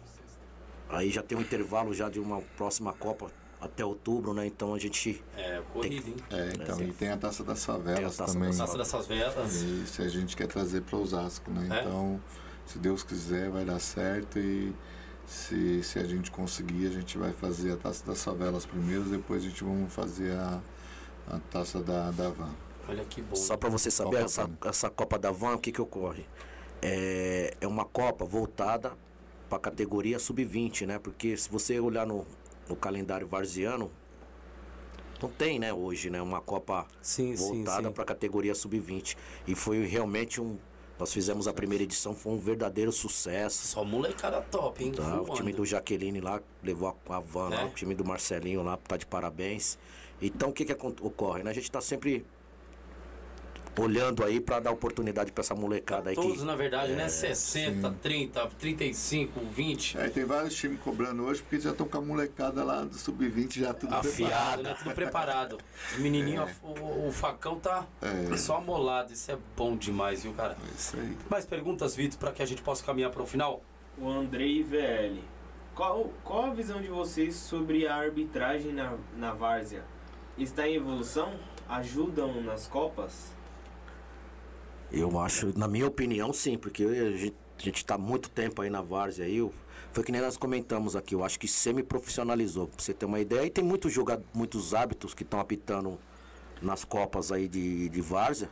Aí já tem um intervalo já de uma próxima Copa até outubro, né? Então a gente. É, corrida, hein? É, então, sim. e tem a Taça das Tem a Favelas Taça também. das Taça dessas velas. Isso a gente quer trazer para Osasco, né? É? Então, se Deus quiser, vai dar certo e se, se a gente conseguir, a gente vai fazer a Taça das Favelas primeiro, depois a gente vamos fazer a, a Taça da, da Van. Olha que bom. Só para você saber, Copa essa, essa Copa da Van, o que, que ocorre? É, é uma Copa voltada para a categoria sub-20, né? Porque se você olhar no, no calendário varziano, não tem, né, hoje, né? Uma Copa Sim, voltada para a categoria sub-20. E foi realmente um. Nós fizemos a primeira edição, foi um verdadeiro sucesso. Só molecada top, hein? Tá? O time do Jaqueline lá levou a, a van lá, É? o time do Marcelinho lá tá de parabéns. Então o que que ocorre? Né? A gente tá sempre olhando aí para dar oportunidade para essa molecada aí Todos, que na verdade, É, né? 60, 30, 35, 20. É, tem vários times cobrando hoje porque já estão com a molecada lá do Sub-20 já tudo Afiado, preparado. né? Tudo preparado. O menininho, o, o facão tá É. só amolado. Isso é bom demais, viu, cara? É isso aí. Mais perguntas, Vitor, para que a gente possa caminhar para o final? O Andrei VL. Qual, qual a visão de vocês sobre a arbitragem na, na várzea? Está em evolução? Ajudam nas Copas? eu acho, na minha opinião, sim, porque a gente, a gente tá muito tempo aí na várzea aí. foi que nem nós comentamos aqui, eu acho que semi-profissionalizou, pra você ter uma ideia. E tem muitos jogadores, muitos hábitos que estão apitando nas Copas aí de, de várzea,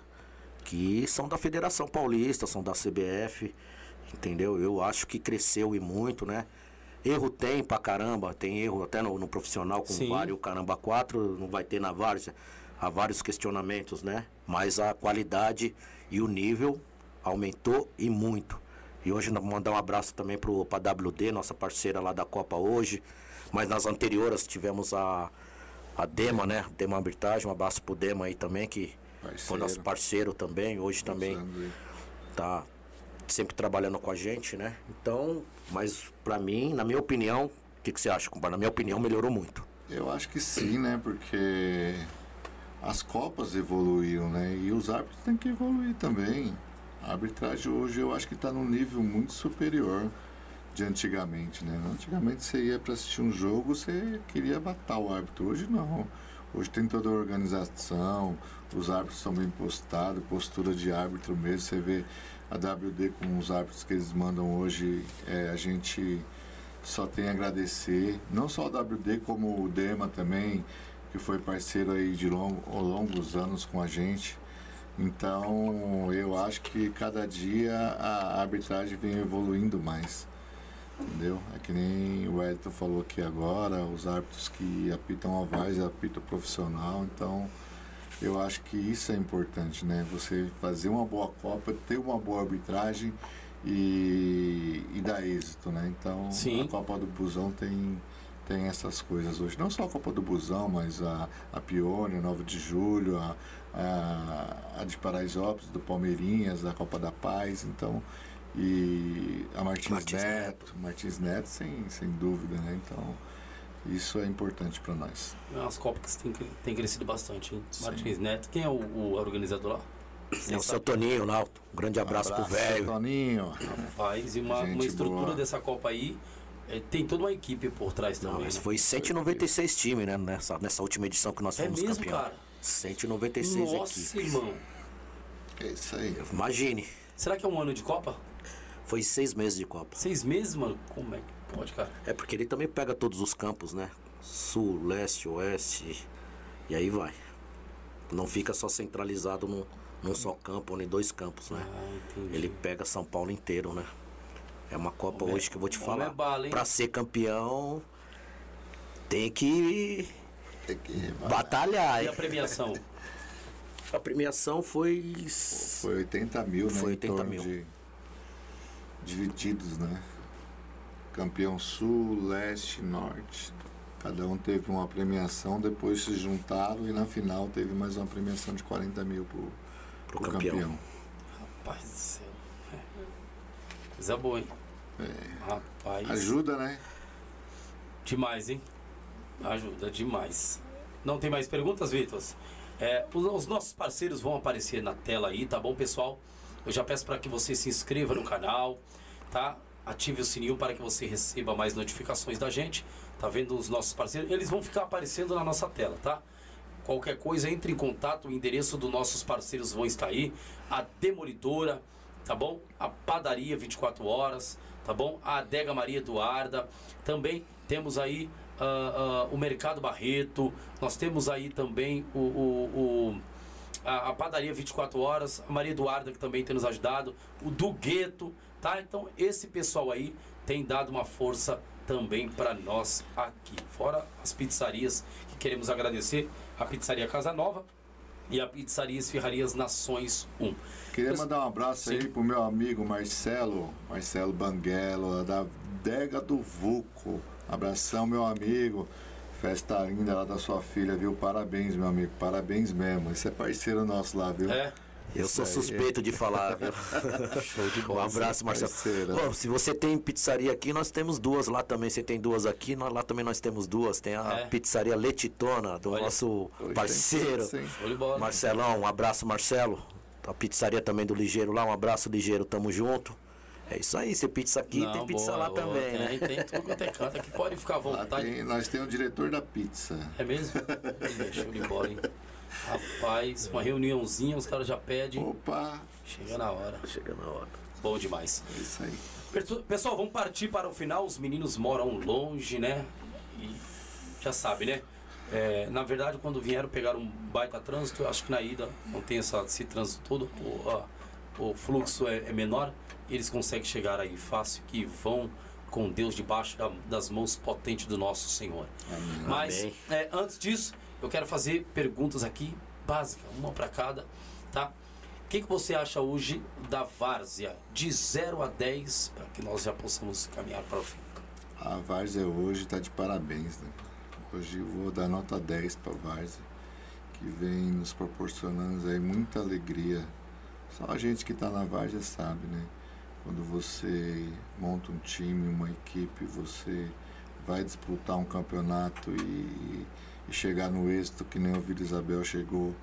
que são da Federação Paulista, são da CBF, entendeu? Eu acho que cresceu e muito, né? Erro tem pra caramba, tem erro até no, no profissional com Sim. vários caramba quatro, não vai ter na várzea. Há vários questionamentos, né? Mas a qualidade e o nível aumentou e muito. E hoje nós mandar um abraço também pro, pra WD, nossa parceira lá da Copa hoje. Mas nas anteriores tivemos a, a Dema, né? Dema Arbitragem, um abraço pro Dema aí também, que foi Parceiro. nosso parceiro também, hoje também tá sempre trabalhando com a gente, né? Então, mas pra mim, na minha opinião, o que, que você acha, compadre? Na minha opinião, melhorou muito. Eu acho que sim, né? Porque as Copas evoluíram, né? E os árbitros têm que evoluir também. A arbitragem hoje eu acho que está num nível muito superior de antigamente, né? Antigamente você ia para assistir um jogo, você queria matar o árbitro. Hoje não. Hoje tem toda a organização, os árbitros são bem postados, postura de árbitro mesmo. Você vê a WD com os árbitros que eles mandam hoje, é, a gente só tem a agradecer. Não só a WD, como o Dema também, que foi parceiro aí de longo, longos anos com a gente. Então, eu acho que cada dia a arbitragem vem evoluindo mais. Entendeu? É que nem o Elton falou aqui agora, os árbitros que apitam a várzea apitam profissional, então eu acho que isso é importante, né? Você fazer uma boa Copa, ter uma boa arbitragem e, e dar êxito, né? Então Sim. a Copa do Busão tem, tem essas coisas hoje. Não só a Copa do Busão, mas a, a Pione, a 9 de Julho, a, a, a de Paraisópolis, do Palmeirinhas, a Copa da Paz, então. E a Martins, Martins Neto, Neto. Martins Neto, sem, sem dúvida, né? Então, isso é importante para nós. É copas que têm tem crescido bastante, hein? Sim. Martins Neto. Quem é o, o organizador lá? Tem o seu Toninho lá, um grande abraço, pro velho. Toninho. Faz e uma, uma estrutura boa. dessa Copa aí. é, tem toda uma equipe por trás Não, também. mas né? foi 196 times, né? Nessa, nessa última edição que nós É fomos mesmo, campeão. cara? 196 Nossa, equipes. irmão. É isso aí. Imagine, Será que é um ano de Copa? foi seis meses de Copa. Seis meses, mano? Como é que pode, cara? É porque ele também pega todos os campos, né? Sul, leste, oeste. E aí vai. Não fica só centralizado num, num só campo, ou em dois campos, né? Ah, entendi. Ele pega São Paulo inteiro, né? É uma Copa Homem é- hoje que eu vou te homem falar. é bala, pra ser campeão, tem que Tem que batalhar. E a premiação? A premiação foi. Foi 80 mil, né? Foi em 80 torno mil. De, divididos, né? Campeão Sul, Leste, Norte. Cada um teve uma premiação, depois se juntaram e na final teve mais uma premiação de 40 mil pro, Pro pro campeão. campeão. Rapaz do céu. É. Coisa boa, hein? Rapaz. Ajuda, né? Demais, hein? Ajuda demais. Não tem mais perguntas, Vitor? É, os, os nossos parceiros vão aparecer na tela aí, tá bom, pessoal? Eu já peço para que você se inscreva no canal, tá? Ative o sininho para que você receba mais notificações da gente. Tá vendo os nossos parceiros? Eles vão ficar aparecendo na nossa tela, tá? Qualquer coisa, entre em contato. O endereço dos nossos parceiros vão estar aí. A Demolidora, tá bom? A Padaria 24 Horas, tá bom? A Adega Maria Eduarda. Também temos aí ah, ah, o Mercado Barreto. Nós temos aí também o, o- o- a, a Padaria 24 Horas. A Maria Eduarda, que também tem nos ajudado. O do Gueto, tá? Então, esse pessoal aí tem dado uma força também para nós aqui. Fora as pizzarias que queremos agradecer. A Pizzaria Casa Nova e a Pizzaria Esfirrarias Nações 1. Queria Mas- mandar um abraço Sim. aí pro meu amigo Marcelo, Marcelo Banguelo, da Dega do Vuco. Abração, meu amigo. Festa linda lá da sua filha, viu? Parabéns, meu amigo. Parabéns mesmo. Esse é parceiro nosso lá, viu? É, Eu sou aí. suspeito de falar, viu? show de Um bola. abraço, Marcelo. parceiro. Pô, se você tem pizzaria aqui, nós temos duas lá também. Você tem duas aqui, nós, lá também nós temos duas. Tem a É. pizzaria Letitona, do Olha, nosso Hoje parceiro. tem- bola. Marcelão, um abraço, Marcelo. A pizzaria também do Ligeiro lá, um abraço, Ligeiro, tamo junto. É isso aí, você pizza aqui, Não, tem pizza boa, lá boa. também, tem, né? Tem tudo quanto é canto. Aqui pode ficar à Lá vontade. tem- nós temos o diretor da pizza. É mesmo? Show de bola, hein? Rapaz, uma reuniãozinha, os caras já pedem. Opa, Chega na hora. Chega na hora. Bom demais. é isso aí. Pessoal, vamos partir para o final. Os meninos moram longe, né? E já sabe, né? É, na verdade, quando vieram pegar um baita trânsito, eu acho que na ida não tem essa, esse trânsito todo, o, a- o fluxo é, é menor, e eles conseguem chegar aí fácil, que vão com Deus debaixo da- das mãos potentes do nosso Senhor. Mas Amém. é, antes disso, eu quero fazer perguntas aqui básicas, uma para cada, tá? O que, que você acha hoje da várzea de 0 a 10 para que nós já possamos caminhar para o fim? A Várzea hoje está de parabéns, né? Hoje eu vou dar nota 10 para a Várzea, que vem nos proporcionando aí muita alegria. Só a gente que está na Várzea sabe, né? Quando você monta um time, uma equipe, você vai disputar um campeonato e, e chegar no êxito que nem o Vila Isabel chegou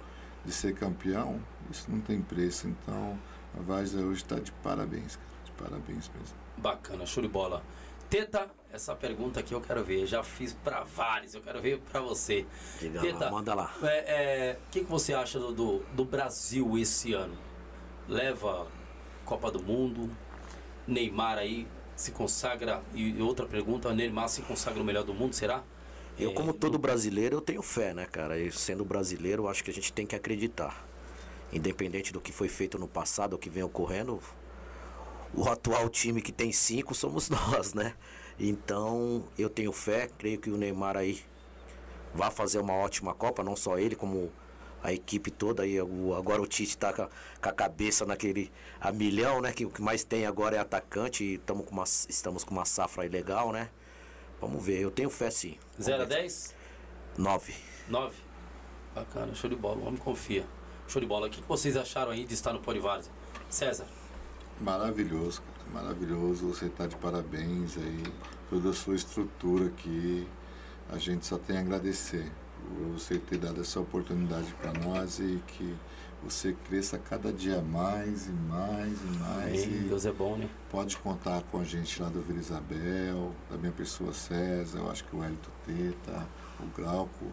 de ser campeão, isso não tem preço. Então a Várzea hoje está de parabéns, cara. De parabéns mesmo. Bacana, show de bola. Teta, essa pergunta aqui eu quero ver. Já fiz para vários, eu quero ver para você. Diga Teta, lá, manda lá. O é, que, que você acha do, do, do Brasil esse ano? Leva Copa do Mundo, Neymar aí se consagra. E outra pergunta, Neymar se consagra o melhor do mundo, será? Eu, É, como todo brasileiro, eu tenho fé, né, cara? E sendo brasileiro, eu acho que a gente tem que acreditar. Independente do que foi feito no passado, o que vem ocorrendo, o atual time que tem cinco somos nós, né? Então, eu tenho fé, creio que o Neymar aí vai fazer uma ótima Copa, não só ele, como a equipe toda. o- agora o Tite tá com a, com a cabeça naquele a milhão, né? Que o que mais tem agora é atacante e tamo com uma, estamos com uma safra aí legal, né? Vamos ver, eu tenho fé sim. 0 a 10? 9. 9. Bacana, show de bola. O homem confia. Show de bola. O que vocês acharam aí de estar no Polivárzea? César? Maravilhoso, cara. Maravilhoso. Você está de parabéns aí. Toda a sua estrutura aqui. A gente só tem a agradecer por você ter dado essa oportunidade para nós e que você cresça cada dia mais e mais e mais. Amém. E Deus é bom, né? pode contar com a gente lá do Vila Isabel, da minha pessoa César, eu acho que o Hélito Teta, o Glauco.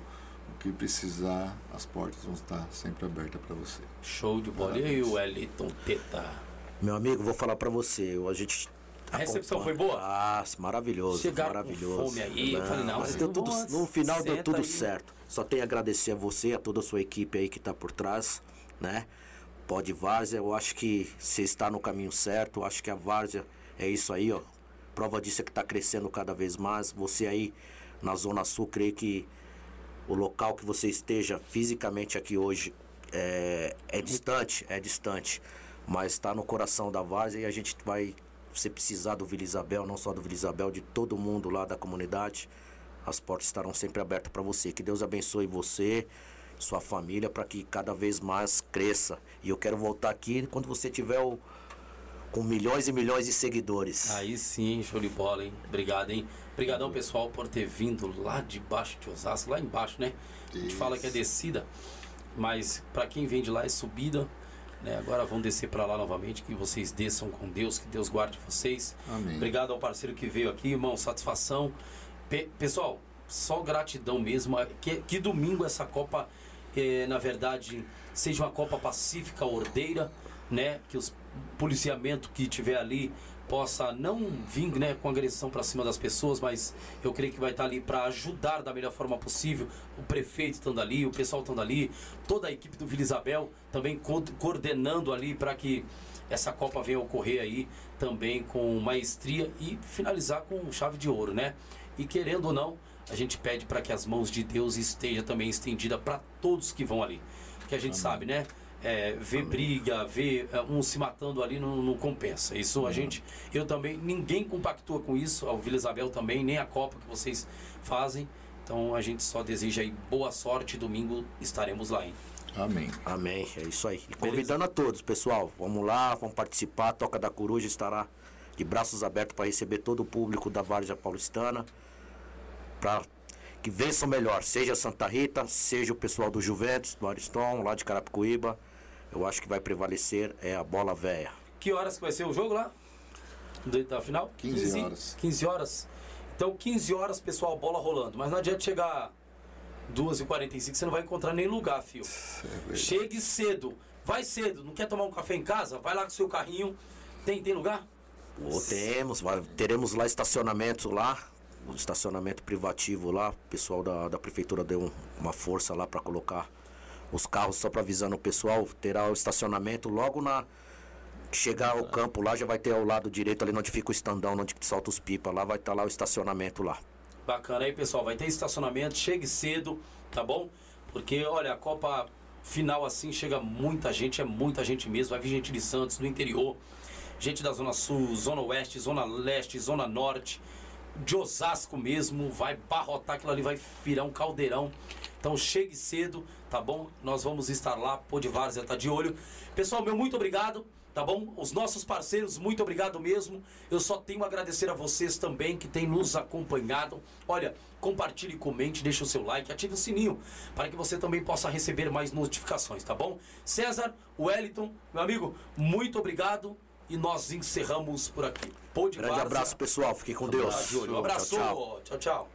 O que precisar, as portas vão estar sempre abertas para você. Show de bola. E aí, o Wellington Teta? Meu amigo, vou falar pra você, a gente. A recepção acompanha- foi boa? Ah, maravilhoso, Chegaram com maravilhoso. fome aí, eu falei, não, mas deu não tudo, no final deu tudo aí. certo. Só tenho a agradecer a você, a toda a sua equipe aí que tá por trás, né? Pode Várzea, eu acho que você está no caminho certo, eu acho que a Várzea é isso aí, ó. Prova disso é que tá crescendo cada vez mais. Você aí na Zona Sul, creio que o local que você esteja fisicamente aqui hoje é, é distante, é distante, mas está no coração da Várzea e a gente vai, se precisar do Vila Isabel, não só do Vila Isabel, de todo mundo lá da comunidade, as portas estarão sempre abertas para você. Que Deus abençoe você, sua família, para que cada vez mais cresça. E eu quero voltar aqui quando você tiver o, com milhões e milhões de seguidores. Aí sim, show de bola, hein? Obrigado, hein? Obrigadão, pessoal, por ter vindo lá de baixo de Osasco, lá embaixo, né? A gente Isso. fala que é descida, mas para quem vem de lá é subida, né? Agora vão descer para lá novamente, que vocês desçam com Deus, que Deus guarde vocês. Amém. Obrigado ao parceiro que veio aqui, irmão, satisfação. Pe- pessoal, só gratidão mesmo. Que, que domingo essa Copa, eh, na verdade, seja uma Copa pacífica, ordeira, né? Que os policiamento que tiver ali possa não vir né, com agressão para cima das pessoas, mas eu creio que vai estar ali para ajudar da melhor forma possível. O prefeito estando ali, o pessoal estando ali, toda a equipe do Vila Isabel também co- coordenando ali para que essa Copa venha ocorrer aí também com maestria e finalizar com chave de ouro, né? E querendo ou não, a gente pede para que as mãos de Deus esteja também estendida para todos que vão ali. Porque a gente sabe, né? É, ver briga, ver é, um se matando ali não, não compensa. Isso a gente, eu também, ninguém compactua com isso, ao Vila Isabel também, nem a Copa que vocês fazem. Então a gente só deseja aí boa sorte. Domingo estaremos lá, hein? Amém. Amém, é isso aí. E convidando a todos, pessoal, vamos lá, vamos participar. A Toca da Coruja estará de braços abertos para receber todo o público da Várzea Paulistana. Para que vençam melhor, seja Santa Rita, seja o pessoal do Juventus, do Ariston, lá de Carapicuíba. Eu acho que vai prevalecer é a bola velha. Que horas que vai ser o jogo lá? Do- Da final? 15 horas. 15 horas. Então, 15 horas, pessoal, bola rolando. Mas não adianta chegar 2h45, você não vai encontrar nem lugar, fio. Chegue cedo. Vai cedo. Não quer tomar um café em casa? Vai lá com o seu carrinho. Tem, tem lugar? Temos, teremos lá estacionamento lá, um estacionamento privativo lá. O pessoal da, da prefeitura deu um- uma força lá para colocar os carros, só para avisando o pessoal, terá o estacionamento logo na. Chegar ao campo lá, já vai ter ao lado direito ali onde fica o estandão, onde solta os pipa. Lá vai estar lá o estacionamento lá. Bacana aí, pessoal. Vai ter estacionamento. Chegue cedo, tá bom? Porque, olha, a Copa final assim chega muita gente, é muita gente mesmo. Vai vir gente de Santos, do interior, gente da Zona Sul, Zona Oeste, Zona Leste, Zona Norte, de Osasco mesmo. Vai barrotar aquilo ali, vai virar um caldeirão. Então chegue cedo, tá bom? Nós vamos estar lá, Pô de Várzea tá de olho. Pessoal, meu muito obrigado. Tá bom? Os nossos parceiros, muito obrigado mesmo. Eu só tenho a agradecer a vocês também que têm nos acompanhado. Olha, compartilhe, comente, deixe o seu like, ative o sininho para que você também possa receber mais notificações, tá bom? César, Wellington, meu amigo, muito obrigado e nós encerramos por aqui. Pô de Grande Várzea. abraço, pessoal. Fiquem com Deus. Um abraço. Tchau, tchau. tchau. tchau.